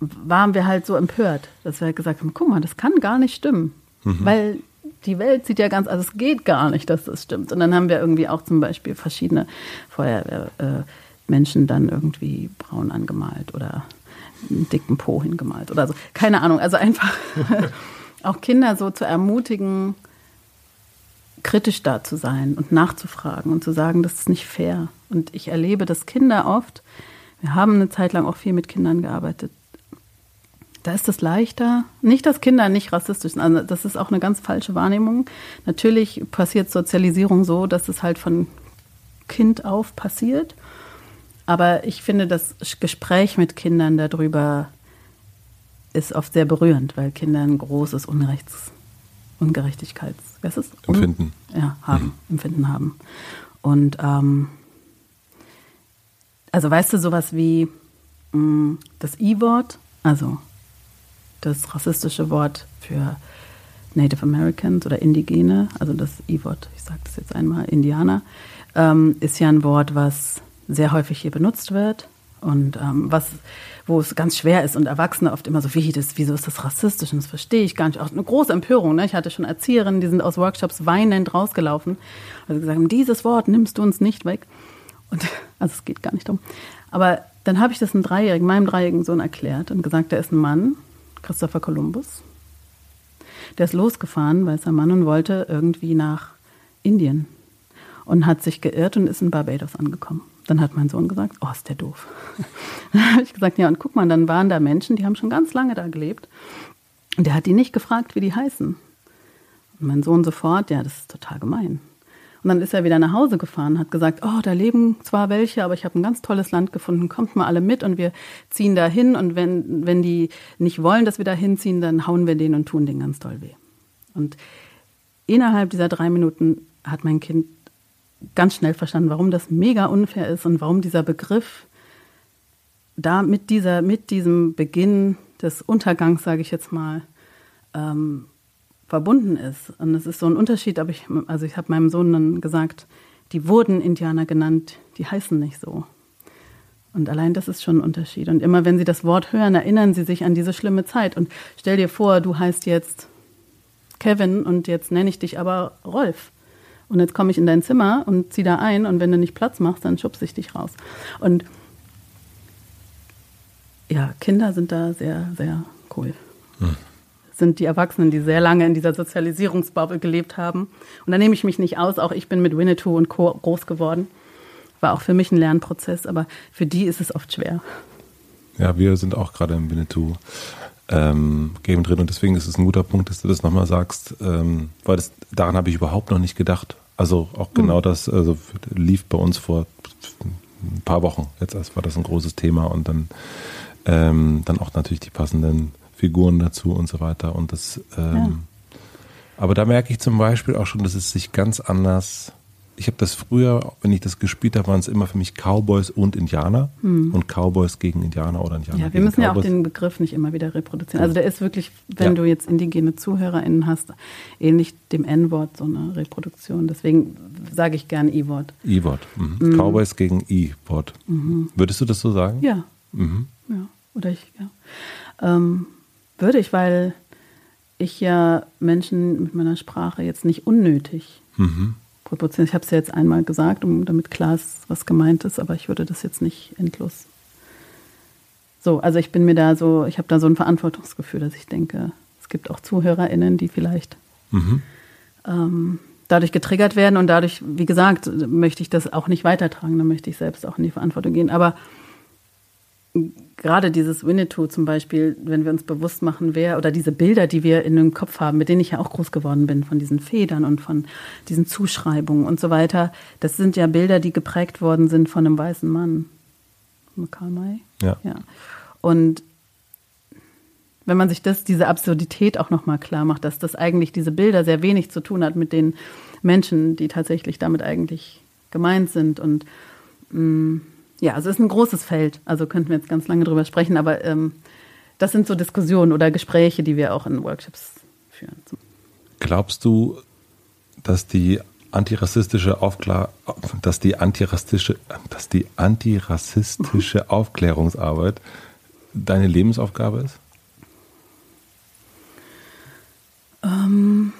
waren wir halt so empört, dass wir halt gesagt haben: Guck mal, das kann gar nicht stimmen, mhm. weil die Welt sieht ja ganz, also es geht gar nicht, dass das stimmt. Und dann haben wir irgendwie auch zum Beispiel verschiedene Feuerwehr, äh, dann irgendwie braun angemalt oder einen dicken Po hingemalt oder so. Keine Ahnung. Also einfach auch Kinder so zu ermutigen, kritisch da zu sein und nachzufragen und zu sagen, das ist nicht fair. Und ich erlebe, dass Kinder oft, wir haben eine Zeit lang auch viel mit Kindern gearbeitet, da ist es leichter. Nicht, dass Kinder nicht rassistisch sind. Also das ist auch eine ganz falsche Wahrnehmung. Natürlich passiert Sozialisierung so, dass es halt von Kind auf passiert. Aber ich finde, das Gespräch mit Kindern darüber ist oft sehr berührend, weil Kinder ein großes Unrechts, Ungerechtigkeits, was ist? Empfinden. Ja, haben, mhm. Empfinden haben. Und ähm, also weißt du, sowas wie mh, mm, das I-Wort, also das rassistische Wort für Native Americans oder Indigene, also das I-Wort, ich sage das jetzt einmal, Indianer, ähm, ist ja ein Wort, was sehr häufig hier benutzt wird und ähm, was, wo es ganz schwer ist und Erwachsene oft immer so, wie das, wieso ist das rassistisch? Und das verstehe ich gar nicht. Auch eine große Empörung. Ne? Ich hatte schon Erzieherinnen, die sind aus Workshops weinend rausgelaufen, also gesagt dieses Wort nimmst du uns nicht weg. Und also es geht gar nicht darum. Aber dann habe ich das einem Dreijährigen, meinem dreijährigen Sohn erklärt und gesagt, der ist ein Mann, Christopher Columbus. Der ist losgefahren, weißer Mann, und wollte irgendwie nach Indien und hat sich geirrt und ist in Barbados angekommen. Dann hat mein Sohn gesagt, oh, ist der doof. dann habe ich gesagt, ja, und guck mal, dann waren da Menschen, die haben schon ganz lange da gelebt. Und der hat die nicht gefragt, wie die heißen. Und mein Sohn sofort, ja, das ist total gemein. Und dann ist er wieder nach Hause gefahren, hat gesagt, oh, da leben zwar welche, aber ich habe ein ganz tolles Land gefunden, kommt mal alle mit und wir ziehen da hin. Und wenn, wenn die nicht wollen, dass wir da hinziehen, dann hauen wir denen und tun denen ganz toll weh. Und innerhalb dieser drei Minuten hat mein Kind ganz schnell verstanden, warum das mega unfair ist und warum dieser Begriff da mit, dieser, mit diesem Beginn des Untergangs, sage ich jetzt mal, ähm, verbunden ist. Und es ist so ein Unterschied, aber ich, also ich habe meinem Sohn dann gesagt, die wurden Indianer genannt, die heißen nicht so. Und allein das ist schon ein Unterschied. Und immer wenn sie das Wort hören, erinnern sie sich an diese schlimme Zeit. Und stell dir vor, du heißt jetzt Kevin und jetzt nenne ich dich aber Rolf. Und jetzt komme ich in dein Zimmer und zieh da ein und wenn du nicht Platz machst, dann schubse ich dich raus. Und ja, Kinder sind da sehr, sehr cool. Hm sind die Erwachsenen, die sehr lange in dieser Sozialisierungsbubble gelebt haben. Und da nehme ich mich nicht aus. Auch ich bin mit Winnetou und Co. groß geworden. War auch für mich ein Lernprozess, aber für die ist es oft schwer. Ja, wir sind auch gerade im Winnetou. Ähm, Game drin und deswegen ist es ein guter Punkt, dass du das nochmal sagst, ähm, weil das, daran habe ich überhaupt noch nicht gedacht. Also auch genau mhm. das also lief bei uns vor ein paar Wochen. Jetzt war das ein großes Thema und dann, ähm, dann auch natürlich die passenden Figuren dazu und so weiter. Und das, ähm, ja. aber da merke ich zum Beispiel auch schon, dass es sich ganz anders. Ich habe das früher, wenn ich das gespielt habe, waren es immer für mich Cowboys und Indianer hm. und Cowboys gegen Indianer oder Indianer. Ja, wir müssen Cowboys. ja auch den Begriff nicht immer wieder reproduzieren. Also der ist wirklich, wenn ja. du jetzt indigene ZuhörerInnen hast, ähnlich dem N-Wort so eine Reproduktion. Deswegen sage ich gern E-Wort. E-Wort. Mhm. Mhm. Cowboys gegen E-Wort. Mhm. Würdest du das so sagen? Ja. Mhm. Ja. Oder ich, ja. Ähm, würde ich, weil ich ja Menschen mit meiner Sprache jetzt nicht unnötig mhm. Proportioniere. Ich habe es ja jetzt einmal gesagt, um, damit klar ist, was gemeint ist, aber ich würde das jetzt nicht endlos. So, also ich bin mir da so, ich habe da so ein Verantwortungsgefühl, dass ich denke, es gibt auch ZuhörerInnen, die vielleicht mhm. ähm, dadurch getriggert werden und dadurch, wie gesagt, möchte ich das auch nicht weitertragen, dann möchte ich selbst auch in die Verantwortung gehen. Aber gerade dieses Winnetou zum Beispiel, wenn wir uns bewusst machen, wer oder diese Bilder, die wir in dem Kopf haben, mit denen ich ja auch groß geworden bin, von diesen Federn und von diesen Zuschreibungen und so weiter, das sind ja Bilder, die geprägt worden sind von einem weißen Mann. Karl May? Ja. ja. Und wenn man sich das, diese Absurdität auch nochmal klar macht, dass das eigentlich diese Bilder sehr wenig zu tun hat mit den Menschen, die tatsächlich damit eigentlich gemeint sind und mh, mm, ja, also es ist ein großes Feld. Also könnten wir jetzt ganz lange drüber sprechen, aber ähm, das sind so Diskussionen oder Gespräche, die wir auch in Workshops führen. Glaubst du, dass die antirassistische Aufklar dass die antirassistische, dass die antirassistische Aufklärungsarbeit deine Lebensaufgabe ist? Ähm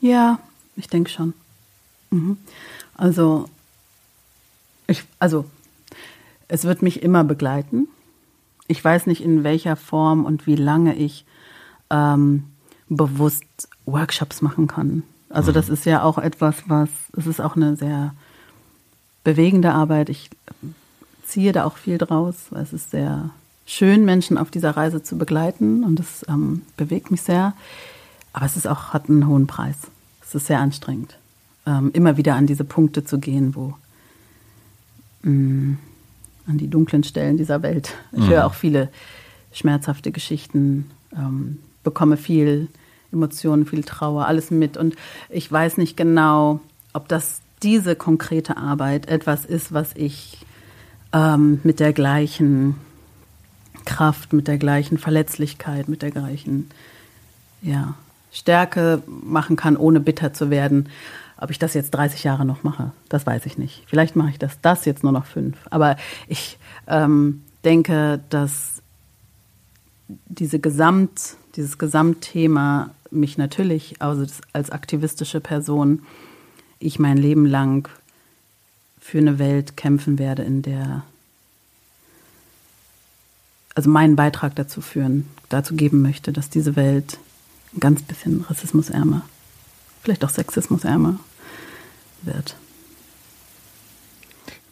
ja, ich denke schon. Also, ich, also, es wird mich immer begleiten. Ich weiß nicht, in welcher Form und wie lange ich ähm, bewusst Workshops machen kann. Also, das ist ja auch etwas, was, es ist auch eine sehr bewegende Arbeit. Ich ziehe da auch viel draus, weil es ist sehr schön, Menschen auf dieser Reise zu begleiten und es ähm, bewegt mich sehr. Aber es ist auch, hat einen hohen Preis. Es ist sehr anstrengend, ähm, immer wieder an diese Punkte zu gehen, wo mh, an die dunklen Stellen dieser Welt. Ich Mhm. höre auch viele schmerzhafte Geschichten, ähm, bekomme viel Emotionen, viel Trauer, alles mit. Und ich weiß nicht genau, ob das diese konkrete Arbeit etwas ist, was ich ähm, mit der gleichen Kraft, mit der gleichen Verletzlichkeit, mit der gleichen ja, Stärke machen kann, ohne bitter zu werden. Ob ich das jetzt 30 Jahre noch mache, das weiß ich nicht. Vielleicht mache ich das, das jetzt nur noch fünf. Aber ich ähm, denke, dass diese Gesamt, dieses Gesamtthema mich natürlich also als aktivistische Person ich mein Leben lang für eine Welt kämpfen werde, in der also meinen Beitrag dazu führen, dazu geben möchte, dass diese Welt ein ganz bisschen rassismusärmer, vielleicht auch sexismusärmer wird.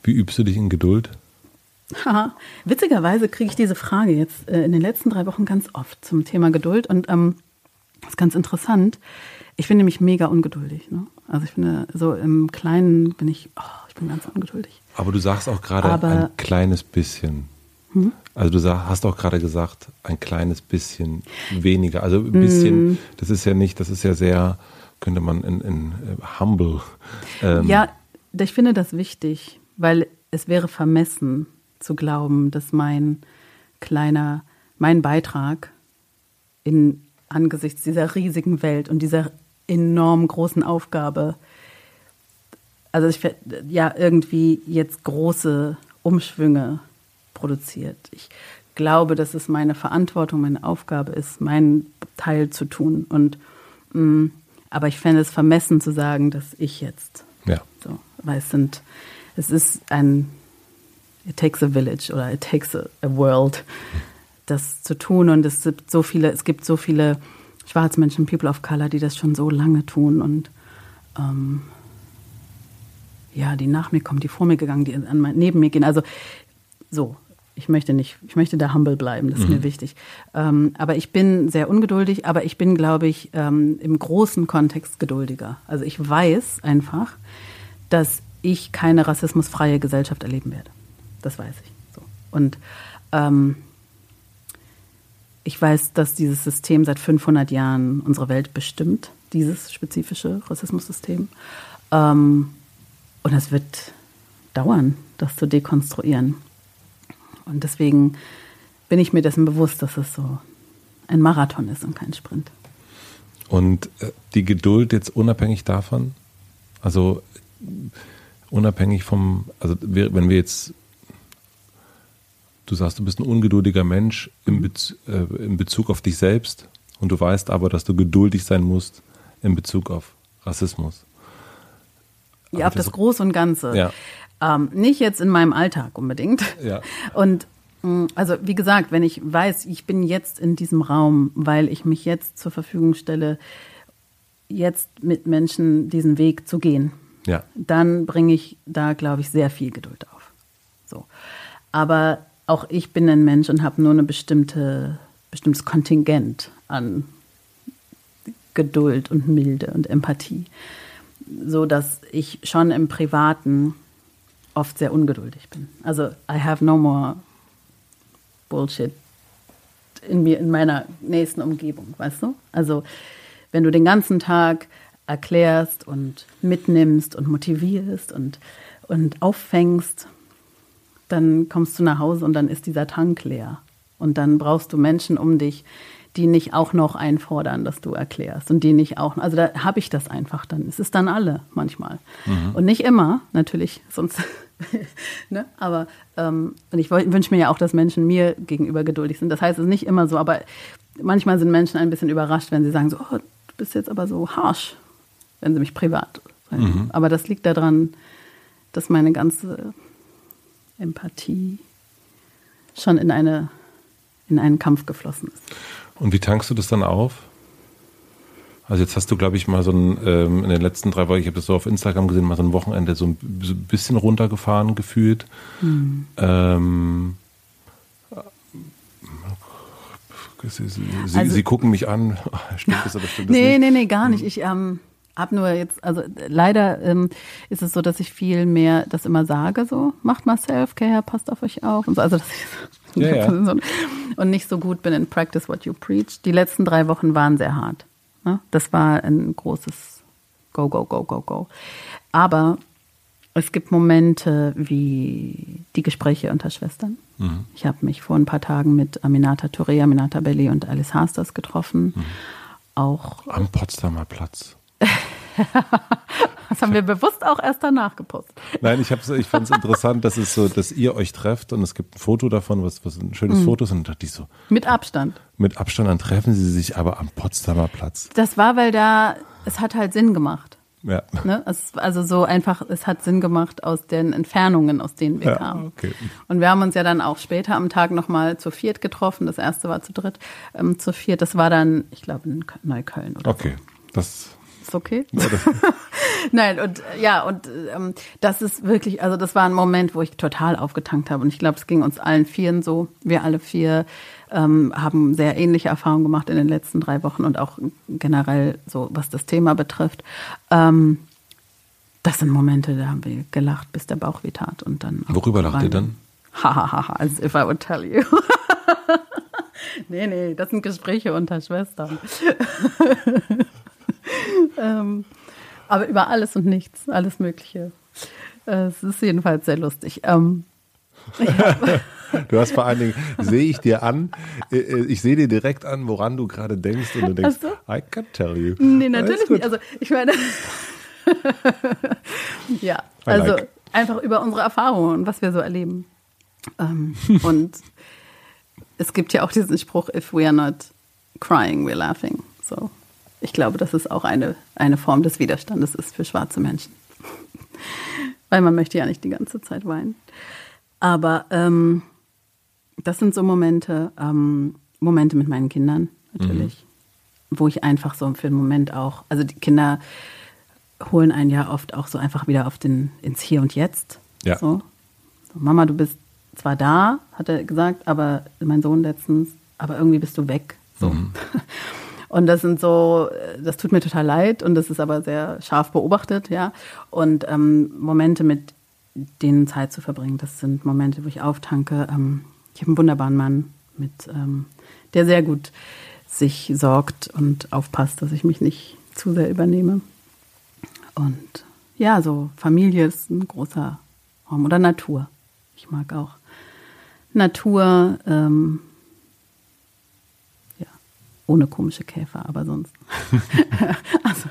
Wie übst du dich in Geduld? Haha. Witzigerweise kriege ich diese Frage jetzt äh, in den letzten drei Wochen ganz oft zum Thema Geduld und ähm, das ist ganz interessant. Ich bin nämlich mega ungeduldig. Ne? Also ich finde, so im Kleinen bin ich, oh, ich bin ganz ungeduldig. Aber du sagst auch gerade Hm? ein kleines bisschen. Also du sag, hast auch gerade gesagt, ein kleines bisschen weniger. Also ein Hm. bisschen, das ist ja nicht, das ist ja sehr, könnte man in, in äh, humble. Ähm, Ja, ich finde das wichtig, weil es wäre vermessen zu glauben, dass mein kleiner, mein Beitrag in angesichts dieser riesigen Welt und dieser enorm großen Aufgabe, also ich ja irgendwie jetzt große Umschwünge produziert. Ich glaube, dass es meine Verantwortung, meine Aufgabe ist, meinen Teil zu tun. Und mh, aber ich fände es vermessen zu sagen, dass ich jetzt Ja. so, weil es sind, es ist ein, it takes a village oder it takes a, a world, das zu tun. Und es gibt so viele, es gibt so viele Schwarzmenschen, People of Color, die das schon so lange tun und ähm, ja, die nach mir kommen, die vor mir gegangen, die an mein, neben mir gehen. Also so, ich möchte nicht, ich möchte da humble bleiben, das ist mir wichtig. Ähm, aber ich bin sehr ungeduldig, aber ich bin, glaube ich, ähm, im großen Kontext geduldiger. Also ich weiß einfach, dass ich keine rassismusfreie Gesellschaft erleben werde. Das weiß ich. So. Und ähm, ich weiß, dass dieses System seit 500 Jahren unsere Welt bestimmt, dieses spezifische Rassismussystem. Ähm, und es wird dauern, das zu dekonstruieren. Und deswegen bin ich mir dessen bewusst, dass es so ein Marathon ist und kein Sprint. Und äh, die Geduld jetzt unabhängig davon, also unabhängig vom, also wenn wir jetzt, du sagst, du bist ein ungeduldiger Mensch im, Bez, äh, in Bezug auf dich selbst und du weißt aber, dass du geduldig sein musst in Bezug auf Rassismus. Ja, auf das das- Große und Ganze. Ja. Ähm, nicht jetzt in meinem Alltag unbedingt. Ja. Und mh, also wie gesagt, wenn ich weiß, ich bin jetzt in diesem Raum, weil ich mich jetzt zur Verfügung stelle, jetzt mit Menschen diesen Weg zu gehen, Ja. dann bringe ich da, glaube ich, sehr viel Geduld auf. So. Aber auch ich bin ein Mensch und habe nur eine bestimmte, bestimmtes Kontingent an Geduld und Milde und Empathie, so dass ich schon im Privaten oft sehr ungeduldig bin. Also I have no more Bullshit in mir, in meiner nächsten Umgebung, weißt du? Also wenn du den ganzen Tag erklärst und mitnimmst und motivierst und, und auffängst, dann kommst du nach Hause und dann ist dieser Tank leer. Und dann brauchst du Menschen um dich, die nicht auch noch einfordern, dass du erklärst und die nicht auch, also da habe ich das einfach dann. Es ist dann alle manchmal. Und nicht immer, natürlich, sonst, ne? aber ähm, und ich wünsche mir ja auch, dass Menschen mir gegenüber geduldig sind. Das heißt, es ist nicht immer so, aber manchmal sind Menschen ein bisschen überrascht, wenn sie sagen so, oh, du bist jetzt aber so harsh, wenn sie mich privat Mhm. Aber das liegt daran, dass meine ganze Empathie schon in, eine, in einen Kampf geflossen ist. Und wie tankst du das dann auf? Also jetzt hast du, glaube ich, mal so ein, ähm, in den letzten drei Wochen, ich habe das so auf Instagram gesehen, mal so ein Wochenende so ein, bisschen runtergefahren gefühlt. Mhm. Ähm, Sie, Sie, also, Sie, gucken mich an. Stimmt das oder stimmt das nee, nicht? Nee, nee, gar nicht. Ich ähm, habe nur jetzt, also leider ähm, ist es so, dass ich viel mehr das immer sage, so, macht mal Self-Care, passt auf euch auf und so. Also, dass ich ja, ja. und nicht so gut bin in Practice What You Preach. Die letzten drei Wochen waren sehr hart. Ne? Das war ein großes Go, Go, Go, Go, Go. Aber es gibt Momente wie die Gespräche unter Schwestern. Mhm. Ich habe mich vor ein paar Tagen mit Aminata Touré, Aminata Belli und Alice Hasters getroffen. Mhm. Auch am Potsdamer Platz. das haben wir bewusst auch erst danach gepostet. Nein, ich, ich fand es interessant, dass es so, dass ihr euch trefft und es gibt ein Foto davon, was, was ein schönes mhm. Foto ist und dachte ich so. Mit Abstand. Mit Abstand, dann treffen sie sich aber am Potsdamer Platz. Das war, weil da, es hat halt Sinn gemacht. Ja. Ne? also so einfach, es hat Sinn gemacht aus den Entfernungen, aus denen wir ja, kamen. Okay. Und wir haben uns ja dann auch später am Tag nochmal zu viert getroffen. Das erste war zu dritt, ähm, zu viert. Das war dann, ich glaube, in Neukölln oder Okay, so. das ist okay. Nein, und ja, und ähm, das ist wirklich, also das war ein Moment, wo ich total aufgetankt habe. Und ich glaube, es ging uns allen Vieren so. Wir alle vier ähm, haben sehr ähnliche Erfahrungen gemacht in den letzten drei Wochen und auch generell so, was das Thema betrifft. Ähm, das sind Momente, da haben wir gelacht, bis der Bauch weh tat. Und dann Worüber lacht ihr dann? Hahaha, as if I would tell you. nee, nee, das sind Gespräche unter Schwestern. ähm, aber über alles und nichts, alles Mögliche. Äh, es ist jedenfalls sehr lustig. Ähm, du hast vor allen Dingen, sehe ich dir an, äh, äh, ich sehe dir direkt an, woran du gerade denkst und du denkst, so? I can tell you. Nee, natürlich nicht. Also ich meine, ja, also like. einfach über unsere Erfahrungen und was wir so erleben. Ähm, und es gibt ja auch diesen Spruch, if we are not crying, we're laughing. So ich glaube, dass es auch eine, eine Form des Widerstandes ist für schwarze Menschen. Weil man möchte ja nicht die ganze Zeit weinen. Aber ähm, das sind so Momente, ähm, Momente mit meinen Kindern natürlich, mhm. wo ich einfach so für einen Moment auch, also die Kinder holen einen ja oft auch so einfach wieder auf den, ins Hier und Jetzt. Ja. So. so Mama, du bist zwar da, hat er gesagt, aber mein Sohn letztens, aber irgendwie bist du weg. So. Mhm. Und das sind so, das tut mir total leid und das ist aber sehr scharf beobachtet, ja. Und ähm, Momente mit denen Zeit zu verbringen, das sind Momente, wo ich auftanke. Ähm, ich habe einen wunderbaren Mann, mit, ähm, der sehr gut sich sorgt und aufpasst, dass ich mich nicht zu sehr übernehme. Und ja, so Familie ist ein großer Raum oder Natur. Ich mag auch Natur, ähm, ohne komische Käfer, aber sonst. also,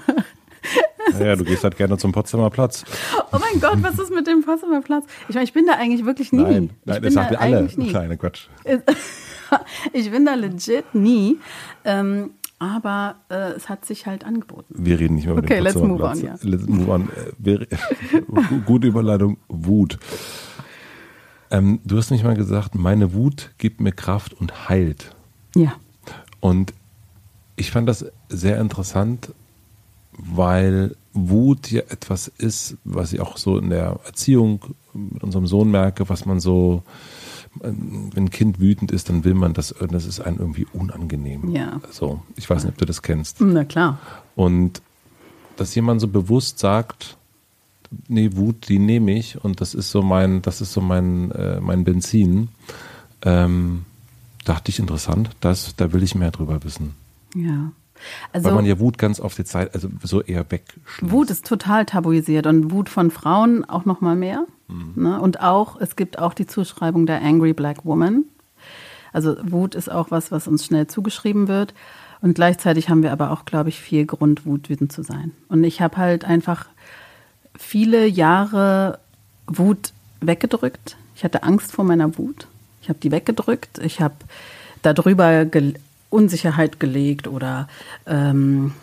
ja, du gehst halt gerne zum Potsdamer Platz. Oh mein Gott, was ist mit dem Potsdamer Platz? Ich meine, ich bin da eigentlich wirklich nie. Nein, nein das sagt ihr alle. Kleine Quatsch. Ich bin da legit nie. Ähm, aber äh, es hat sich halt angeboten. Wir reden nicht mehr über okay, den Potsdamer Platz. Okay, let's move on, ja. Let's move on. Gute Überleitung, Wut. Ähm, du hast nicht mal gesagt, meine Wut gibt mir Kraft und heilt. Ja. Und ich fand das sehr interessant, weil Wut ja etwas ist, was ich auch so in der Erziehung mit unserem Sohn merke, was man so, wenn ein Kind wütend ist, dann will man das, das ist einem irgendwie unangenehm. Ja. So, ich weiß nicht, ob du das kennst. Na klar. Und dass jemand so bewusst sagt, nee, Wut, die nehme ich und das ist so mein, das ist so mein, äh, mein Benzin. Ähm, dachte ich interessant, das, da will ich mehr drüber wissen. Ja. Also, Weil man ja Wut ganz oft die Zeit, also so eher weg. Wut ist total tabuisiert und Wut von Frauen auch noch mal mehr. Mhm. Ne? Und auch, es gibt auch die Zuschreibung der Angry Black Woman. Also Wut ist auch was, was uns schnell zugeschrieben wird. Und gleichzeitig haben wir aber auch, glaube ich, viel Grund, Wut wütend zu sein. Und ich habe halt einfach viele Jahre Wut weggedrückt. Ich hatte Angst vor meiner Wut. Ich habe die weggedrückt. Ich habe darüber Unsicherheit gelegt oder ähm,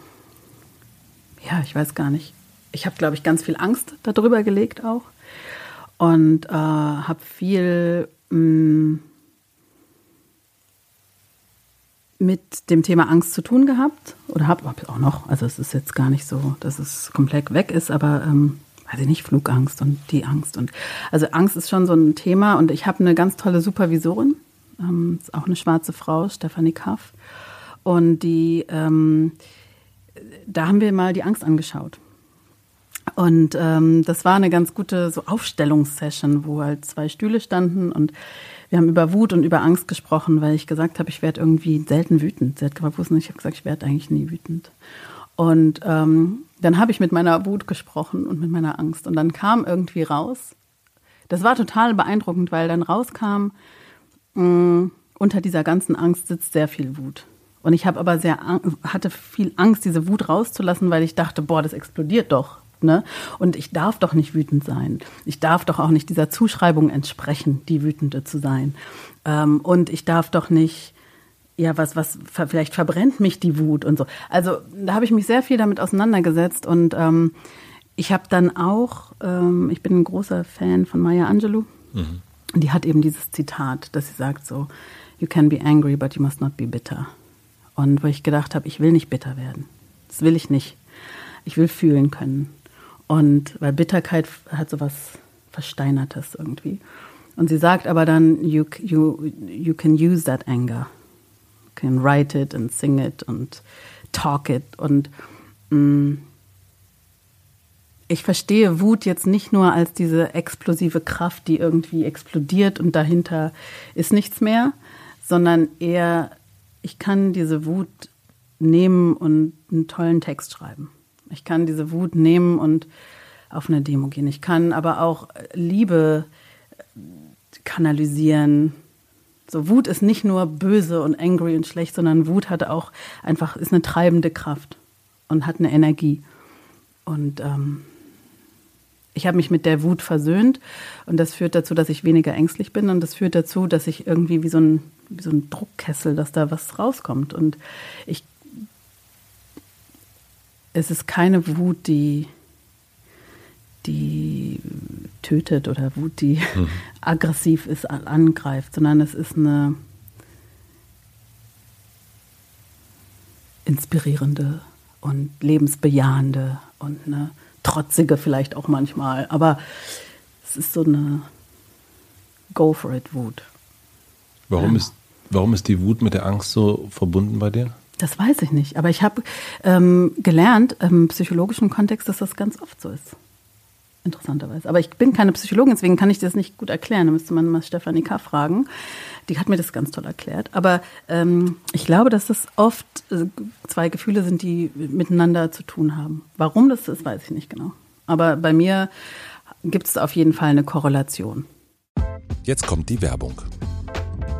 ja, ich weiß gar nicht. ich habe, glaube ich, ganz viel Angst darüber gelegt auch und äh, habe viel mh, mm, mit dem Thema Angst zu tun gehabt oder habe hab auch noch. Also es ist jetzt gar nicht so, dass es komplett weg ist, aber ähm, weiß ich nicht, Flugangst und die Angst und also Angst ist schon so ein Thema und ich habe eine ganz tolle Supervisorin, ähm, ist auch eine schwarze Frau, Stefanie Kaff und die ähm, da haben wir mal die Angst angeschaut. Und ähm, das war eine ganz gute so Aufstellungssession, wo halt zwei Stühle standen und wir haben über Wut und über Angst gesprochen, weil ich gesagt habe, ich werde irgendwie selten wütend. Sie hat gefragt? Ich habe gesagt, ich werde eigentlich nie wütend. Und ähm, dann habe ich mit meiner Wut gesprochen und mit meiner Angst. Und dann kam irgendwie raus, das war total beeindruckend, weil dann rauskam, mm, unter dieser ganzen Angst sitzt sehr viel Wut. Und ich habe aber sehr hatte viel Angst, diese Wut rauszulassen, weil ich dachte, boah, das explodiert doch. Ne? Und ich darf doch nicht wütend sein. Ich darf doch auch nicht dieser Zuschreibung entsprechen, die Wütende zu sein. Ähm, und ich darf doch nicht, ja, was, was, vielleicht verbrennt mich die Wut und so. Also da habe ich mich sehr viel damit auseinandergesetzt und ähm, ich habe dann auch, ähm, ich bin ein großer Fan von Maya Angelou. Mhm. Die hat eben dieses Zitat, dass sie sagt so, you can be angry, but you must not be bitter. Und wo ich gedacht habe, ich will nicht bitter werden. Das will ich nicht. Ich will fühlen können. Und weil Bitterkeit hat so was Versteinertes irgendwie. Und sie sagt aber dann, you, you, you can use that anger. You can write it and sing it and talk it. Und mh, mm, ich verstehe Wut jetzt nicht nur als diese explosive Kraft, die irgendwie explodiert und dahinter ist nichts mehr, sondern eher, ich kann diese Wut nehmen und einen tollen Text schreiben. Ich kann diese Wut nehmen und auf eine Demo gehen. Ich kann aber auch Liebe kanalisieren. So Wut ist nicht nur böse und angry und schlecht, sondern Wut hat auch einfach ist eine treibende Kraft und hat eine Energie. Und ähm, ich habe mich mit der Wut versöhnt und das führt dazu, dass ich weniger ängstlich bin und das führt dazu, dass ich irgendwie wie so ein, wie so ein Druckkessel, dass da was rauskommt. Und ich es ist keine Wut, die, die tötet oder Wut, die mhm. aggressiv ist, angreift, sondern es ist eine inspirierende und lebensbejahende und eine trotzige vielleicht auch manchmal, aber es ist so eine Go for it Wut. Warum, ja. ist, warum ist die Wut mit der Angst so verbunden bei dir? Das weiß ich nicht. Aber ich habe ähm, gelernt im psychologischen Kontext, dass das ganz oft so ist. Interessanterweise. Aber ich bin keine Psychologin, deswegen kann ich das nicht gut erklären. Da müsste man mal Stefanie K. fragen. Die hat mir das ganz toll erklärt. Aber ähm, ich glaube, dass das oft äh, zwei Gefühle sind, die miteinander zu tun haben. Warum das ist, weiß ich nicht genau. Aber bei mir gibt es auf jeden Fall eine Korrelation. Jetzt kommt die Werbung.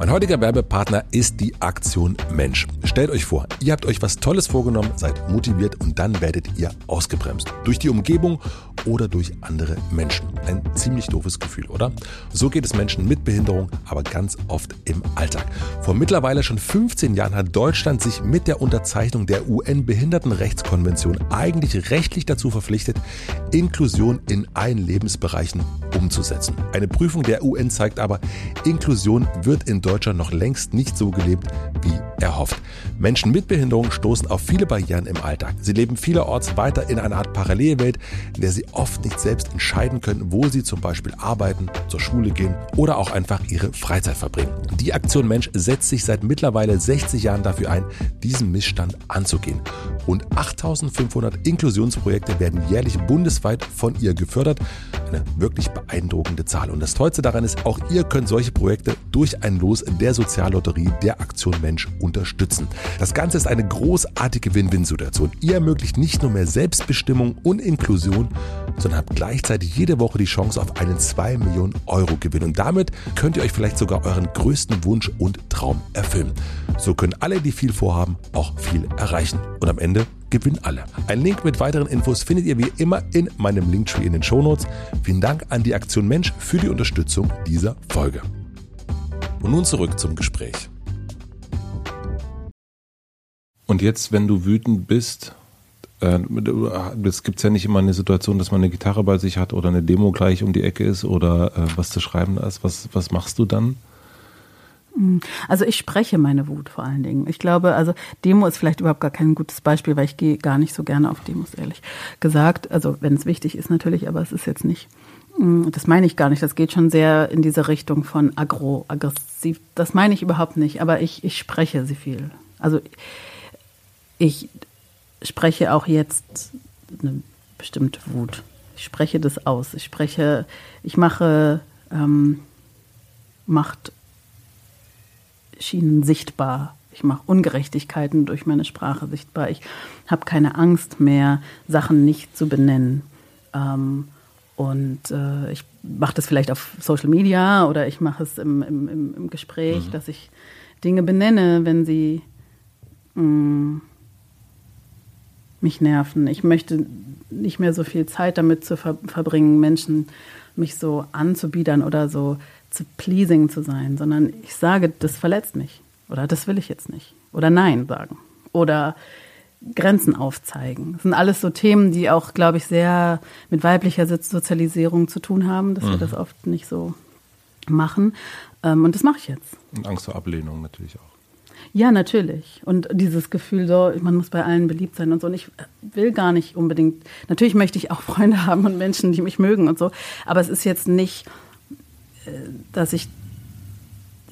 Mein heutiger Werbepartner ist die Aktion Mensch. Stellt euch vor, ihr habt euch was Tolles vorgenommen, seid motiviert und dann werdet ihr ausgebremst. Durch die Umgebung oder durch andere Menschen. Ein ziemlich doofes Gefühl, oder? So geht es Menschen mit Behinderung, aber ganz oft im Alltag. Vor mittlerweile schon 15 Jahren hat Deutschland sich mit der Unterzeichnung der UN-Behindertenrechtskonvention eigentlich rechtlich dazu verpflichtet, Inklusion in allen Lebensbereichen umzusetzen. Eine Prüfung der UN zeigt aber, Inklusion wird in Deutschland Deutschland noch längst nicht so gelebt, wie erhofft. Menschen mit Behinderung stoßen auf viele Barrieren im Alltag. Sie leben vielerorts weiter in einer Art Parallelwelt, in der sie oft nicht selbst entscheiden können, wo sie zum Beispiel arbeiten, zur Schule gehen oder auch einfach ihre Freizeit verbringen. Die Aktion Mensch setzt sich seit mittlerweile 60 Jahren dafür ein, diesen Missstand anzugehen. Rund 8500 Inklusionsprojekte werden jährlich bundesweit von ihr gefördert. Eine wirklich beeindruckende Zahl. Und das Tollste daran ist, auch ihr könnt solche Projekte durch ein Los der Soziallotterie der Aktion Mensch unterstützen. Das Ganze ist eine großartige Win-Win-Situation. Ihr ermöglicht nicht nur mehr Selbstbestimmung und Inklusion, sondern habt gleichzeitig jede Woche die Chance auf einen 2 Millionen Euro Gewinn. Und damit könnt ihr euch vielleicht sogar euren größten Wunsch und Traum erfüllen. So können alle, die viel vorhaben, auch viel erreichen. Und am Ende gewinnen alle. Ein Link mit weiteren Infos findet ihr wie immer in meinem Linktree in den Shownotes. Vielen Dank an die Aktion Mensch für die Unterstützung dieser Folge. Und nun zurück zum Gespräch. Und jetzt, wenn du wütend bist, es gibt ja nicht immer eine Situation, dass man eine Gitarre bei sich hat oder eine Demo gleich um die Ecke ist oder äh, was zu schreiben ist. Was, was machst du dann? Hm. Also ich spreche meine Wut vor allen Dingen. Ich glaube, also Demo ist vielleicht überhaupt gar kein gutes Beispiel, weil ich gehe gar nicht so gerne auf Demos, ehrlich gesagt. Also wenn es wichtig ist natürlich, aber es ist jetzt nicht. Hm, das meine ich gar nicht. Das geht schon sehr in diese Richtung von agro, aggressiv. Das meine ich überhaupt nicht. Aber ich, ich spreche sie viel. Also ich spreche auch jetzt eine bestimmte Wut. Ich spreche das aus. Ich spreche, ich mache ähm, Macht Schienen sichtbar. Ich mache Ungerechtigkeiten durch meine Sprache sichtbar. Ich habe keine Angst mehr, Sachen nicht zu benennen. Ähm, und äh, ich mache das vielleicht auf Social Media oder ich mache es im, im, im Gespräch, mhm. dass ich Dinge benenne, wenn sie mh, mm, mich nerven. Ich möchte nicht mehr so viel Zeit damit zu ver verbringen, Menschen mich so anzubiedern oder so zu pleasing zu sein, sondern ich sage, das verletzt mich oder das will ich jetzt nicht oder nein sagen oder Grenzen aufzeigen. Das sind alles so Themen, die auch, glaube ich, sehr mit weiblicher Sozialisierung zu tun haben, dass mhm. wir das oft nicht so machen. Ähm, und das mache ich jetzt. Und Angst vor Ablehnung natürlich auch. Ja, natürlich. Und dieses Gefühl, so, man muss bei allen beliebt sein und so. Und ich will gar nicht unbedingt, natürlich möchte ich auch Freunde haben und Menschen, die mich mögen und so. Aber es ist jetzt nicht dass ich,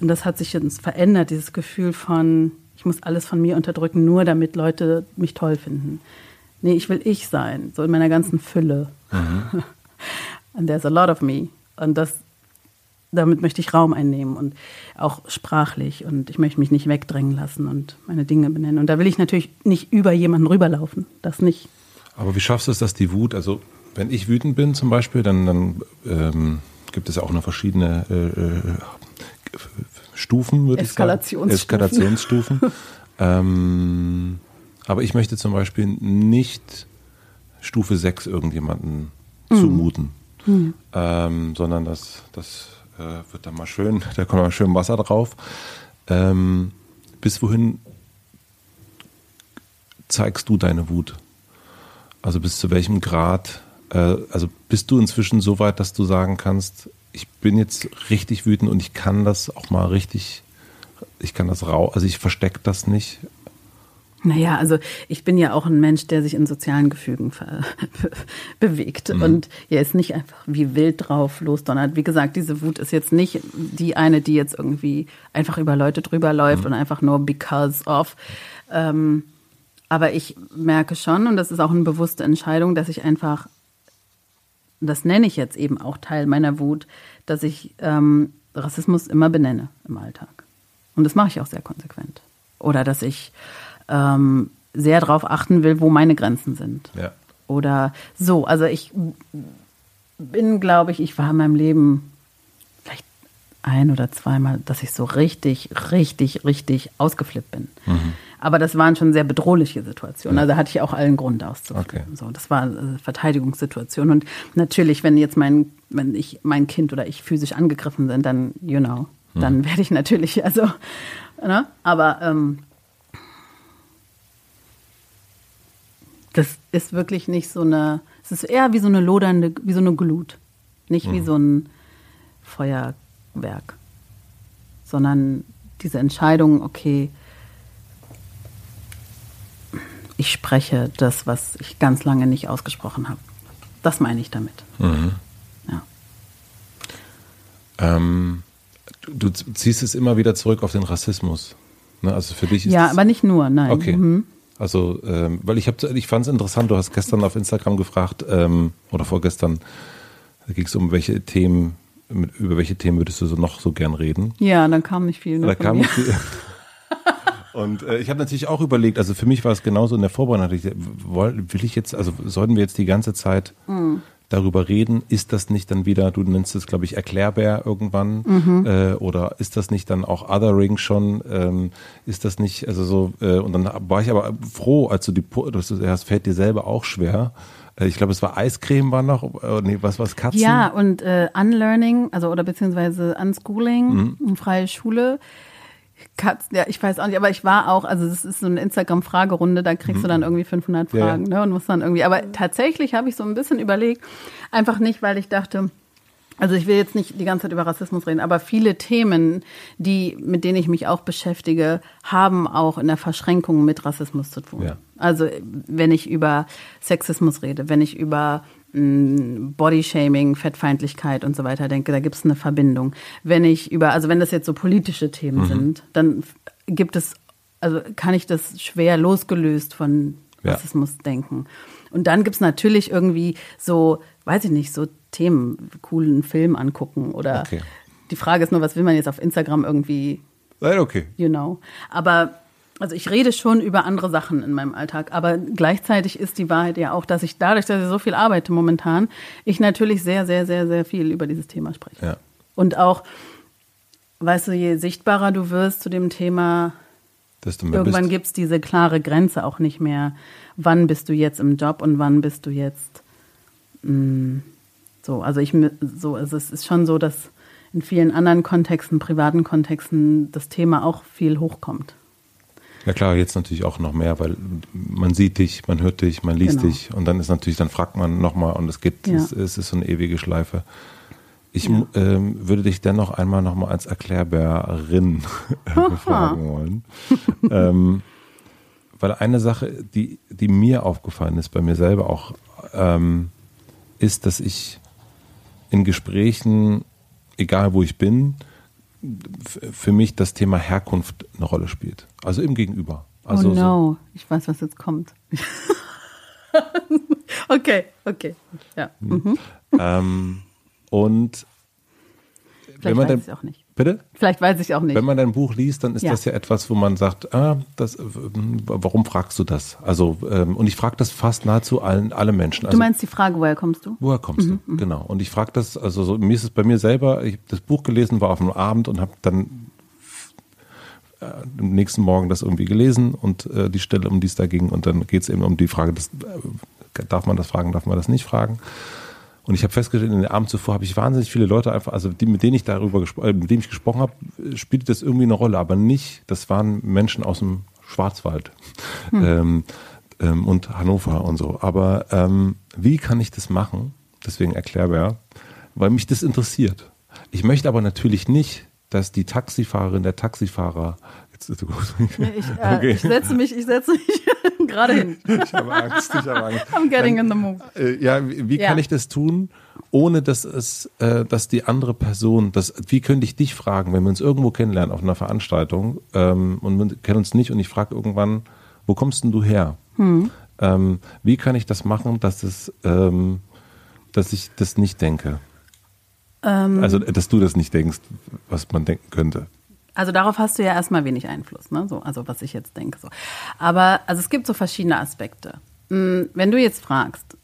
und das hat sich jetzt verändert, dieses Gefühl von, ich muss alles von mir unterdrücken, nur damit Leute mich toll finden. Nee, ich will ich sein, so in meiner ganzen Fülle. Mhm. And there's a lot of me. Und das, damit möchte ich Raum einnehmen und auch sprachlich. Und ich möchte mich nicht wegdrängen lassen und meine Dinge benennen. Und da will ich natürlich nicht über jemanden rüberlaufen. Das nicht. Aber wie schaffst du es, dass die Wut, also wenn ich wütend bin zum Beispiel, dann, dann ähm, gibt es ja auch noch verschiedene äh, äh Stufen, würde ich sagen. Eskalationsstufen. ähm, aber ich möchte zum Beispiel nicht Stufe 6 irgendjemanden mhm. zumuten, mhm. Ähm, sondern das, das äh, wird dann mal schön, da kommt mal schön Wasser drauf. Ähm, bis wohin zeigst du deine Wut? Also bis zu welchem Grad äh, also bist du inzwischen so weit, dass du sagen kannst, ich bin jetzt richtig wütend und ich kann das auch mal richtig, ich kann das rau, also ich verstecke das nicht. Naja, also ich bin ja auch ein Mensch, der sich in sozialen Gefügen bewegt. Mhm. Und er ist nicht einfach wie wild drauf losdonnert. Wie gesagt, diese Wut ist jetzt nicht die eine, die jetzt irgendwie einfach über Leute drüber läuft mhm. und einfach nur because of. Ähm, aber ich merke schon, und das ist auch eine bewusste Entscheidung, dass ich einfach das nenne ich jetzt eben auch Teil meiner Wut, dass ich ähm, Rassismus immer benenne im Alltag. Und das mache ich auch sehr konsequent. Oder dass ich ähm, sehr darauf achten will, wo meine Grenzen sind. Ja. Oder so. Also ich bin, glaube ich, ich war in meinem Leben vielleicht ein oder zweimal, dass ich so richtig, richtig, richtig ausgeflippt bin. Mhm. Aber das waren schon sehr bedrohliche Situationen. Also hatte ich auch allen Grund auszuflippen. Okay. So, das war eine Verteidigungssituation. Und natürlich, wenn jetzt mein, wenn ich, mein Kind oder ich physisch angegriffen sind, dann, you know, hm. dann werde ich natürlich, also, ne? aber ähm, das ist wirklich nicht so eine, es ist eher wie so eine lodernde, wie so eine Glut. Nicht hm. wie so ein Feuerwerk, sondern diese Entscheidung, okay, ich spreche das, was ich ganz lange nicht ausgesprochen habe. Das meine ich damit. Mhm. Ja. Ähm, du, du, ziehst es immer wieder zurück auf den Rassismus. Ne? Also für dich ist Ja, aber nicht nur, nein. Okay. Mhm. Also, ähm, weil ich habe, ich fand es interessant, du hast gestern auf Instagram gefragt, ähm, oder vorgestern, da ging es um welche Themen, über welche Themen würdest du so noch so gern reden? Ja, dann kam nicht viel. Ne, da kam nicht viel. Und äh, ich habe natürlich auch überlegt, also für mich war es genauso in der Vorbereitung, will, ich jetzt, also sollten wir jetzt die ganze Zeit mhm. Darüber reden, ist das nicht dann wieder, du nennst es, glaube ich, Erklärbär irgendwann, mhm. äh, oder ist das nicht dann auch Othering schon, ähm, ist das nicht, also so, äh, und dann war ich aber froh, als du die, das fällt dir selber auch schwer, äh, ich glaube, es war Eiscreme war noch, äh, nee, was war es, Katzen? Ja, und äh, Unlearning, also oder beziehungsweise Unschooling, mhm. freie Schule Katzen, ja, ich weiß auch nicht, aber ich war auch, also das ist so eine Instagram-Fragerunde, da kriegst du dann irgendwie 500 Ja, ja. Fragen, ne, und musst dann irgendwie, aber tatsächlich habe ich so ein bisschen überlegt, einfach nicht, weil ich dachte, also ich will jetzt nicht die ganze Zeit über Rassismus reden, aber viele Themen, die, mit denen ich mich auch beschäftige, haben auch in der Verschränkung mit Rassismus zu tun. Ja. Also wenn ich über Sexismus rede, wenn ich über Bodyshaming, Fettfeindlichkeit und so weiter denke, da gibt es eine Verbindung. Wenn ich über, also wenn das jetzt so politische Themen sind, dann gibt es, also kann ich das schwer losgelöst von Ja. Rassismus denken. Und dann gibt es natürlich irgendwie so, weiß ich nicht, so Themen, coolen Film angucken oder Okay. die Frage ist nur, was will man jetzt auf Instagram irgendwie Nein, okay. you know. Aber also ich rede schon über andere Sachen in meinem Alltag, aber gleichzeitig ist die Wahrheit ja auch, dass ich dadurch, dass ich so viel arbeite momentan, ich natürlich sehr, sehr, sehr, sehr viel über dieses Thema spreche. Ja. Und auch, weißt du, je sichtbarer du wirst zu dem Thema, irgendwann gibt es diese klare Grenze auch nicht mehr. Wann bist du jetzt im Job und wann bist du jetzt mh, so? Also ich so, also es ist schon so, dass in vielen anderen Kontexten, privaten Kontexten, das Thema auch viel hochkommt. Ja klar, jetzt natürlich auch noch mehr, weil man sieht dich, man hört dich, man liest Genau. dich und dann ist natürlich, dann fragt man nochmal und es geht, Ja. es, es ist so eine ewige Schleife. Ich mu- ähm, würde dich dennoch einmal nochmal als Erklärbärin befragen wollen. ähm, weil eine Sache, die, die mir aufgefallen ist, bei mir selber auch, ähm, ist, dass ich in Gesprächen, egal wo ich bin, für mich das Thema Herkunft eine Rolle spielt. Also im Gegenüber. Also oh so, no, ich weiß, was jetzt kommt. okay, okay. Ja. Mhm. ähm, und Vielleicht wenn man weiß dann, auch nicht. Bitte? Vielleicht weiß ich auch nicht. Wenn man dein Buch liest, dann ist Ja. das ja etwas, wo man sagt, ah, das, warum fragst du das? Also, ähm, und ich frage das fast nahezu allen, alle Menschen. du Also, meinst die Frage, woher kommst du? Woher kommst du? Genau. Und ich frage das, also so, mir ist es bei mir selber, ich habe das Buch gelesen, war auf einem Abend und habe dann äh, am nächsten Morgen das irgendwie gelesen und äh, die Stelle, um die es da ging. Und dann geht es eben um die Frage, das, äh, darf man das fragen, darf man das nicht fragen? Und ich habe festgestellt, in den Abend zuvor habe ich wahnsinnig viele Leute einfach, also die, mit denen ich darüber gespro- äh, mit denen ich gesprochen habe, spielte das irgendwie eine Rolle, aber nicht, das waren Menschen aus dem Schwarzwald ähm, ähm, und Hannover und so. Aber ähm, wie kann ich das machen? Deswegen erklärbar, weil mich das interessiert. Ich möchte aber natürlich nicht, dass die Taxifahrerin, der Taxifahrer, jetzt, du guckst mich, Nee, Ich, äh, Okay. ich setze mich, ich setze mich gerade hin. ich habe Angst, ich habe Angst. I'm getting in the mood. Äh, ja, wie, wie Ja. kann ich das tun, ohne dass es, äh, dass die andere Person, das, wie könnte ich dich fragen, wenn wir uns irgendwo kennenlernen auf einer Veranstaltung ähm, und wir kennen uns nicht und ich frage irgendwann, wo kommst denn du her? Hm. Ähm, wie kann ich das machen, dass es, ähm, dass ich das nicht denke? Ähm. also, dass du das nicht denkst, was man denken könnte. Also darauf hast du ja erstmal wenig Einfluss, ne? So, also was ich jetzt denke. So. Aber also es gibt so verschiedene Aspekte. Mm, Wenn du jetzt fragst,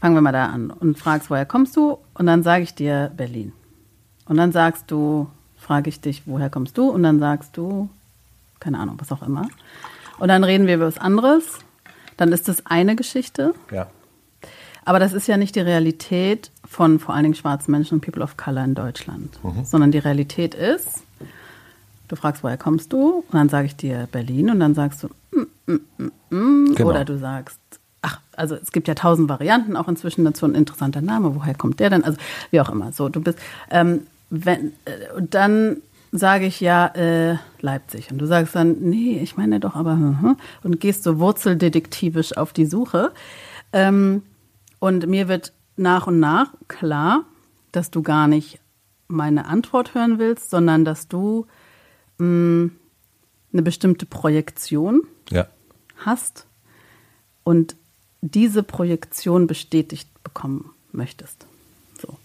fangen wir mal da an und fragst, woher kommst du? Und dann sage ich dir Berlin. Und dann sagst du, frage ich dich, woher kommst du? Und dann sagst du, keine Ahnung, was auch immer. Und dann reden wir über was anderes. Dann ist das eine Geschichte. Ja. Aber das ist ja nicht die Realität von vor allen Dingen schwarzen Menschen und People of Color in Deutschland, Mhm. sondern die Realität ist, du fragst, woher kommst du? Und dann sage ich dir Berlin und dann sagst du, mm, mm, mm, mm. Genau. oder du sagst, ach, also es gibt ja tausend Varianten auch inzwischen dazu, ein interessanter Name, woher kommt der denn? Also wie auch immer, so, du bist, ähm, wenn, äh, und dann sage ich ja äh, Leipzig und du sagst dann, nee, ich meine doch aber, hm, hm, und gehst so wurzeldetektivisch auf die Suche. Ähm, und mir wird nach und nach klar, dass du gar nicht meine Antwort hören willst, sondern dass du mh, eine bestimmte Projektion Ja. hast und diese Projektion bestätigt bekommen möchtest. So.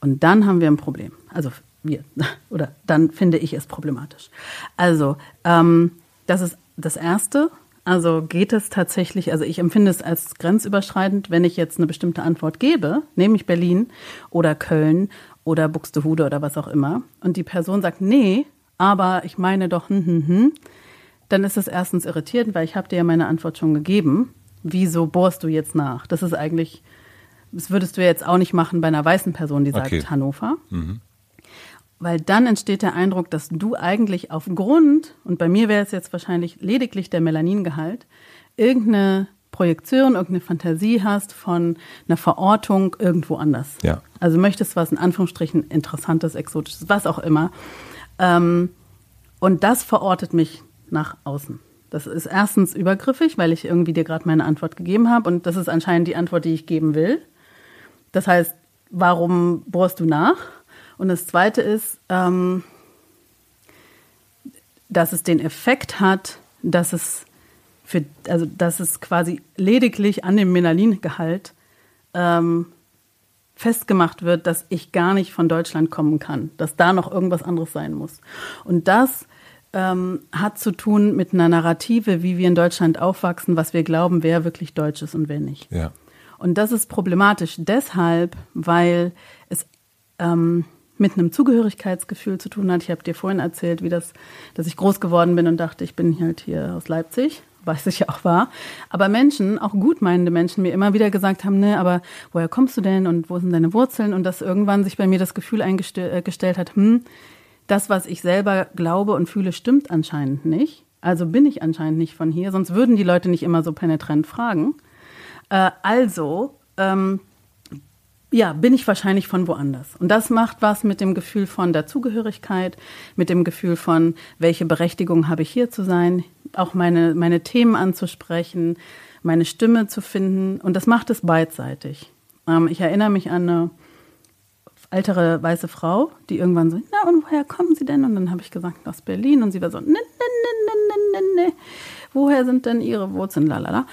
Und dann haben wir ein Problem. Also wir. Oder dann finde ich es problematisch. Also, ähm, das ist das Erste. Also geht es tatsächlich, also ich empfinde es als grenzüberschreitend, wenn ich jetzt eine bestimmte Antwort gebe, nämlich Berlin oder Köln oder Buxtehude oder was auch immer, und die Person sagt, nee, aber ich meine doch, hm, hm, hm, dann ist es erstens irritierend, weil ich habe dir ja meine Antwort schon gegeben. Wieso bohrst du jetzt nach? Das ist eigentlich, das würdest du jetzt auch nicht machen bei einer weißen Person, die sagt Okay. Hannover. weil dann entsteht der Eindruck, dass du eigentlich aufgrund, und bei mir wäre es jetzt wahrscheinlich lediglich der Melaningehalt, irgendeine Projektion, irgendeine Fantasie hast von einer Verortung irgendwo anders. Ja. Also möchtest was in Anführungsstrichen interessantes, exotisches, was auch immer. Ähm, und das verortet mich nach außen. Das ist erstens übergriffig, weil ich irgendwie dir gerade meine Antwort gegeben habe und das ist anscheinend die Antwort, die ich geben will. Das heißt, warum bohrst du nach? Und das Zweite ist, ähm, dass es den Effekt hat, dass es für, also dass es quasi lediglich an dem Melaningehalt ähm, festgemacht wird, dass ich gar nicht von Deutschland kommen kann, dass da noch irgendwas anderes sein muss. Und das ähm, hat zu tun mit einer Narrative, wie wir in Deutschland aufwachsen, was wir glauben, wer wirklich Deutsch ist und wer nicht. Ja. Und das ist problematisch deshalb, weil es ähm, mit einem Zugehörigkeitsgefühl zu tun hat. Ich habe dir vorhin erzählt, wie das, dass ich groß geworden bin und dachte, ich bin halt hier aus Leipzig, was ich ja auch war. Aber Menschen, auch gutmeinende Menschen, mir immer wieder gesagt haben, ne, aber woher kommst du denn und wo sind deine Wurzeln? Und dass irgendwann sich bei mir das Gefühl eingestellt äh, hat, hm, das, was ich selber glaube und fühle, stimmt anscheinend nicht. Also bin ich anscheinend nicht von hier, sonst würden die Leute nicht immer so penetrant fragen. Äh, also ähm, ja, bin ich wahrscheinlich von woanders. Und das macht was mit dem Gefühl von Dazugehörigkeit, mit dem Gefühl von, welche Berechtigung habe ich hier zu sein, auch meine, meine Themen anzusprechen, meine Stimme zu finden. Und das macht es beidseitig. Ähm, ich erinnere mich an eine ältere weiße Frau, die irgendwann so, na und woher kommen Sie denn? Und dann habe ich gesagt, aus Berlin. Und sie war so, ne, ne, ne, ne, ne, ne, woher sind denn Ihre Wurzeln? Lalala.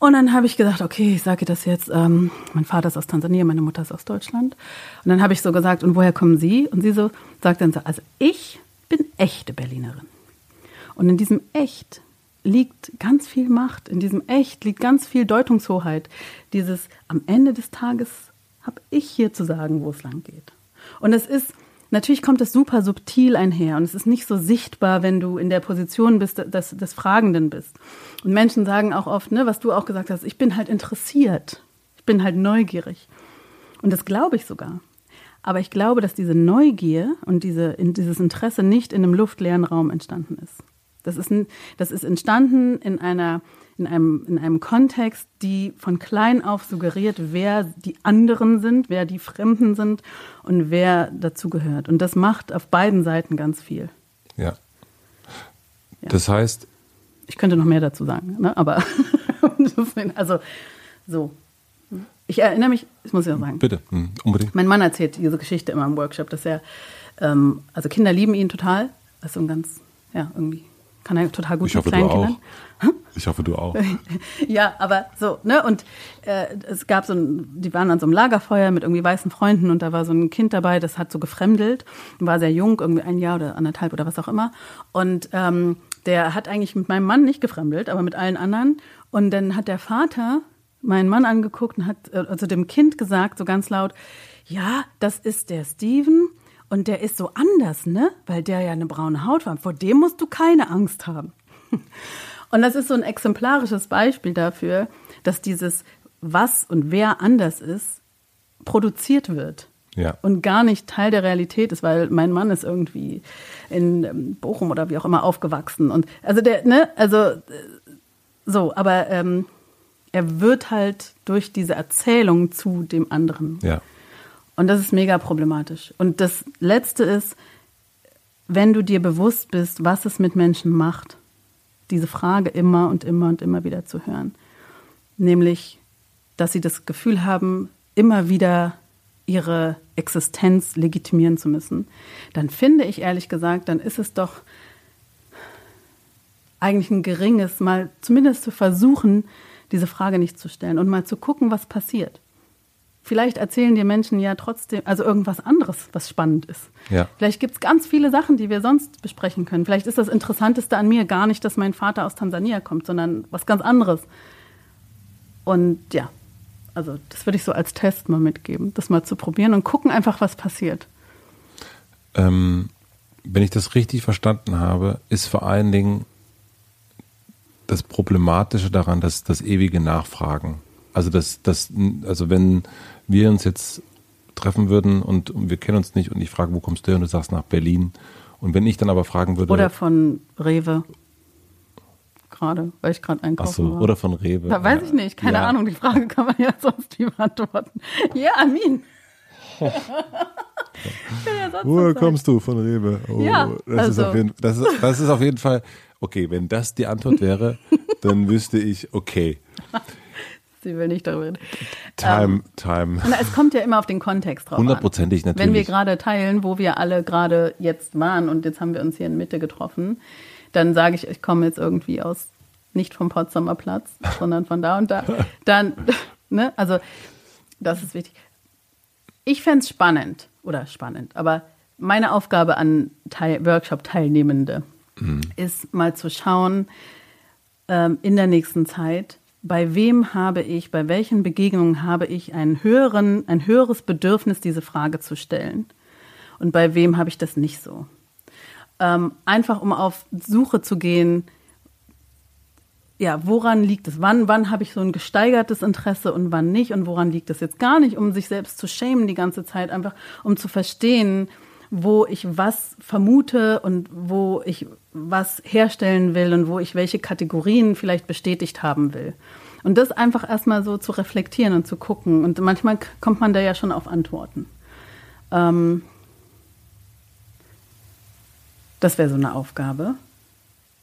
Und dann habe ich gesagt, okay, ich sage das jetzt, ähm, mein Vater ist aus Tansania, meine Mutter ist aus Deutschland. Und dann habe ich so gesagt, und woher kommen Sie? Und sie so sagt dann so, also ich bin echte Berlinerin. Und in diesem Echt liegt ganz viel Macht, in diesem Echt liegt ganz viel Deutungshoheit. Dieses am Ende des Tages habe ich hier zu sagen, wo es lang geht. Und es ist Natürlich kommt es super subtil einher und es ist nicht so sichtbar, wenn du in der Position bist, des, des Fragenden bist. Und Menschen sagen auch oft, ne, was du auch gesagt hast, ich bin halt interessiert, ich bin halt neugierig. Und das glaube ich sogar. Aber ich glaube, dass diese Neugier und diese, dieses Interesse nicht in einem luftleeren Raum entstanden ist. Das ist, ein, das ist entstanden in einer in einem, in einem Kontext, die von klein auf suggeriert, wer die anderen sind, wer die Fremden sind und wer dazugehört. Und das macht auf beiden Seiten ganz viel. Ja. ja. Das heißt. Ich könnte noch mehr dazu sagen, ne? aber also so. Ich erinnere mich, das muss ich auch sagen. Bitte, hm, unbedingt. Mein Mann erzählt diese Geschichte immer im Workshop, dass er, ähm, also Kinder lieben ihn total. Das ist so ein ganz, ja, irgendwie kann er total gut ich mit kleinen Kindern. Ich hoffe, du auch. ja, aber so, ne? Und äh, es gab so ein, die waren an so einem Lagerfeuer mit irgendwie weißen Freunden und da war so ein Kind dabei, das hat so gefremdelt, war sehr jung, irgendwie ein Jahr oder anderthalb oder was auch immer. Und ähm, der hat eigentlich mit meinem Mann nicht gefremdelt, aber mit allen anderen. Und dann hat der Vater meinen Mann angeguckt und hat äh, also dem Kind gesagt, so ganz laut, ja, das ist der Steven und der ist so anders, ne? Weil der ja eine braune Haut hat. Vor dem musst du keine Angst haben. Und das ist so ein exemplarisches Beispiel dafür, dass dieses was und wer anders ist, produziert wird. Ja. Und gar nicht Teil der Realität ist, weil mein Mann ist irgendwie in ähm, Bochum oder wie auch immer aufgewachsen. Und also der, ne, also äh, so, aber ähm, er wird halt durch diese Erzählung zu dem anderen. Ja. Und das ist mega problematisch. Und das Letzte ist, wenn du dir bewusst bist, was es mit Menschen macht, diese Frage immer und immer und immer wieder zu hören. Nämlich, dass sie das Gefühl haben, immer wieder ihre Existenz legitimieren zu müssen, dann finde ich ehrlich gesagt, dann ist es doch eigentlich ein geringes, mal zumindest zu versuchen, diese Frage nicht zu stellen und mal zu gucken, was passiert vielleicht erzählen dir Menschen ja trotzdem, also irgendwas anderes, was spannend ist. Ja. Vielleicht gibt es ganz viele Sachen, die wir sonst besprechen können. Vielleicht ist das Interessanteste an mir gar nicht, dass mein Vater aus Tansania kommt, sondern was ganz anderes. Und ja, also das würde ich so als Test mal mitgeben, das mal zu probieren und gucken einfach, was passiert. Ähm, wenn ich das richtig verstanden habe, ist vor allen Dingen das Problematische daran, dass das ewige Nachfragen. Also das, das, also wenn wir uns jetzt treffen würden und, wir kennen uns nicht und ich frage, wo kommst du her? Und du sagst nach Berlin. Und wenn ich dann aber fragen würde. Oder von Rewe. Gerade, weil ich gerade einkaufen Ach so, war. oder von Rewe. Da weiß ich nicht, keine Ja. Ahnung. Die Frage kann man ja sonst wie beantworten. Ja, Amin. Kann ja Woher kommst du von Rewe? Oh, Ja, das, ist also. auf jeden, das, ist, das ist auf jeden Fall, okay, wenn das die Antwort wäre, dann wüsste ich, okay, Sie will nicht darüber reden. time, time, Na, es kommt ja immer auf den Kontext drauf hundertprozentig natürlich. Wenn wir gerade teilen, wo wir alle gerade jetzt waren und jetzt haben wir uns hier in Mitte getroffen, dann sage ich, ich komme jetzt irgendwie aus, nicht vom Potsdamer Platz, sondern von da und da. Dann, ne, also das ist wichtig. Ich fände es spannend, oder spannend, aber meine Aufgabe an Teil, Workshop-Teilnehmende ist mal zu schauen, ähm, in der nächsten Zeit, bei wem habe ich, bei welchen Begegnungen habe ich einen höheren, ein höheres Bedürfnis, diese Frage zu stellen? Und bei wem habe ich das nicht so? Ähm, einfach um auf Suche zu gehen, ja, woran liegt es? Wann, wann habe ich so ein gesteigertes Interesse und wann nicht? Und woran liegt es jetzt gar nicht, um sich selbst zu schämen die ganze Zeit, einfach um zu verstehen, wo ich was vermute und wo ich was herstellen will und wo ich welche Kategorien vielleicht bestätigt haben will. Und das einfach erstmal so zu reflektieren und zu gucken. Und manchmal kommt man da ja schon auf Antworten. Ähm, das wäre so eine Aufgabe.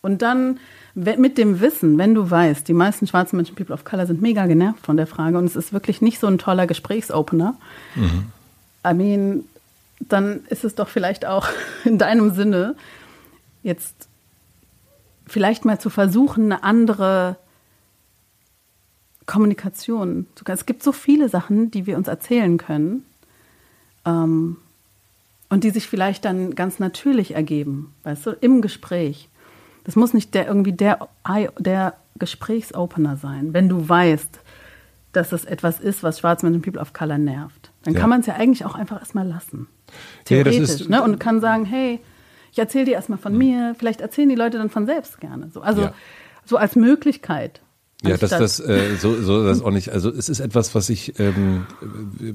Und dann mit dem Wissen, wenn du weißt, die meisten schwarzen Menschen, People of Color, sind mega genervt von der Frage und es ist wirklich nicht so ein toller Gesprächsopener. I mean, dann ist es doch vielleicht auch in deinem Sinne, jetzt vielleicht mal zu versuchen, eine andere Kommunikation. zu- Es gibt so viele Sachen, die wir uns erzählen können ähm, und die sich vielleicht dann ganz natürlich ergeben, weißt du, im Gespräch. Das muss nicht der irgendwie der, der Gesprächsopener sein, wenn du weißt, dass es etwas ist, was Menschen People of Color nervt. Dann Ja. kann man es ja eigentlich auch einfach erstmal lassen. Theoretisch, ist- ne? Und kann sagen, hey, ich erzähle dir erstmal von mir, vielleicht erzählen die Leute dann von selbst gerne. So, also Ja. so als Möglichkeit. Ja, das, das, äh, so, so das auch nicht. Also es ist etwas, was ich, ähm, äh,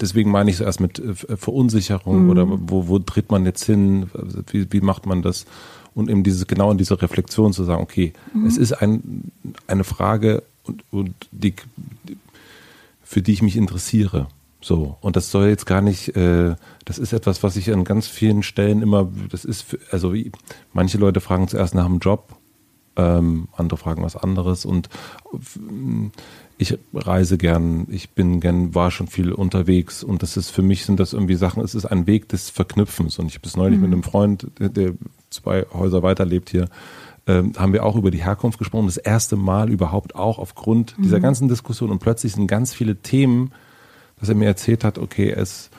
deswegen meine ich so erst mit äh, Verunsicherung Mhm. oder wo, wo tritt man jetzt hin, wie, wie macht man das? Und eben dieses, genau in dieser Reflexion zu sagen, okay, Mhm. es ist ein, eine Frage und, und die, für die ich mich interessiere. So, und das soll jetzt gar nicht, äh, das ist etwas, was ich an ganz vielen Stellen immer, das ist, für, also manche Leute fragen zuerst nach dem Job, ähm, andere fragen was anderes und ich reise gern, ich bin gern, war schon viel unterwegs und das ist für mich sind das irgendwie Sachen, es ist ein Weg des Verknüpfens und ich habe es neulich mit einem Freund, der, der zwei Häuser weiter lebt hier, ähm, haben wir auch über die Herkunft gesprochen, das erste Mal überhaupt auch aufgrund dieser ganzen Diskussion und plötzlich sind ganz viele Themen, dass er mir erzählt hat, okay, er ist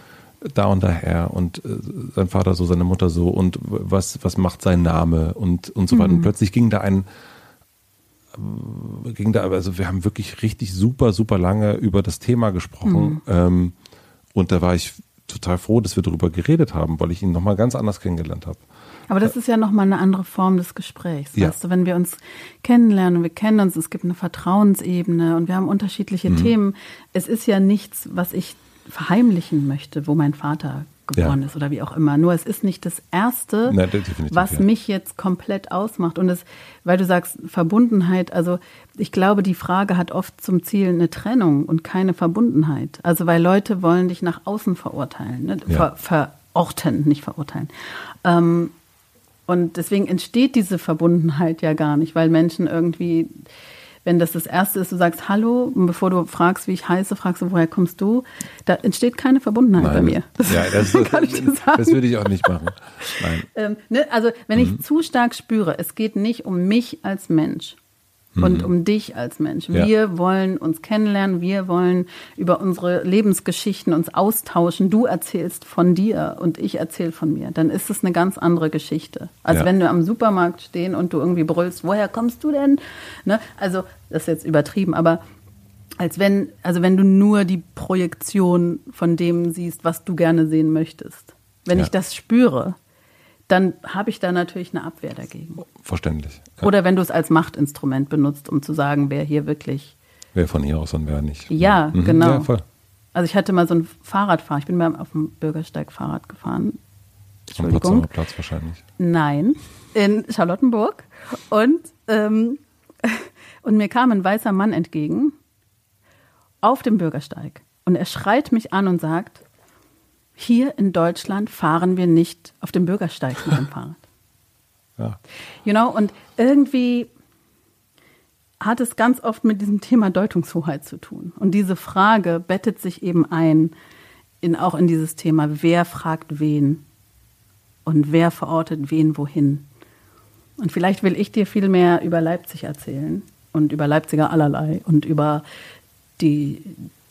da und daher und äh, sein Vater so, seine Mutter so und was, was macht sein Name und, und so weiter. Und plötzlich ging da ein, äh, ging da, also wir haben wirklich richtig super, super lange über das Thema gesprochen. Ähm, und da war ich total froh, dass wir darüber geredet haben, weil ich ihn nochmal ganz anders kennengelernt habe. Aber das ist ja nochmal eine andere Form des Gesprächs. Ja. Weißt du, wenn wir uns kennenlernen und wir kennen uns, es gibt eine Vertrauensebene und wir haben unterschiedliche Mhm. Themen. Es ist ja nichts, was ich verheimlichen möchte, wo mein Vater geboren Ja. ist oder wie auch immer. Nur es ist nicht das Erste, Na, was ja. mich jetzt komplett ausmacht. Und es, weil du sagst, Verbundenheit, also ich glaube, die Frage hat oft zum Ziel eine Trennung und keine Verbundenheit. Also weil Leute wollen dich nach außen verurteilen, ne? Ja. Ver, verorten, nicht verurteilen. Ähm, und deswegen entsteht diese Verbundenheit ja gar nicht, weil Menschen irgendwie, wenn das das Erste ist, du sagst Hallo, und bevor du fragst, wie ich heiße, fragst du, woher kommst du, da entsteht keine Verbundenheit bei mir. Ja, das, kann ich dir sagen. das würde ich auch nicht machen. Nein. Ähm, ne, also wenn Mhm. ich zu stark spüre, es geht nicht um mich als Mensch und um dich als Mensch. Mhm. Ja. Wir wollen uns kennenlernen, wir wollen über unsere Lebensgeschichten uns austauschen. Du erzählst von dir und ich erzähle von mir. Dann ist es eine ganz andere Geschichte. Als Ja. wenn wir am Supermarkt stehen und du irgendwie brüllst, woher kommst du denn? Ne? Also das ist jetzt übertrieben, aber als wenn, also wenn du nur die Projektion von dem siehst, was du gerne sehen möchtest. Wenn Ja. ich das spüre, dann habe ich da natürlich eine Abwehr dagegen. Verständlich. Ja. Oder wenn du es als Machtinstrument benutzt, um zu sagen, wer hier wirklich. Wer von hier aus und wer nicht. Ja, Mhm. genau. Ja, voll. Also ich hatte mal so ein Fahrradfahren. Ich bin mal auf dem Bürgersteig Fahrrad gefahren. Am Potsdamer Platz wahrscheinlich. Nein, in Charlottenburg. Und, ähm, und mir kam ein weißer Mann entgegen auf dem Bürgersteig. Und er schreit mich an und sagt, hier in Deutschland fahren wir nicht auf dem Bürgersteig mit dem Fahrrad. Ja. You know, und irgendwie hat es ganz oft mit diesem Thema Deutungshoheit zu tun. Und diese Frage bettet sich eben ein in, auch in dieses Thema, wer fragt wen und wer verortet wen wohin. Und vielleicht will ich dir viel mehr über Leipzig erzählen und über Leipziger allerlei und über die,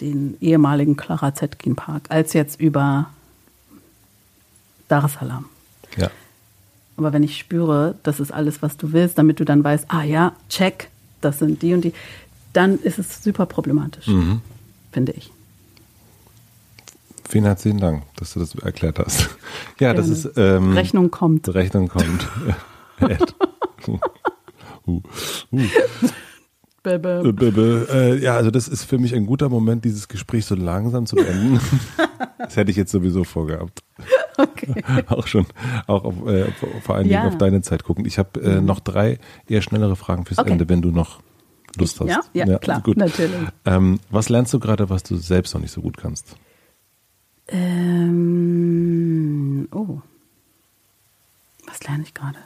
den ehemaligen Clara Zetkin Park, als jetzt über Dar es Salaam. Ja. Aber wenn ich spüre, das ist alles, was du willst, damit du dann weißt, ah ja, check, das sind die und die, dann ist es super problematisch, Mhm. finde ich. Vielen herzlichen Dank, dass du das erklärt hast. Ja, das Gerne. ist ähm, Rechnung kommt. Rechnung kommt. Uh, uh. Bäh, Äh, bäh, bäh. Äh, ja, also das ist für mich ein guter Moment, dieses Gespräch so langsam zu beenden. das hätte ich jetzt sowieso vorgehabt. Okay. Auch schon, auch auf, äh, vor- allen Dingen Ja. auf deine Zeit gucken. Ich habe äh, noch drei eher schnellere Fragen fürs Okay. Ende, wenn du noch Lust hast. Ja, ja, klar, gut. natürlich. Ähm, was lernst du gerade, was du selbst noch nicht so gut kannst? Ähm, oh. Was lerne ich gerade?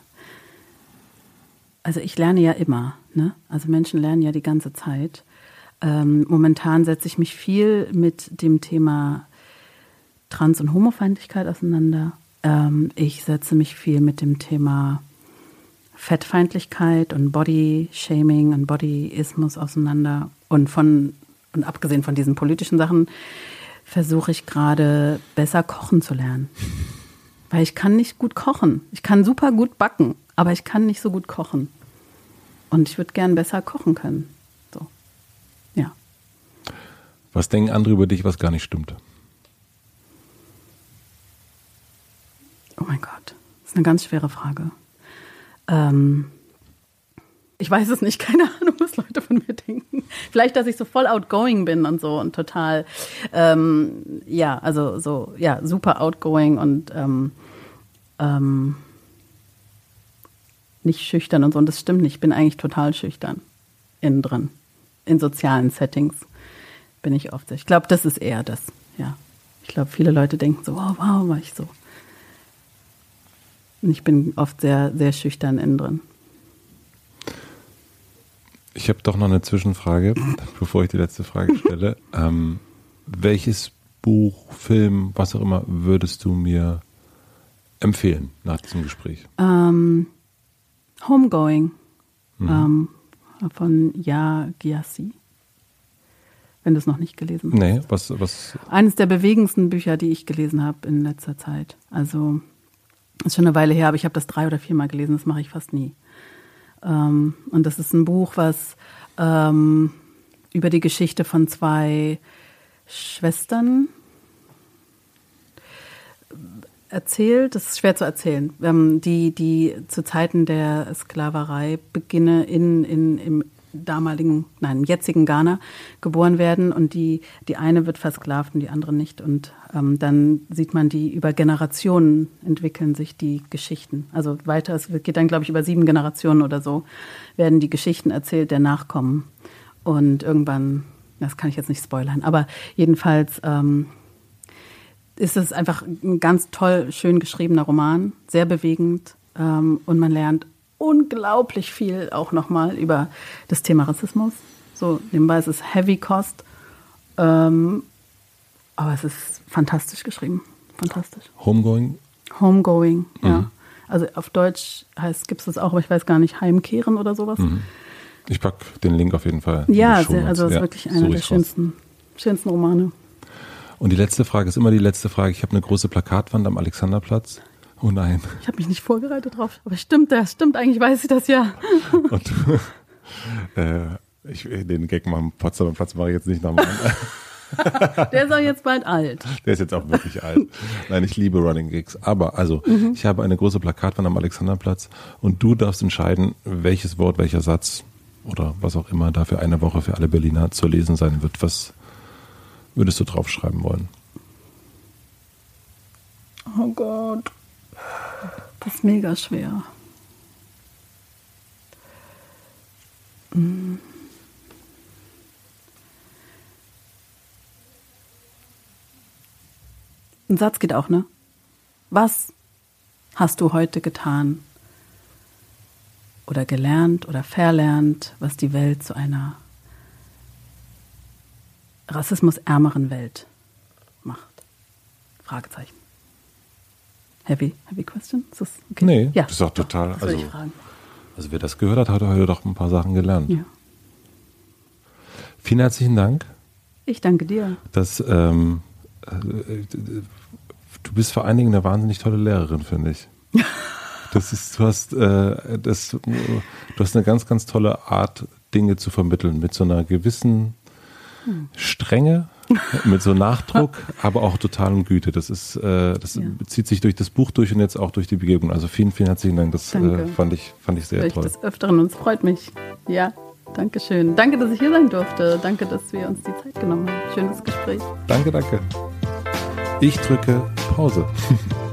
Also ich lerne ja immer, ne? Also Menschen lernen ja die ganze Zeit. Ähm, momentan setze ich mich viel mit dem Thema Trans- und Homofeindlichkeit auseinander. Ähm, ich setze mich viel mit dem Thema Fettfeindlichkeit und Body-Shaming und Bodyismus auseinander. Und von und abgesehen von diesen politischen Sachen versuche ich gerade besser kochen zu lernen. Weil ich kann nicht gut kochen. Ich kann super gut backen, aber ich kann nicht so gut kochen. Und ich würde gern besser kochen können. So. Ja. Was denken andere über dich, was gar nicht stimmt? Oh mein Gott. Das ist eine ganz schwere Frage. Ähm, ich weiß es nicht, keine Ahnung, was Leute von mir denken. Vielleicht, dass ich so voll outgoing bin und so und total, ähm, ja, also so, ja, super outgoing und ähm, ähm, nicht schüchtern und so. Und das stimmt nicht. Ich bin eigentlich total schüchtern. Innen drin. In sozialen Settings bin ich oft. Ich glaube, das ist eher das, ja. Ich glaube, viele Leute denken so, wow, wow, war ich so. Und ich bin oft sehr, sehr schüchtern innen drin. Ich habe doch noch eine Zwischenfrage, bevor ich die letzte Frage stelle. ähm, welches Buch, Film, was auch immer, würdest du mir empfehlen nach diesem Gespräch? Ähm, Homegoing ähm, von Ja Gyasi. Wenn du es noch nicht gelesen hast. Nee, was, was, Eines der bewegendsten Bücher, die ich gelesen habe in letzter Zeit. Also ist schon eine Weile her, aber ich habe das drei oder viermal gelesen. Das mache ich fast nie. Ähm, und das ist ein Buch, was ähm, über die Geschichte von zwei Schwestern erzählt. Das ist schwer zu erzählen. Ähm, die, die zu Zeiten der Sklaverei beginne in, in, im damaligen, nein, jetzigen Ghana geboren werden und die, die eine wird versklavt und die andere nicht. Und ähm, dann sieht man die über Generationen entwickeln sich die Geschichten. Also weiter, es geht dann, glaube ich, über sieben Generationen oder so, werden die Geschichten erzählt der Nachkommen. Und irgendwann, das kann ich jetzt nicht spoilern, aber jedenfalls ähm, ist es einfach ein ganz toll, schön geschriebener Roman, sehr bewegend ähm, und man lernt unglaublich viel auch nochmal über das Thema Rassismus. So nebenbei ist es Heavy Cost, ähm, aber es ist fantastisch geschrieben, fantastisch. Homegoing? Homegoing, ja. Also auf Deutsch heißt gibt es das auch, aber ich weiß gar nicht, Heimkehren oder sowas. Ich pack den Link auf jeden Fall. Ja, also es ist Ja, wirklich einer der schönsten, schönsten Romane. Und die letzte Frage ist immer die letzte Frage. Ich habe eine große Plakatwand am Alexanderplatz. Oh nein. Ich habe mich nicht vorbereitet drauf, aber stimmt, das stimmt, eigentlich weiß ich das ja. Und äh, ich, den Gag am Potsdamer Platz mache ich jetzt nicht nochmal. Der ist auch jetzt bald alt. Der ist jetzt auch wirklich alt. Nein, ich liebe Running Gigs. Aber also, Mhm. ich habe eine große Plakatwand am Alexanderplatz und du darfst entscheiden, welches Wort, welcher Satz oder was auch immer da für eine Woche für alle Berliner zu lesen sein wird. Was, würdest du draufschreiben wollen? Oh Gott. Das ist mega schwer. Mm. Ein Satz geht auch, ne? Was hast du heute getan oder gelernt oder verlernt, was die Welt zu einer rassismusärmeren Welt macht? Fragezeichen. Heavy, heavy question? Ist das okay? Nee, ja, das ist auch total. Doch, also, also wer das gehört hat, hat heute doch ein paar Sachen gelernt. Ja. Vielen herzlichen Dank. Ich danke dir. Das, ähm, äh, du bist vor allen Dingen eine wahnsinnig tolle Lehrerin, finde ich. Das ist, du hast, äh, das, du hast eine ganz, ganz tolle Art, Dinge zu vermitteln, mit so einer gewissen. Strenge, mit so Nachdruck, aber auch totalen Güte. Das ist, äh, das ja. zieht sich durch das Buch durch und jetzt auch durch die Begegnung. Also vielen, vielen herzlichen Dank. Das äh, fand ich, fand ich sehr Vielleicht toll. Das Öfteren und es freut mich. Ja, danke schön. Danke, dass ich hier sein durfte. Danke, dass wir uns die Zeit genommen haben. Schönes Gespräch. Danke, danke. Ich drücke Pause.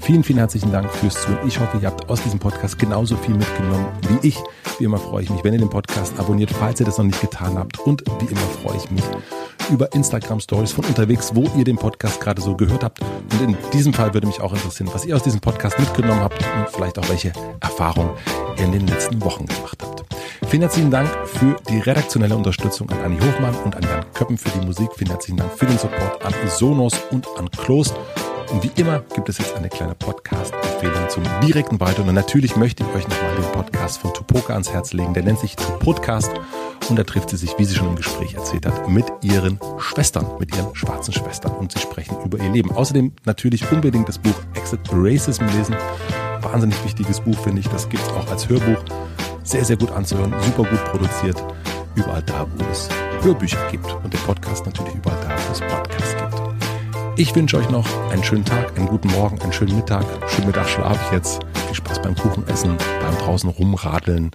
Vielen, vielen herzlichen Dank fürs Zuhören. Ich hoffe, ihr habt aus diesem Podcast genauso viel mitgenommen wie ich. Wie immer freue ich mich, wenn ihr den Podcast abonniert, falls ihr das noch nicht getan habt. Und wie immer freue ich mich über Instagram Stories von unterwegs, wo ihr den Podcast gerade so gehört habt. Und in diesem Fall würde mich auch interessieren, was ihr aus diesem Podcast mitgenommen habt und vielleicht auch welche Erfahrungen ihr in den letzten Wochen gemacht habt. Vielen herzlichen Dank für die redaktionelle Unterstützung an Anni Hofmann und an Jan Köppen für die Musik. Vielen herzlichen Dank für den Support an Sonos und an Klos. Und wie immer gibt es jetzt eine kleine Podcast-Empfehlung zum direkten Weiteren. Und natürlich möchte ich euch nochmal den Podcast von Tupoka ans Herz legen. Der nennt sich Tupodcast. Und da trifft sie sich, wie sie schon im Gespräch erzählt hat, mit ihren Schwestern, mit ihren schwarzen Schwestern. Und sie sprechen über ihr Leben. Außerdem natürlich unbedingt das Buch Exit Racism lesen. Wahnsinnig wichtiges Buch, finde ich. Das gibt es auch als Hörbuch. Sehr, sehr gut anzuhören, super gut produziert. Überall da, wo es Hörbücher gibt. Und den Podcast natürlich überall da, wo es Podcasts gibt. Ich wünsche euch noch einen schönen Tag, einen guten Morgen, einen schönen Mittag. Schönen Mittag schlafe ich jetzt. Viel Spaß beim Kuchenessen, beim draußen rumradeln,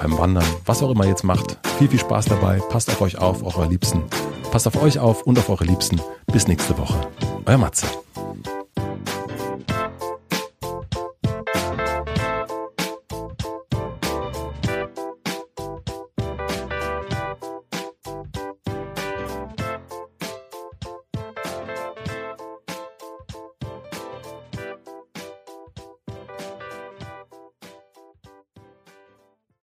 beim Wandern, was auch immer ihr jetzt macht. Viel, viel Spaß dabei. Passt auf euch auf, auf eure Liebsten. Passt auf euch auf und auf eure Liebsten. Bis nächste Woche. Euer Matze.